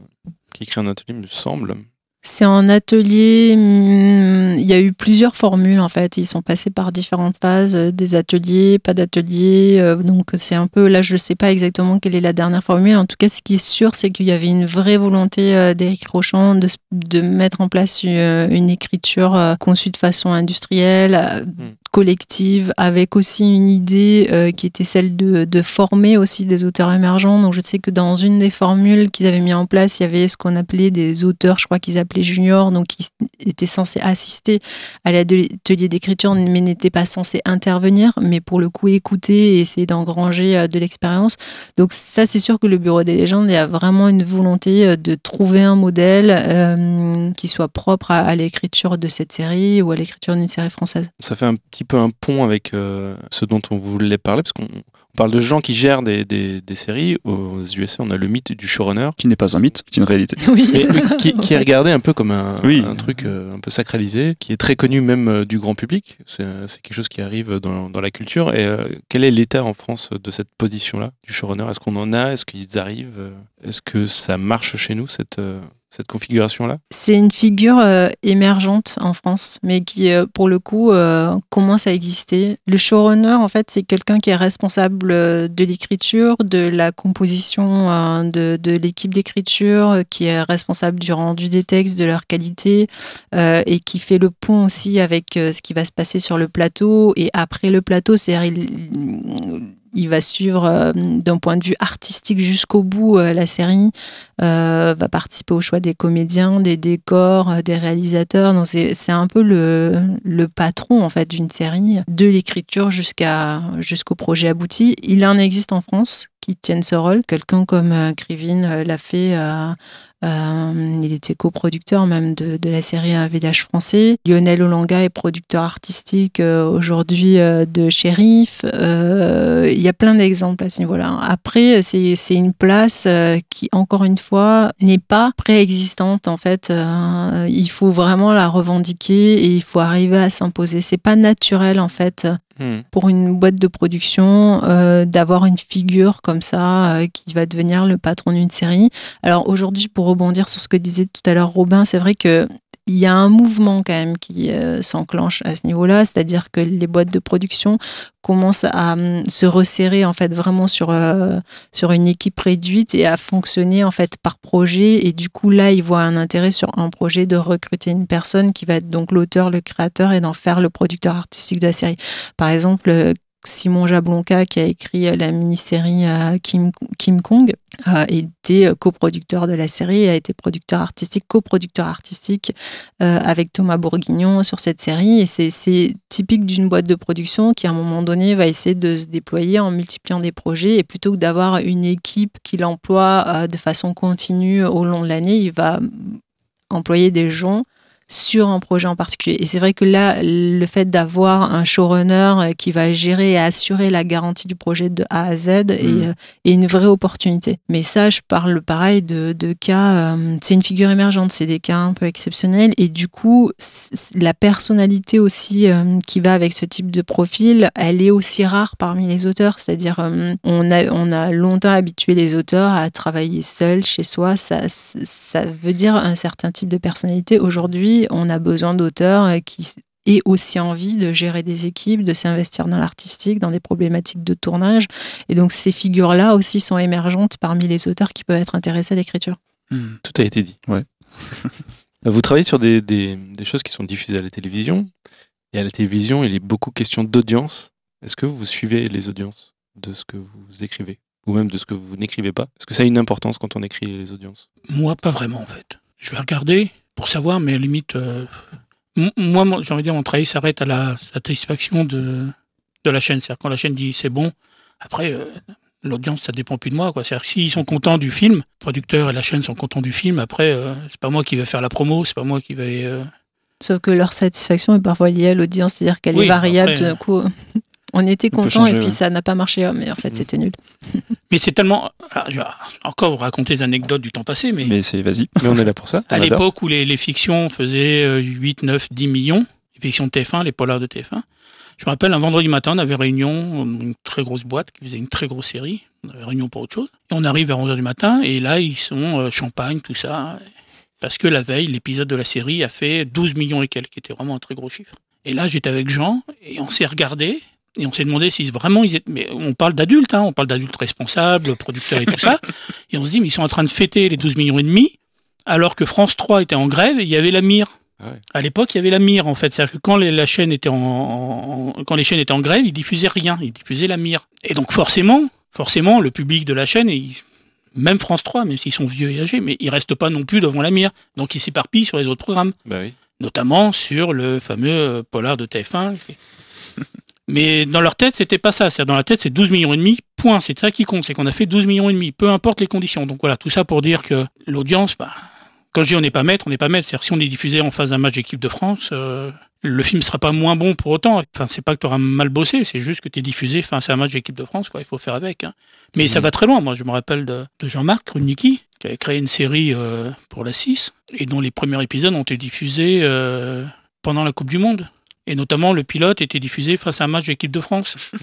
qui écrit un atelier, me semble. C'est en atelier. hum, Il y a eu plusieurs formules en fait. Ils sont passés par différentes phases, euh, des ateliers, pas d'ateliers. euh, Donc c'est un peu là, je ne sais pas exactement quelle est la dernière formule. En tout cas, ce qui est sûr, c'est qu'il y avait une vraie volonté euh, d'Éric Rochon de, mettre en place une écriture conçue de façon industrielle. euh, collective avec aussi une idée euh, qui était celle de, de former aussi des auteurs émergents. Donc je sais que dans une des formules qu'ils avaient mis en place, il y avait ce qu'on appelait des auteurs, je crois qu'ils appelaient juniors, donc qui étaient censés assister à l'atelier d'écriture, mais n'étaient pas censés intervenir, mais pour le coup écouter et essayer d'engranger euh, de l'expérience. Donc ça, c'est sûr que le Bureau des légendes, il y a vraiment une volonté euh, de trouver un modèle euh, qui soit propre à, l'écriture de cette série ou à l'écriture d'une série française. Ça fait peu un pont avec euh, ce dont on voulait parler, parce qu'on on parle de gens qui gèrent des, des, des séries. Aux USA, on a le mythe du showrunner, Qui n'est pas un mythe, qui est une réalité. Oui. mais qui, qui est regardé un peu comme un, Oui. un truc euh, un peu sacralisé, qui est très connu même euh, du grand public. C'est c'est quelque chose qui arrive dans, dans la culture. Et euh, quel est l'état en France de cette position-là, du showrunner? Est-ce qu'on en a? Est-ce qu'ils arrivent? Est-ce que ça marche chez nous, cette, euh, cette configuration-là C'est une figure euh, émergente en France, mais qui, euh, pour le coup, commence à exister. Le showrunner, en fait, c'est quelqu'un qui est responsable euh, de l'écriture, de la composition de, de l'équipe d'écriture, qui est responsable du rendu des textes, de leur qualité, et qui fait le pont aussi avec ce qui va se passer sur le plateau et après le plateau. C'est-à-dire, il, va suivre euh, d'un point de vue artistique jusqu'au bout euh, la série euh, va participer au choix des comédiens, des décors, des réalisateurs. Donc c'est un peu le, le patron en fait d'une série, de l'écriture jusqu'au projet abouti. Il en existe en France qui tiennent ce rôle. Quelqu'un comme euh, l'a fait. Euh, euh, il était coproducteur même de, de la série Un village français. Lionel Olanga est producteur artistique euh, aujourd'hui euh, de Shérif. Euh, il y a plein d'exemples à ce niveau-là. Après, c'est c'est une place euh, qui, encore une fois, n'est pas préexistante. En fait, Euh, il faut vraiment la revendiquer et il faut arriver à s'imposer. C'est pas naturel, en fait, Hmm. pour une boîte de production euh, d'avoir une figure comme ça euh, qui va devenir le patron d'une série. Alors aujourd'hui, pour rebondir sur ce que disait tout à l'heure Robin, c'est vrai que il y a un mouvement quand même qui euh, s'enclenche à ce niveau-là, c'est-à-dire que les boîtes de production commencent à hum, se resserrer en fait vraiment sur euh, sur une équipe réduite et à fonctionner en fait par projet et du coup là ils voient un intérêt sur un projet de recruter une personne qui va être donc l'auteur, le créateur et d'en faire le producteur artistique de la série. Par exemple, euh, Simon Jablonka, qui a écrit euh, la mini-série euh, Kim, Kim Kong, a été euh, coproducteur de la série, a été producteur artistique, coproducteur artistique euh, avec Thomas Bourguignon sur cette série. Et c'est- typique d'une boîte de production qui, à un moment donné, va essayer de se déployer en multipliant des projets. Et plutôt que d'avoir une équipe qui l'emploie euh, de façon continue au long de l'année, il va employer des gens sur un projet en particulier. Et c'est vrai que là, le fait d'avoir un showrunner euh, qui va gérer et assurer la garantie du projet de A à Z est, Mm. euh, est une vraie opportunité. Mais ça, je parle pareil de, de cas, euh, c'est une figure émergente, c'est des cas un peu exceptionnels. Et du coup, la personnalité aussi euh, qui va avec ce type de profil, elle est aussi rare parmi les auteurs. C'est-à-dire, euh, on, a, on a longtemps habitué les auteurs à travailler seuls chez soi. Ça, ça veut dire un certain type de personnalité. Aujourd'hui, on a besoin d'auteurs euh, qui aient aussi envie de gérer des équipes, de s'investir dans l'artistique, dans des problématiques de tournage. Et donc, ces figures-là aussi sont émergentes parmi les auteurs qui peuvent être intéressés à l'écriture. Hmm. Tout a été dit. Ouais. Vous travaillez sur des, des, des choses qui sont diffusées à la télévision. Et à la télévision, il est beaucoup question d'audience. Est-ce que vous suivez les audiences de ce que vous écrivez? Ou même de ce que vous n'écrivez pas? Est-ce que ça a une importance quand on écrit les audiences? Moi, pas vraiment, en fait. Je vais regarder pour savoir, mais limite, euh, moi, j'ai envie de dire, mon travail s'arrête à la satisfaction de, de la chaîne. C'est-à-dire quand la chaîne dit c'est bon, après, euh, l'audience, ça dépend plus de moi. quoi. C'est-à-dire s'ils sont contents du film, le producteur et la chaîne sont contents du film, après, euh, c'est pas moi qui vais faire la promo, c'est pas moi qui vais... Sauf que leur satisfaction est parfois liée à l'audience, c'est-à-dire qu'elle Oui, est variable. après, D'un coup, on était content et puis ouais. ça n'a pas marché, oh, mais en fait Mhm. c'était nul. Mais c'est tellement... ah, je vais encore vous raconter des anecdotes du temps passé, mais... Mais c'est vas-y. Mais on est là pour ça. À l'époque où les, les fictions faisaient euh, 8, 9, 10 millions, les fictions de TF1, les polars de TF1, je me rappelle un vendredi matin, on avait réunion, une très grosse boîte qui faisait une très grosse série, on avait réunion pour autre chose, et on arrive vers 11h du matin, et là ils sont euh, champagne, tout ça, parce que la veille, l'épisode de la série a fait 12 millions et quelques, qui était vraiment un très gros chiffre. Et là j'étais avec Jean, et on s'est regardé, et on s'est demandé si vraiment ils étaient... Mais on parle d'adultes, hein, on parle d'adultes responsables, producteurs et tout ça, et on se dit, mais ils sont en train de fêter les 12 millions et demi, alors que France 3 était en grève et il y avait la mire. Ah ouais. À l'époque, il y avait la mire en fait, c'est-à-dire que quand les, la chaîne était en, quand les chaînes étaient en grève, ils diffusaient rien, ils diffusaient la mire. Et donc forcément, forcément, le public de la chaîne, ils- même France 3, même s'ils sont vieux et âgés, mais ils restent pas non plus devant la mire. Donc ils s'éparpillent sur les autres programmes, Bah oui. notamment sur le fameux euh, polar de TF1. Mais dans leur tête, c'était pas ça. C'est-à-dire, dans la tête, c'est 12 millions et demi. Point. C'est ça qui compte. C'est qu'on a fait 12 millions et demi. Peu importe les conditions. Donc voilà, tout ça pour dire que l'audience, bah, quand je dis on n'est pas maître, on n'est pas maître. C'est-à-dire si on est diffusé en face d'un match d'équipe de France, euh, le film sera pas moins bon pour autant. Enfin, c'est pas que tu auras mal bossé, c'est juste que tu es diffusé face à un match d'équipe de France. Quoi. Il faut faire avec. hein. Mais ça Mhm. va très loin. Moi, je me rappelle de, de Jean-Marc Kruniki, qui avait créé une série euh, pour la 6 et dont les premiers épisodes ont été diffusés euh, pendant la Coupe du Monde. Et notamment, le pilote était diffusé face à un match d'équipe de France.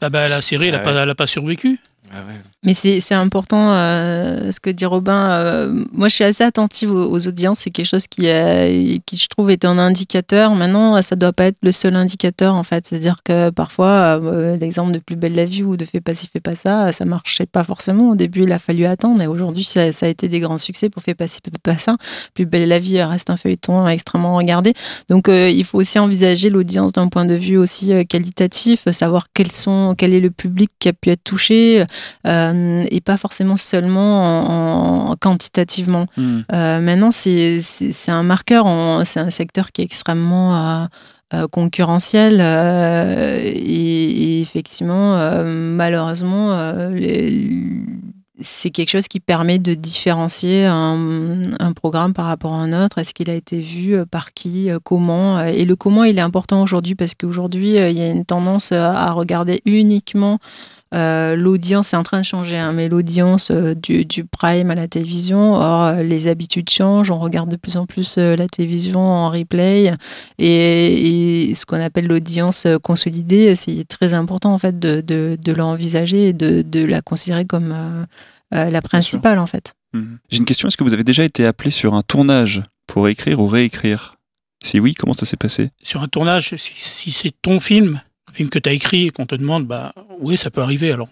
Ah bah, la série, elle n'a Ah ouais. pas survécu. Ah. Mais c'est important euh, ce que dit Robin. euh, moi, je suis assez attentive aux, audiences. C'est quelque chose qui, euh, qui, je trouve, est un indicateur. Maintenant, ça doit pas être le seul indicateur, en fait. C'est-à-dire que parfois, l'exemple de Plus belle la vie ou de Fais pas ci, fais pas ça, ça marchait pas forcément. Au début, il a fallu attendre. Et aujourd'hui, ça, a été des grands succès pour Fais pas ci, fais pas ça. Plus belle la vie reste un feuilleton extrêmement regardé. Donc, il faut aussi envisager l'audience d'un point de vue aussi qualitatif, savoir quels sont, quel est le public qui a pu être touché euh, et pas forcément seulement en, en- quantitativement. Hmm. Euh, maintenant, c'est un marqueur, c'est un secteur qui est extrêmement euh, concurrentiel et, et effectivement, malheureusement, les- c'est quelque chose qui permet de différencier un, un programme par rapport à un autre. Est-ce qu'il a été vu par qui, comment Et le comment, il est important aujourd'hui parce qu'aujourd'hui, il y a une tendance à regarder uniquement euh, l'audience est en train de changer, hein, mais l'audience euh, du, du prime à la télévision, or euh, les habitudes changent, on regarde de plus en plus euh, la télévision en replay, et, et ce qu'on appelle l'audience consolidée, c'est très important en fait de, de, de l'envisager et de, de la considérer comme euh, euh, la principale en fait. Hmm. J'ai une question. Est-ce que vous avez déjà été appelé sur un tournage pour écrire ou réécrire? Si oui, comment ça s'est passé? Sur un tournage, si, si c'est ton film, film que tu as écrit et qu'on te demande, bah oui, ça peut arriver. Alors,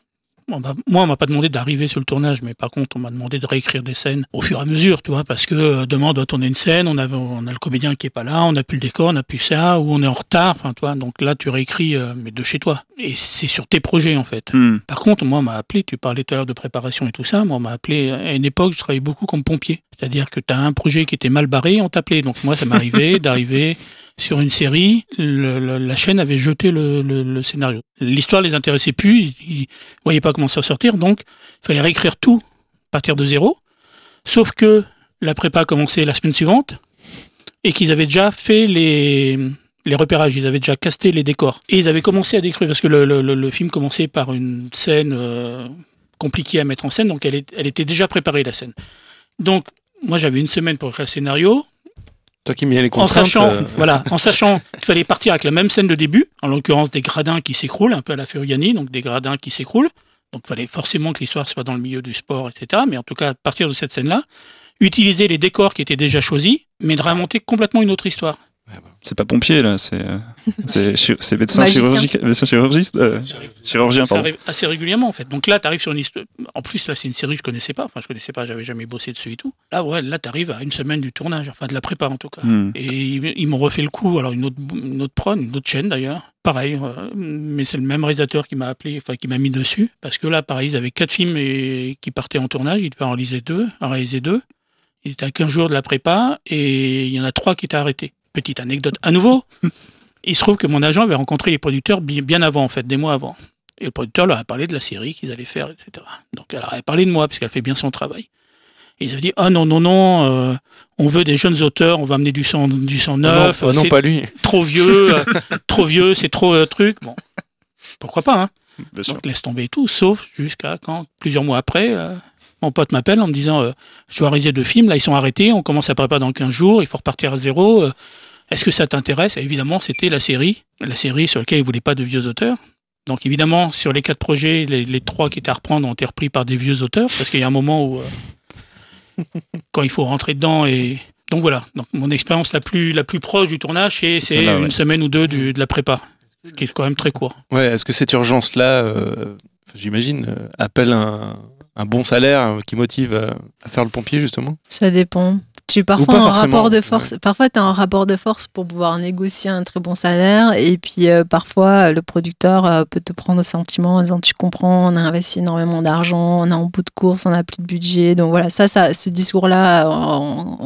moi, on m'a pas demandé d'arriver sur le tournage, mais par contre, on m'a demandé de réécrire des scènes au fur et à mesure, tu vois, parce que euh, demain, on doit tourner une scène, on a, on a le comédien qui est pas là, on n'a plus le décor, on n'a plus ça, ou on est en retard, enfin, toi. Donc là, tu réécris, euh, mais de chez toi. Et c'est sur tes projets, en fait. Hmm. Par contre, moi, on m'a appelé, tu parlais tout à l'heure de préparation et tout ça, moi, on m'a appelé, à une époque, je travaillais beaucoup comme pompier. C'est-à-dire que tu as un projet qui était mal barré, on t'appelait. Donc moi, ça m'arrivait d'arriver sur une série, le- le- la chaîne avait jeté le, scénario. L'histoire les intéressait plus, ils, ils voyaient pas comment s'en sortir, donc il fallait réécrire tout à partir de zéro. Sauf que la prépa commençait la semaine suivante et qu'ils avaient déjà fait les, les repérages, ils avaient déjà casté les décors. Et ils avaient commencé à décrire, parce que le, le- le- le film commençait par une scène euh, compliquée à mettre en scène, donc elle, est- elle était déjà préparée, la scène. Donc, moi, j'avais une semaine pour écrire le scénario, Toi qui mets les en contraintes. sachant, euh, voilà, en sachant qu'il fallait partir avec la même scène de début, en l'occurrence des gradins qui s'écroulent, un peu à la Ferriani, donc des gradins qui s'écroulent. Donc il fallait forcément que l'histoire soit dans le milieu du sport, etc. Mais en tout cas, à partir de cette scène-là, utiliser les décors qui étaient déjà choisis, mais de raconter complètement une autre histoire. C'est pas pompier là, c'est euh, c'est médecin médecin chirurgiste, euh, chirurgien Ça arrive assez régulièrement en fait. Donc là, tu arrives sur une histoire. En plus, là, c'est une série que je connaissais pas. Enfin, je connaissais pas, j'avais jamais bossé dessus et tout. Là, ouais, là, tu arrives à une semaine du tournage, enfin de la prépa en tout cas. Hmm. Et ils, ils m'ont refait le coup. Alors, une autre, une autre prod, une autre chaîne d'ailleurs. Pareil, euh, mais c'est le même réalisateur qui m'a appelé, enfin qui m'a mis dessus. Parce que là, pareil, ils avaient quatre films et, qui partaient en tournage. Ils devaient en réaliser deux. En réaliser deux. Ils étaient à 15 jours de la prépa et il y en a trois qui étaient arrêtés. Petite anecdote à nouveau. Il se trouve que mon agent avait rencontré les producteurs bi- bien avant, en fait, des mois avant. Et le producteur leur a parlé de la série qu'ils allaient faire, etc. Donc elle a parlé de moi, parce qu'elle fait bien son travail. Et ils avaient dit Ah non, non, non, euh, on veut des jeunes auteurs, on va amener du sang, du sang Oh non, neuf, oh non, pas lui. trop vieux, euh, trop vieux, c'est trop euh, truc. Bon, pourquoi pas, hein Bien sûr. donc laisse tomber tout, sauf jusqu'à quand, plusieurs mois après, mon pote m'appelle en me disant euh, Je dois réaliser deux films, là ils sont arrêtés, on commence à préparer dans 15 jours, il faut repartir à zéro. euh, Est-ce que ça t'intéresse? Évidemment, c'était la série, la série sur laquelle ils ne voulaient pas de vieux auteurs. Donc évidemment, sur les quatre projets, les, les trois qui étaient à reprendre ont été repris par des vieux auteurs, parce qu'il y a un moment où, euh, quand il faut rentrer dedans et... Donc voilà, donc mon expérience la plus, la plus proche du tournage, c'est une ouais. semaine ou deux du- de la prépa, ce qui est quand même très court. Ouais, est-ce que cette urgence-là, euh, j'imagine, euh, appelle un, un bon salaire euh, qui motive à, à faire le pompier, justement? Ça dépend. Tu es pas parfois en forcément, rapport de force. Parfois, tu as un rapport de force pour pouvoir négocier un très bon salaire. Et puis, euh, parfois, euh, le producteur euh, peut te prendre au sentiment en disant Tu comprends, on a investi énormément d'argent, on est en bout de course, on n'a plus de budget. Donc voilà, ça, ça ce discours-là,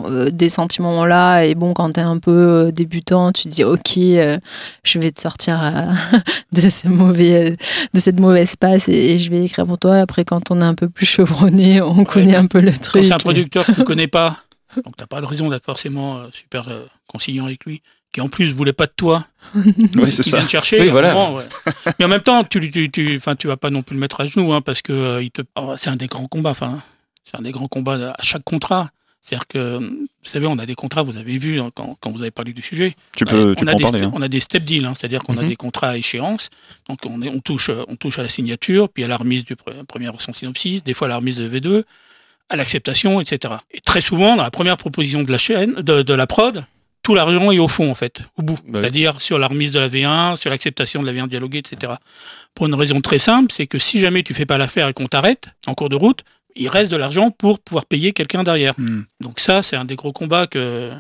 euh, des sentiments-là, et bon, quand tu es un peu débutant, tu te dis Ok, euh, je vais te sortir euh, de, ce mauvais, de cette mauvaise passe et, et je vais écrire pour toi. Après, quand on est un peu plus chevronné, on connaît un peu le Quand truc. c'est un producteur que tu ne connais pas, donc tu n'as pas de raison d'être forcément euh, super euh, conciliant avec lui, qui en plus voulait pas de toi, Oui, c'est qui ça. vient te chercher. Oui, à un voilà. moment, ouais. Mais en même temps, tu, tu, tu, tu vas pas non plus le mettre à genoux, hein, parce que euh, il te, oh, c'est un des grands combats. Enfin, c'est un des grands combats à chaque contrat. C'est-à-dire que, vous savez, on a des contrats, vous avez vu hein, quand, quand vous avez parlé du sujet. Tu On a- tu on, peux a des, parler. ste- hein. on a des step deals, hein, c'est-à-dire qu'on a Mhm. des contrats à échéance. Donc on, est, on, touche, on touche à la signature, puis à la remise du pre- premier son synopsis, des fois à la remise de V2, à l'acceptation, etc. Et très souvent, dans la première proposition de la chaîne, de, de la prod, tout l'argent est au fond, en fait, au bout. Bah oui. C'est-à-dire sur la remise de la V1, sur l'acceptation de la V1 dialoguée, etc. Pour une raison très simple, c'est que si jamais tu fais pas l'affaire et qu'on t'arrête en cours de route, il reste de l'argent pour pouvoir payer quelqu'un derrière. Hmm. Donc ça, c'est un des gros combats que,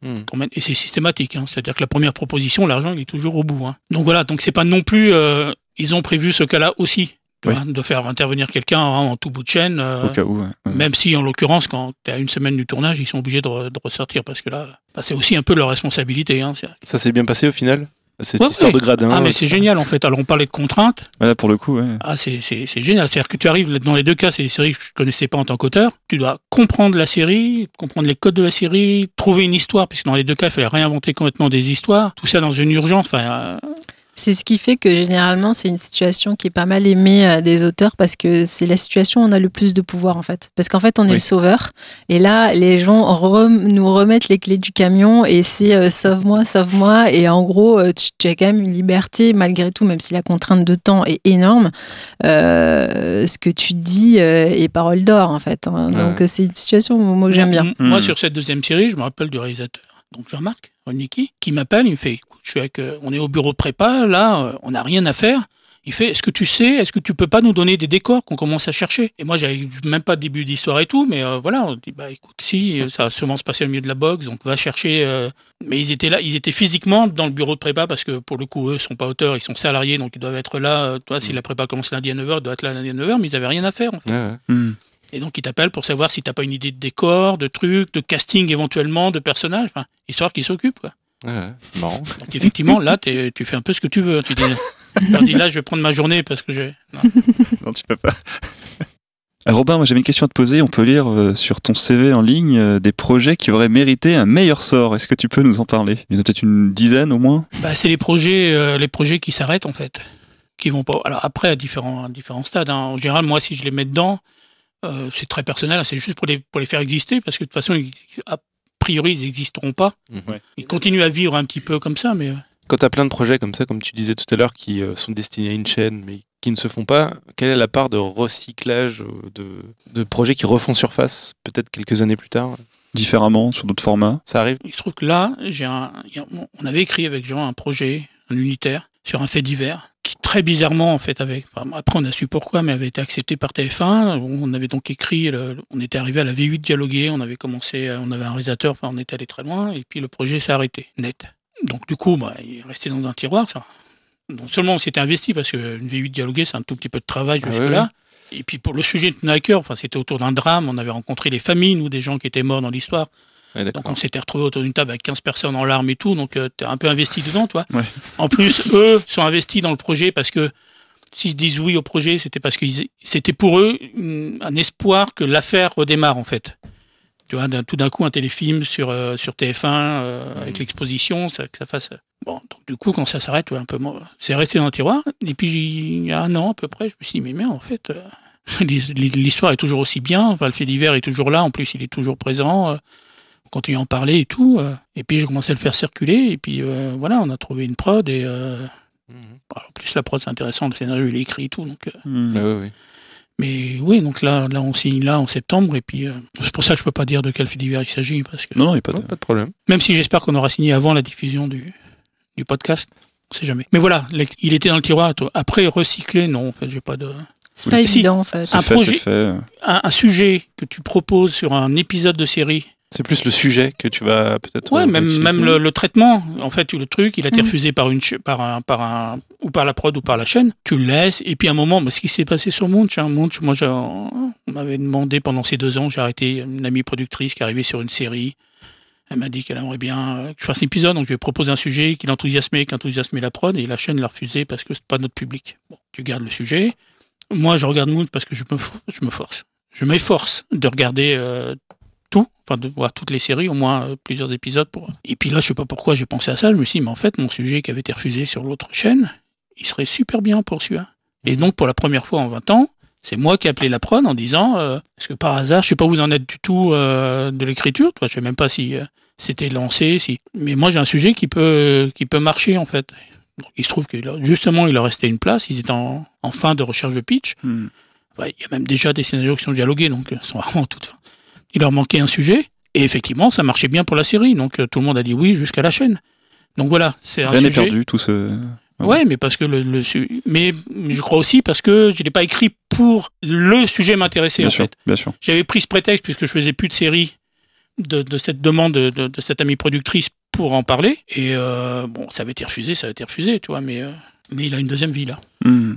qu'on mène. et c'est systématique. hein. C'est-à-dire que la première proposition, l'argent, il est toujours au bout. hein. Donc voilà, donc c'est pas non plus. euh, ils ont prévu ce cas-là aussi, Oui. vois, de faire intervenir quelqu'un hein, en tout bout de chaîne. euh, Au cas où. même si, en l'occurrence, quand tu à une semaine du tournage, ils sont obligés de, re- de ressortir parce que là, bah, c'est aussi un peu leur responsabilité. Hein. Ça s'est bien passé au final Cette Ouais, histoire de gradin ah, mais tout c'est génial en fait. Alors, on parlait de contraintes. Là, pour le coup, ouais. Ah, c'est c'est- c'est génial. C'est-à-dire que tu arrives, dans les deux cas, c'est des séries que je ne connaissais pas en tant qu'auteur. Tu dois comprendre la série, comprendre les codes de la série, trouver une histoire, puisque dans les deux cas, il fallait réinventer complètement des histoires. Tout ça dans une urgence. Enfin, euh, C'est ce qui fait que généralement c'est une situation qui est pas mal aimée euh, des auteurs parce que c'est la situation où on a le plus de pouvoir en fait. Parce qu'en fait on est Oui. le sauveur et là les gens rem- nous remettent les clés du camion et c'est euh, sauve-moi, sauve-moi et en gros euh, tu, tu as quand même une liberté malgré tout même si la contrainte de temps est énorme. euh, ce que tu dis euh, est parole d'or en fait. hein. Ouais. Donc c'est une situation moi que j'aime bien. Moi, Hmm. sur cette deuxième série, je me rappelle du réalisateur, donc Jean-Marc Rolnicki, qui m'appelle, il me fait, écoute, je suis avec, euh, on est au bureau de prépa, là, euh, on n'a rien à faire. Il fait, est-ce que tu sais, est-ce que tu peux pas nous donner des décors qu'on commence à chercher? Et moi, j'avais même pas de début d'histoire et tout, mais euh, voilà, on dit, bah écoute, si, ça va sûrement se passer au milieu de la boxe, donc va chercher. euh, Mais ils étaient là, ils étaient physiquement dans le bureau de prépa parce que pour le coup, eux, sont pas auteurs, ils sont salariés, donc ils doivent être là. euh, toi, si la prépa commence lundi à 9h, ils doivent être là lundi à 9h, mais ils avaient rien à faire. en fait. Ouais, ouais. Hmm. Et donc, il t'appelle pour savoir si t'as pas une idée de décor, de trucs, de casting éventuellement, de personnages, enfin, histoire qu'ils s'occupent. quoi. Ouais, ouais. C'est marrant. Donc, effectivement, là, tu fais un peu ce que tu veux. Tu dis, dis, là, je vais prendre ma journée parce que j'ai. non. Non, tu peux pas. Euh, Robin, moi j'avais une question à te poser. On peut lire euh, sur ton CV en ligne euh, des projets qui auraient mérité un meilleur sort. Est-ce que tu peux nous en parler? Il y en a peut-être une dizaine au moins? Bah, c'est les projets, euh, les projets qui s'arrêtent, en fait. Qui vont pas. Alors, après, à différents, à différents stades. hein. En général, moi, si je les mets dedans, euh, c'est très personnel. hein. C'est juste pour les, pour les faire exister parce que de toute façon, ils- a priori, ils n'existeront pas. Mhm. Ils continuent à vivre un petit peu comme ça, mais. euh, Quand tu as plein de projets comme ça, comme tu disais tout à l'heure, qui euh, sont destinés à une chaîne, mais qui ne se font pas, quelle est la part de recyclage de, de projets qui refont surface, peut-être quelques années plus tard? Différemment sur d'autres formats? Ça arrive? Il se trouve que là, j'ai un, on avait écrit avec Jean un projet, un unitaire, sur un fait divers, très bizarrement, en fait, enfin, après on a su pourquoi, mais avait été accepté par TF1. On avait donc écrit, le- on était arrivé à la V8 dialoguer, on avait commencé, euh, on avait un réalisateur, enfin, on était allé très loin, et puis le projet s'est arrêté, net. Donc du coup, bah, il est resté dans un tiroir, ça. Non seulement on s'était investi, parce qu'une V8 dialoguer, c'est un tout petit peu de travail Ah jusque-là. Et puis pour le sujet de cœur, enfin, c'était autour d'un drame, on avait rencontré les familles, nous, des gens qui étaient morts dans l'histoire. Ouais, Donc on s'était retrouvé autour d'une table avec 15 personnes en larmes et tout, donc tu t'es un peu investi dedans, toi. Ouais. En plus, eux sont investis dans le projet parce que s'ils disent oui au projet, c'était parce que c'était pour eux une- un espoir que l'affaire redémarre en fait. Tu vois, tout d'un coup un téléfilm sur euh, sur TF1 euh, avec l'exposition, ça, que ça fasse. Bon, donc du coup quand ça s'arrête, ouais, un peu, c'est resté dans le tiroir. Et puis il y a un an à peu près, je me suis dit mais merde en fait. euh, L'histoire est toujours aussi bien, enfin, le fait divers est toujours là, en plus il est toujours présent. On continue à en parler et tout. euh, et puis j'ai commencé à le faire circuler, et puis euh, voilà, on a trouvé une prod, et euh, Mhm. en plus la prod c'est intéressant, le scénario il est écrit et tout. Donc, euh, Hmm. Ah oui, oui. mais oui, donc là, là on signe là en septembre, et puis euh, c'est pour ça que je peux pas dire de quel fait divers il s'agit, parce que Non, non, il n'y a pas de. Ouais, pas de problème. même si j'espère qu'on aura signé avant la diffusion du, du podcast, on sait jamais. Mais voilà, il était dans le tiroir. toi. Après, recycler, non, en fait, j'ai pas de. C'est pas évident en fait. C'est un fait, projet- fait. Un, un sujet que tu proposes sur un épisode de série, C'est plus le sujet que tu vas peut-être. Ouais, euh, même, utiliser. même le, le traitement. En fait, le truc, il a été Mhm. refusé par une, par un, par un, ou par la prod ou par la chaîne. Tu le laisses. Et puis, à un moment, bah, ce qui s'est passé sur Munch, hein, Munch, moi, j'ai- on m'avait demandé pendant ces deux ans, j'ai arrêté une amie productrice qui arrivait sur une série. Elle m'a dit qu'elle aimerait bien euh, que je fasse un épisode. Donc, je lui ai proposé un sujet qui l'enthousiasmait, qui enthousiasmait la prod. Et la chaîne l'a refusé parce que c'est pas notre public. Bon, tu gardes le sujet. Moi, je regarde Munch parce que je me, je me force. Je m'efforce de regarder euh, tout, enfin de voir toutes les séries, au moins euh, plusieurs épisodes. Pour... Et puis là, je sais pas pourquoi j'ai pensé à ça. Je me suis dit, mais en fait, mon sujet qui avait été refusé sur l'autre chaîne, il serait super bien pour celui-là. Et donc, pour la première fois en 20 ans, c'est moi qui ai appelé la prod en disant, euh, est-ce que par hasard, je sais pas où vous en êtes du tout euh, de l'écriture, toi, je sais même pas si euh, c'était lancé, si. Mais moi, j'ai un sujet qui peut, qui peut marcher en fait. Donc, il se trouve que justement, il leur restait une place. Ils étaient en, en fin de recherche de pitch. Ouais, il y a même déjà des scénarios qui sont dialogués, donc ils sont vraiment en toute fin. Il leur manquait un sujet, et effectivement, ça marchait bien pour la série, donc euh, tout le monde a dit oui jusqu'à la chaîne. Donc voilà, c'est un Rien n'est sujet. perdu, tout ce. Ouais, mais parce que le, mais je crois aussi parce que je l'ai pas écrit pour le sujet m'intéresser Bien en sûr, fait. bien sûr. J'avais pris ce prétexte puisque je faisais plus de séries de, de cette demande de, cette amie productrice pour en parler, et euh, bon, ça avait été refusé, ça avait été refusé, tu vois, mais euh, mais il a une deuxième vie là. Hmm.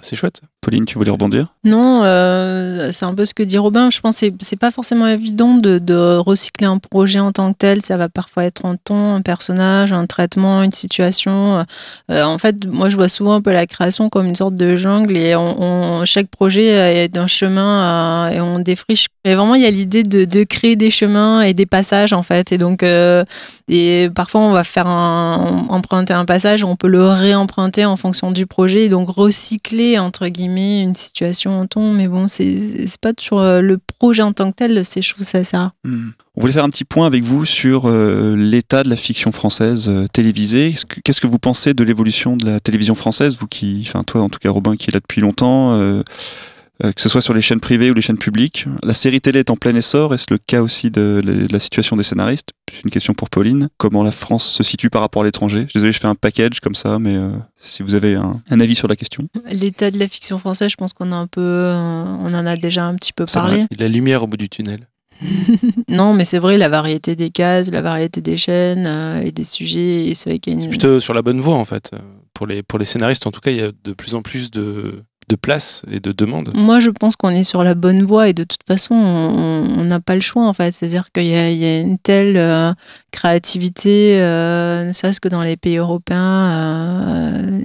C'est chouette. Pauline, tu voulais rebondir? Non, euh, c'est un peu ce que dit Robin. Je pense que c'est- pas forcément évident de, recycler un projet en tant que tel. Ça va parfois être un ton, un personnage, un traitement, une situation. Euh, en fait, moi, je vois souvent un peu la création comme une sorte de jungle et chaque projet est un chemin et on défriche. Mais vraiment, il y a l'idée de, créer des chemins et des passages, en fait. Et donc, euh, parfois, on va faire un, emprunter un passage, on peut le réemprunter en fonction du projet, et donc recycler, entre guillemets, une situation en ton. Mais bon, c'est pas toujours euh, le projet en tant que tel, c'est, je trouve ça assez rare. Hmm. On voulait faire un petit point avec vous sur euh, l'état de la fiction française euh, télévisée. Est-ce que- Qu'est-ce que vous pensez de l'évolution de la télévision française, vous qui, enfin toi en tout cas Robin qui est là depuis longtemps, que ce soit sur les chaînes privées ou les chaînes publiques. La série télé est en plein essor. Est-ce le cas aussi de, la- de la situation des scénaristes? C'est une question pour Pauline. Comment la France se situe par rapport à l'étranger? Désolé, je fais un package comme ça, mais euh, si vous avez un, un avis sur la question. L'état de la fiction française, je pense qu'on a un peu, euh, on en a déjà un petit peu parlé. La lumière au bout du tunnel. non, mais c'est vrai, la variété des cases, la variété des chaînes euh, et des sujets, et c'est vrai qu'il y a C'est une... plutôt sur la bonne voie en fait. Euh, Pour les, pour les scénaristes, en tout cas, il y a de plus en plus de, de place et de demandes. Moi, je pense qu'on est sur la bonne voie et de toute façon, on n'a pas le choix en fait. C'est-à-dire qu'il y, a- une telle euh, créativité, euh, ne serait-ce que dans les pays européens, euh,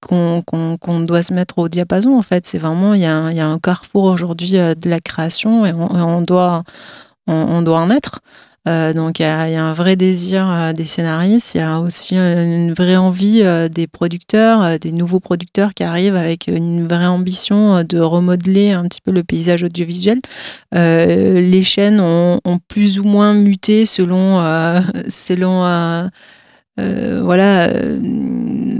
qu'on doit se mettre au diapason en fait. C'est vraiment, il y, a un- carrefour aujourd'hui de la création et on, et on doit, on, on doit en être. Euh, donc il y, a un vrai désir euh, des scénaristes, il y a aussi euh, une vraie envie des producteurs, des nouveaux producteurs qui arrivent avec une vraie ambition de remodeler un petit peu le paysage audiovisuel. Les chaînes ont, ont plus ou moins muté selon, selon euh, euh, voilà, euh,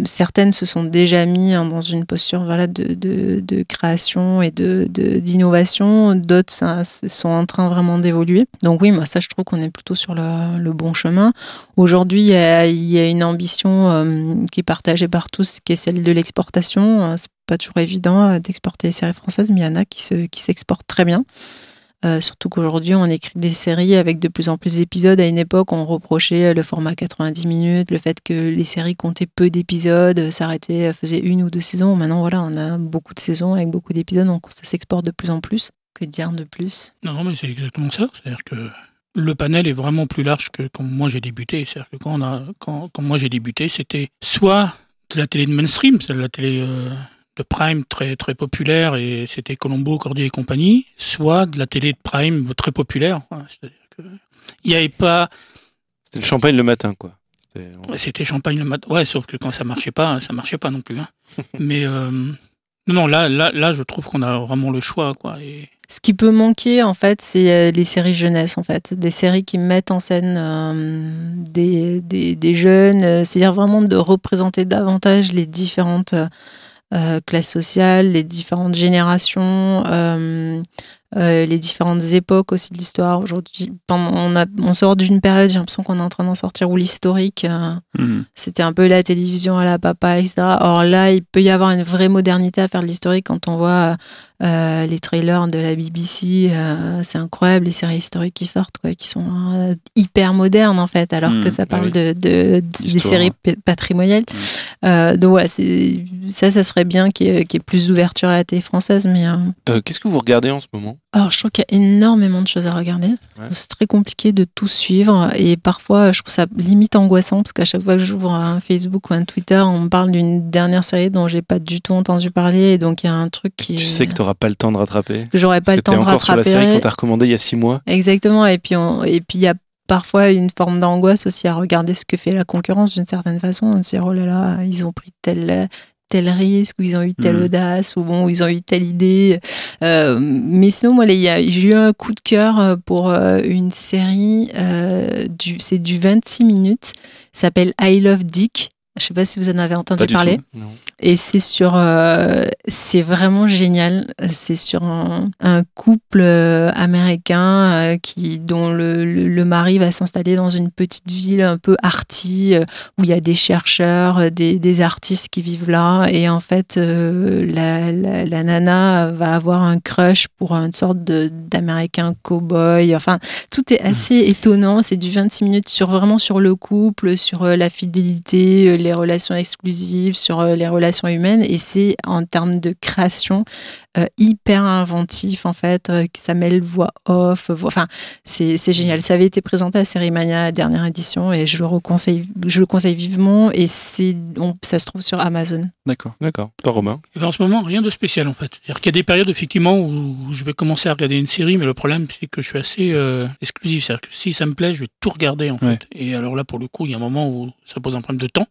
certaines se sont déjà mis hein, dans une posture voilà, de, de, de création et d'innovation, de, d'autres sont en train vraiment d'évoluer. Donc oui, moi ça je trouve qu'on est plutôt sur le, le bon chemin. Aujourd'hui, il y, y a une ambition euh, qui est partagée par tous, qui est celle de l'exportation. C'est pas toujours évident d'exporter les séries françaises, mais il y en a qui s'exportent se, qui très bien. Euh, surtout qu'aujourd'hui, on écrit des séries avec de plus en plus d'épisodes. À une époque, on reprochait le format 90 minutes, le fait que les séries comptaient peu d'épisodes, s'arrêtaient, faisaient une ou deux saisons. Maintenant, voilà, on a beaucoup de saisons avec beaucoup d'épisodes, donc ça s'exporte de plus en plus. Que dire de plus? Non, mais c'est exactement ça. C'est-à-dire que le panel est vraiment plus large que quand moi j'ai débuté. C'est-à-dire que quand, on a, quand, quand moi j'ai débuté, c'était soit de la télé de mainstream, c'est de la télé euh, de Prime très très populaire et c'était Colombo, Cordier et compagnie, soit de la télé de Prime très populaire. Il n'y avait pas. C'était le champagne le matin, quoi. C'était champagne le matin. Ouais, sauf que quand ça marchait pas, ça marchait pas non plus. Hein. Mais euh... non, là, là, là, je trouve qu'on a vraiment le choix, quoi. Et... Ce qui peut manquer, en fait, c'est euh, les séries jeunesse, en fait. Des séries qui mettent en scène euh, des, des, des, jeunes. C'est-à-dire vraiment de représenter davantage les différentes euh, classes sociales, les différentes générations, euh, euh, les différentes époques aussi de l'histoire. Aujourd'hui, on, on sort d'une période, j'ai l'impression qu'on est en train d'en sortir, où l'historique, mmh. c'était un peu la télévision à la papa, etc. Or là, il peut y avoir une vraie modernité à faire de l'historique quand on voit euh, les trailers de la BBC. Euh, c'est incroyable, les séries historiques qui sortent, quoi, qui sont euh, hyper modernes en fait, alors mmh, que ça bah parle oui. de, de, des séries patrimoniales. Mmh. donc voilà, ça, ça serait bien qu'il y, ait, qu y ait plus d'ouverture à la télé française. Mais qu'est-ce que vous regardez en ce moment? alors, je trouve qu'il y a énormément de choses à regarder. Ouais. C'est très compliqué de tout suivre et parfois, je trouve ça limite angoissant parce qu'à chaque fois que j'ouvre un Facebook ou un Twitter, on me parle d'une dernière série dont j'ai pas du tout entendu parler et donc il y a un truc qui. Tu sais que pas le temps de rattraper. Que j'aurai pas le temps de encore rattraper. sur la série qu'on t'a recommandée il y a six mois. Exactement. Et puis, on... et puis il y a parfois une forme d'angoisse aussi à regarder ce que fait la concurrence d'une certaine façon. On se dit, oh là là, ils ont pris tel, tel risque, ou ils ont eu telle mmh. audace, ou bon, ils ont eu telle idée. Euh, mais sinon, moi, j'ai eu un coup de cœur pour euh, une série, euh, du, c'est du 26 minutes, s'appelle I Love Dick. Je sais pas si vous en avez entendu parler. Et c'est sur, euh, c'est vraiment génial. C'est sur un, un couple euh, américain euh, qui, dont le, le, le mari va s'installer dans une petite ville un peu arty où il y a des chercheurs, des, des, artistes qui vivent là. Et en fait, la, la, la, nana va avoir un crush pour une sorte d'américain cow-boy. Enfin, tout est assez mmh. étonnant. C'est du 26 minutes sur vraiment sur le couple, sur la fidélité, les relations exclusives, sur les relations humaines et c'est en termes de création euh, hyper inventif en fait, euh, ça mêle voix off, voix... enfin c'est génial. Ça avait été présenté à Sérimania dernière édition et je le reconseille, je le conseille vivement et c'est ça se trouve sur Amazon. D'accord, d'accord. Toi Romain? Et En ce moment rien de spécial en fait. C'est-à-dire qu'il y a des périodes effectivement où je vais commencer à regarder une série, mais le problème c'est que je suis assez euh, exclusif. C'est-à-dire que si ça me plaît, je vais tout regarder en ouais. fait. Et alors là pour le coup il y a un moment où ça pose un problème de temps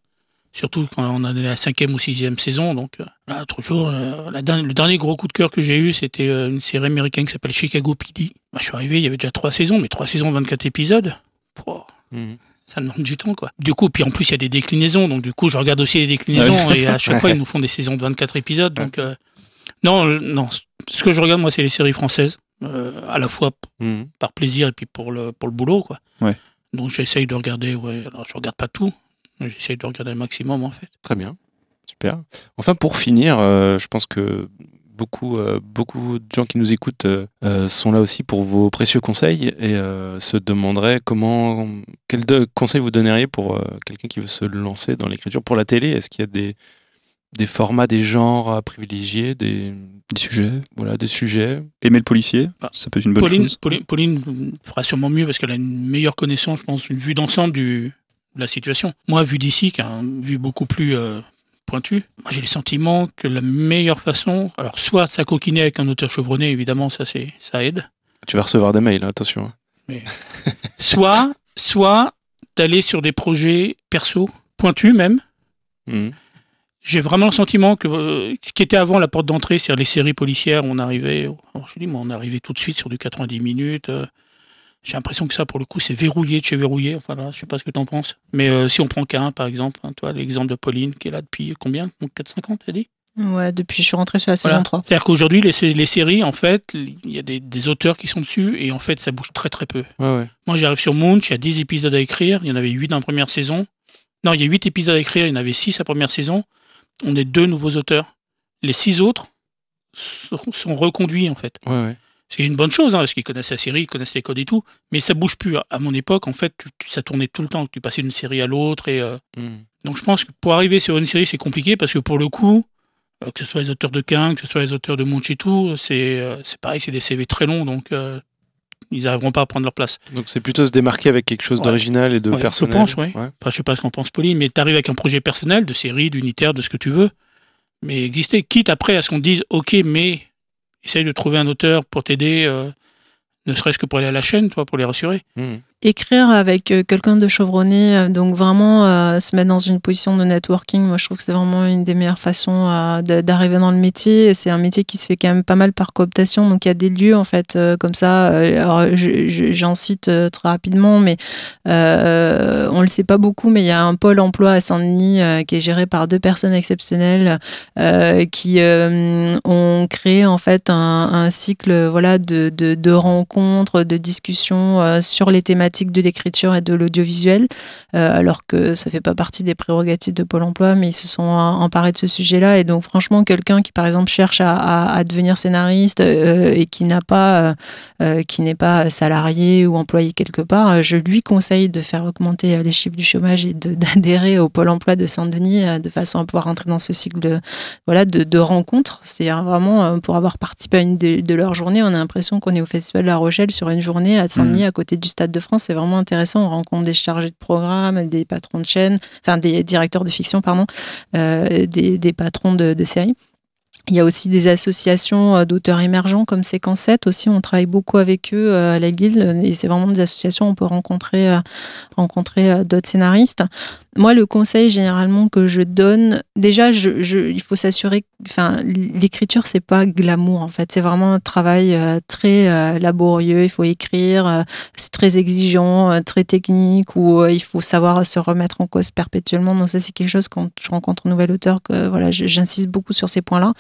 surtout quand on a la cinquième ou sixième saison. Donc euh, là, jour, euh, la, le dernier gros coup de cœur que j'ai eu, c'était euh, une série américaine qui s'appelle Chicago PD. Bah, je suis arrivé, il y avait déjà trois saisons, mais trois saisons, 24 épisodes. Mmh. Ça demande du temps, quoi. Du coup, puis en plus, il y a des déclinaisons, donc du coup, je regarde aussi les déclinaisons, ouais. et à chaque fois, ils nous font des saisons de 24 épisodes. Donc, euh, non, non, ce que je regarde, moi, c'est les séries françaises, à la fois mmh. par plaisir et puis pour le, pour le boulot, quoi. Ouais. Donc, j'essaye de regarder, ouais, alors je regarde pas tout, J'essaie de regarder le maximum en fait. Très bien, super. Enfin pour finir, euh, je pense que beaucoup, euh, beaucoup de gens qui nous écoutent euh, sont là aussi pour vos précieux conseils et euh, se demanderaient comment, quels conseils vous donneriez pour quelqu'un qui veut se lancer dans l'écriture pour la télé. Est-ce qu'il y a des, des formats, des genres à privilégier, des, des sujets, voilà, des sujets? Aimer le policier, ah, ça peut être une bonne Pauline, chose. Pauline, Pauline fera sûrement mieux parce qu'elle a une meilleure connaissance, je pense, une vue d'ensemble du, la situation. Moi, vu d'ici, qui a vue beaucoup plus euh, pointue, moi j'ai le sentiment que la meilleure façon, alors soit de s'acoquiner avec un auteur chevronné, évidemment, ça c'est ça aide. Tu vas recevoir des mails, hein, attention. Mais, soit, soit d'aller sur des projets perso, pointus même. Mmh. J'ai vraiment le sentiment que euh, ce qui était avant la porte d'entrée, c'est-à-dire les séries policières, on arrivait, je dis, moi, on arrivait tout de suite sur du 90 minutes. Euh, J'ai l'impression que ça, pour le coup, c'est verrouillé de chez verrouillé. Enfin, là, je sais pas ce que tu en penses. Mais euh, si on prend qu'un, par exemple, hein, toi, l'exemple de Pauline, qui est là depuis combien? 4-5 ans, t'as dit? Ouais, depuis je suis rentrée sur la saison Voilà. 3. C'est-à-dire qu'aujourd'hui, les, les séries, en fait, il y a des, des auteurs qui sont dessus, et en fait, ça bouge très très peu. Ouais, ouais. Moi, j'arrive sur Munch, il y a 10 épisodes à écrire, il y en avait 8 dans la première saison. Non, il y a 8 épisodes à écrire, il y en avait 6 la première saison. On est deux nouveaux auteurs. Les 6 autres sont, sont reconduits, en fait. ouais, ouais. C'est une bonne chose, hein, parce qu'ils connaissent la série, ils connaissent les codes et tout, mais ça bouge plus. À mon époque, en fait, ça tournait tout le temps. Tu passais d'une série à l'autre. et euh, Hmm. Donc je pense que pour arriver sur une série, c'est compliqué, parce que pour le coup, euh, que ce soit les auteurs de King, que ce soit les auteurs de tout, c'est euh, pareil, c'est des CV très longs, donc euh, ils n'arriveront pas à prendre leur place. Donc c'est plutôt se démarquer avec quelque chose Ouais. d'original et de Ouais, je personnel. pense, ouais. Enfin, je sais pas ce qu'en pense Pauline, mais tu arrives avec un projet personnel, de série, d'unitaire, de ce que tu veux, mais exister, quitte après à ce qu'on dise, ok, mais essaye de trouver un auteur pour t'aider, euh, ne serait-ce que pour aller à la chaîne, toi, pour les rassurer. Hmm. Écrire avec euh, quelqu'un de chevronné, euh, donc vraiment euh, se mettre dans une position de networking, moi je trouve que c'est vraiment une des meilleures façons d'arriver dans le métier. C'est un métier qui se fait quand même pas mal par cooptation, donc il y a des lieux en fait comme ça. J'en cite très rapidement, mais on le sait pas beaucoup, mais il y a un pôle emploi à Saint-Denis qui est géré par deux personnes exceptionnelles qui ont créé en fait un, cycle voilà de, rencontres, de discussions sur les thématiques de l'écriture et de l'audiovisuel, euh, alors que ça fait pas partie des prérogatives de Pôle Emploi, mais ils se sont emparés de ce sujet-là. Et donc franchement, quelqu'un qui par exemple cherche à, à, à devenir scénariste euh, et qui n'a pas, euh, qui n'est pas salarié ou employé quelque part, je lui conseille de faire augmenter les chiffres du chômage et d'adhérer au Pôle Emploi de Saint-Denis de façon à pouvoir entrer dans ce cycle de voilà, de, de rencontres. C'est euh, vraiment pour avoir participé à une de, de leurs journées, on a l'impression qu'on est au Festival de La Rochelle sur une journée à Saint-Denis, à côté du Stade de France. C'est vraiment intéressant. On rencontre des chargés de programme, des patrons de chaîne, enfin des directeurs de fiction, pardon, euh, des, des patrons de, séries. Il y a aussi des associations euh, d'auteurs émergents comme Séquence 7 aussi. On travaille beaucoup avec eux euh, à la Guilde et c'est vraiment des associations où on peut rencontrer, rencontrer d'autres scénaristes. Moi, le conseil généralement que je donne, déjà, je, il faut s'assurer, enfin, l'écriture, c'est pas glamour en fait. C'est vraiment un travail euh, très euh, laborieux. Il faut écrire, euh, c'est très exigeant, très technique, où il faut savoir se remettre en cause perpétuellement. Donc ça, c'est quelque chose quand je rencontre un nouvel auteur que voilà, j'insiste beaucoup sur ces points-là.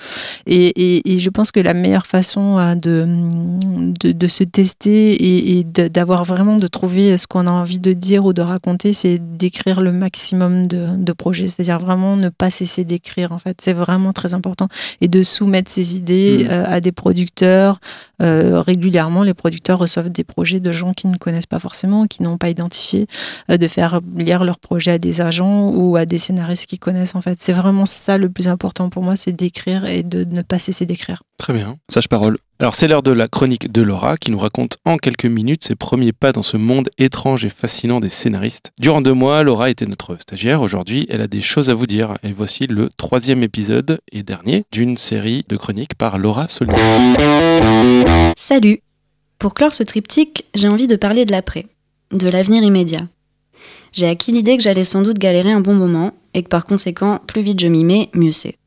Et, je pense que la meilleure façon de, se tester et, d'avoir vraiment de trouver ce qu'on a envie de dire ou de raconter, c'est d'écrire le maximum de, de projets. C'est-à-dire vraiment ne pas cesser d'écrire, en fait. C'est vraiment très important. Et de soumettre ses idées Mhm. euh, à des producteurs. Euh, régulièrement, les producteurs reçoivent des projets de gens qui ne connaissent pas forcément, qui n'ont pas identifié, euh, de faire lire leurs projets à des agents ou à des scénaristes qui connaissent, en fait. C'est vraiment ça le plus important pour moi, c'est d'écrire et de ne pas cesser d'écrire. Très bien. Sage parole. Alors c'est l'heure de la chronique de Laura qui nous raconte en quelques minutes ses premiers pas dans ce monde étrange et fascinant des scénaristes. Durant deux mois, Laura était notre stagiaire. Aujourd'hui, elle a des choses à vous dire. Et voici le troisième épisode et dernier d'une série de chroniques par Laura Solier. Salut Pour clore ce triptyque, j'ai envie de parler de l'après, de l'avenir immédiat. J'ai acquis l'idée que j'allais sans doute galérer un bon moment, et que par conséquent, plus vite je m'y mets, mieux c'est.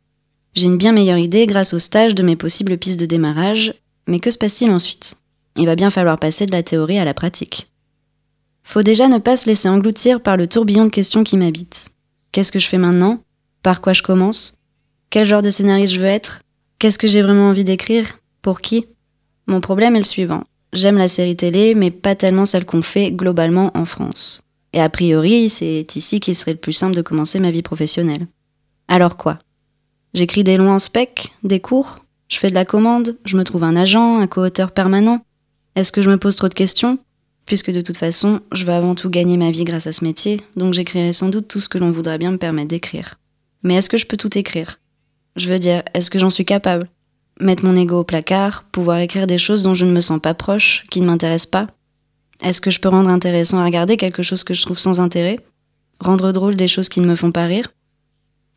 J'ai une bien meilleure idée grâce au stage de mes possibles pistes de démarrage, mais que se passe-t-il ensuite? Il va bien falloir passer de la théorie à la pratique. Faut déjà ne pas se laisser engloutir par le tourbillon de questions qui m'habitent. Qu'est-ce que je fais maintenant? Par quoi je commence? Quel genre de scénariste je veux être? Qu'est-ce que j'ai vraiment envie d'écrire? Pour qui? Mon problème est le suivant. J'aime la série télé, mais pas tellement celle qu'on fait globalement en France. Et a priori, c'est ici qu'il serait le plus simple de commencer ma vie professionnelle. Alors quoi? J'écris des longs en spec, des cours, je fais de la commande, je me trouve un agent, un co-auteur permanent. Est-ce que je me pose trop de questions? Puisque de toute façon, je veux avant tout gagner ma vie grâce à ce métier, donc j'écrirai sans doute tout ce que l'on voudrait bien me permettre d'écrire. Mais est-ce que je peux tout écrire? Je veux dire, est-ce que j'en suis capable? Mettre mon ego au placard, pouvoir écrire des choses dont je ne me sens pas proche, qui ne m'intéressent pas? Est-ce que je peux rendre intéressant à regarder quelque chose que je trouve sans intérêt? Rendre drôle des choses qui ne me font pas rire?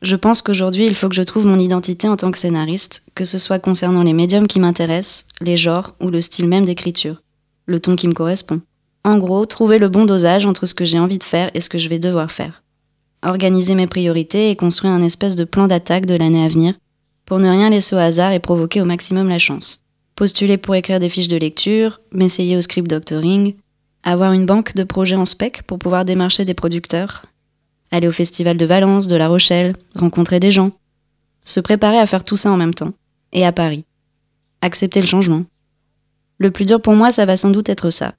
Je pense qu'aujourd'hui, il faut que je trouve mon identité en tant que scénariste, que ce soit concernant les médiums qui m'intéressent, les genres ou le style même d'écriture, le ton qui me correspond. En gros, trouver le bon dosage entre ce que j'ai envie de faire et ce que je vais devoir faire. Organiser mes priorités et construire un espèce de plan d'attaque de l'année à venir pour ne rien laisser au hasard et provoquer au maximum la chance. Postuler pour écrire des fiches de lecture, m'essayer au script doctoring, avoir une banque de projets en spec pour pouvoir démarcher des producteurs, aller au festival de Valence, de La Rochelle, rencontrer des gens, se préparer à faire tout ça en même temps, et à Paris. Accepter le changement. Le plus dur pour moi, ça va sans doute être ça.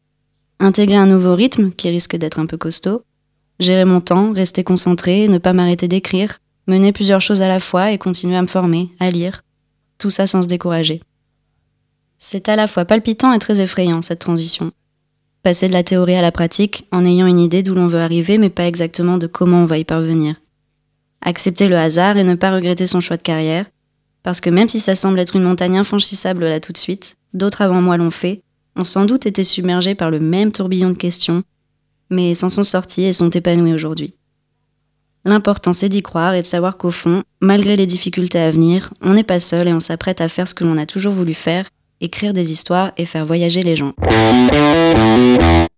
Intégrer un nouveau rythme qui risque d'être un peu costaud, gérer mon temps, rester concentré, ne pas m'arrêter d'écrire, mener plusieurs choses à la fois et continuer à me former, à lire. Tout ça sans se décourager. C'est à la fois palpitant et très effrayant, cette transition. Passer de la théorie à la pratique en ayant une idée d'où l'on veut arriver, mais pas exactement de comment on va y parvenir. Accepter le hasard et ne pas regretter son choix de carrière, parce que même si ça semble être une montagne infranchissable là tout de suite, d'autres avant moi l'ont fait, ont sans doute été submergés par le même tourbillon de questions, mais s'en sont sortis et sont épanouis aujourd'hui. L'important c'est d'y croire et de savoir qu'au fond, malgré les difficultés à venir, on n'est pas seul et on s'apprête à faire ce que l'on a toujours voulu faire, écrire des histoires et faire voyager les gens.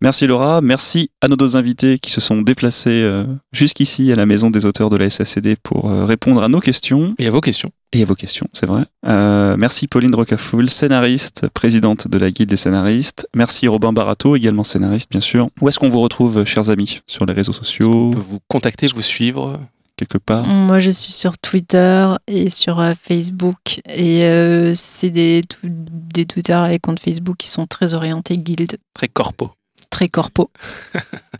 Merci Laura, merci à nos deux invités qui se sont déplacés euh, jusqu'ici à la maison des auteurs de la SACD pour euh, répondre à nos questions Et à vos questions. et à vos questions, c'est vrai. Euh, merci Pauline Rocafoul, scénariste, présidente de la Guilde des scénaristes. Merci Robin Barato, également scénariste bien sûr. Où est-ce qu'on vous retrouve, chers amis Sur les réseaux sociaux, On peut vous contacter, vous suivre. Quelque part Moi, je suis sur Twitter et sur euh, Facebook. Et euh, c'est des, des Twitter et comptes Facebook qui sont très orientés guild, Très corpo. très corpo.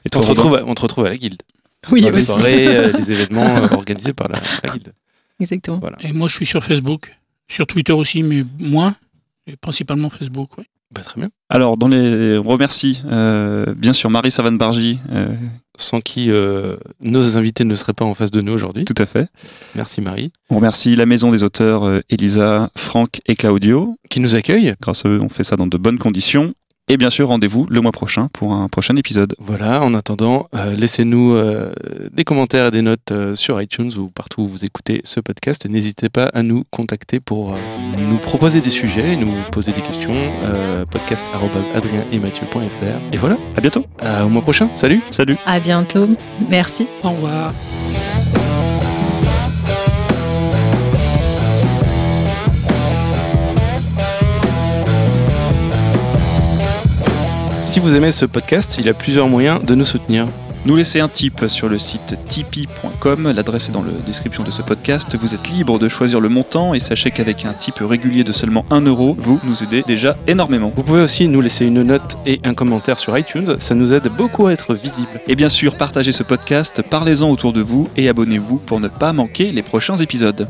Et On te, retrouve, on te retrouve à la guilde. Oui, Dans les aussi. soirées, euh, les événements euh, organisés par la, la guilde. Exactement. Voilà. Et moi, je suis sur Facebook. Sur Twitter aussi, mais moins. Et principalement Facebook, oui. Bah, très bien. Alors, dans les... on remercie euh, bien sûr Marie Savane-Bargy, euh, Sans qui euh, nos invités ne seraient pas en face de nous aujourd'hui. tout à fait. Merci Marie. On remercie la maison des auteurs euh, Elisa, Franck et Claudio. Qui nous accueille. Grâce à eux, on fait ça dans de bonnes conditions. Et bien sûr, rendez-vous le mois prochain pour un prochain épisode. Voilà, en attendant, euh, laissez-nous euh, des commentaires et des notes euh, sur iTunes ou partout où vous écoutez ce podcast. Et N'hésitez pas à nous contacter pour euh, nous proposer des sujets, nous poser des questions. Euh, podcast.adrien-et-mathieu.fr. Et voilà, À bientôt. au mois prochain. Salut Salut. À bientôt. Merci. Au revoir. Si vous aimez ce podcast, il y a plusieurs moyens de nous soutenir. Nous laissez un tip sur le site tipeee.com, l'adresse est dans la description de ce podcast. Vous êtes libre de choisir le montant et sachez qu'avec un tip régulier de seulement 1 euro, vous nous aidez déjà énormément. Vous pouvez aussi nous laisser une note et un commentaire sur iTunes, ça nous aide beaucoup à être visible. Et bien sûr, partagez ce podcast, parlez-en autour de vous et abonnez-vous pour ne pas manquer les prochains épisodes.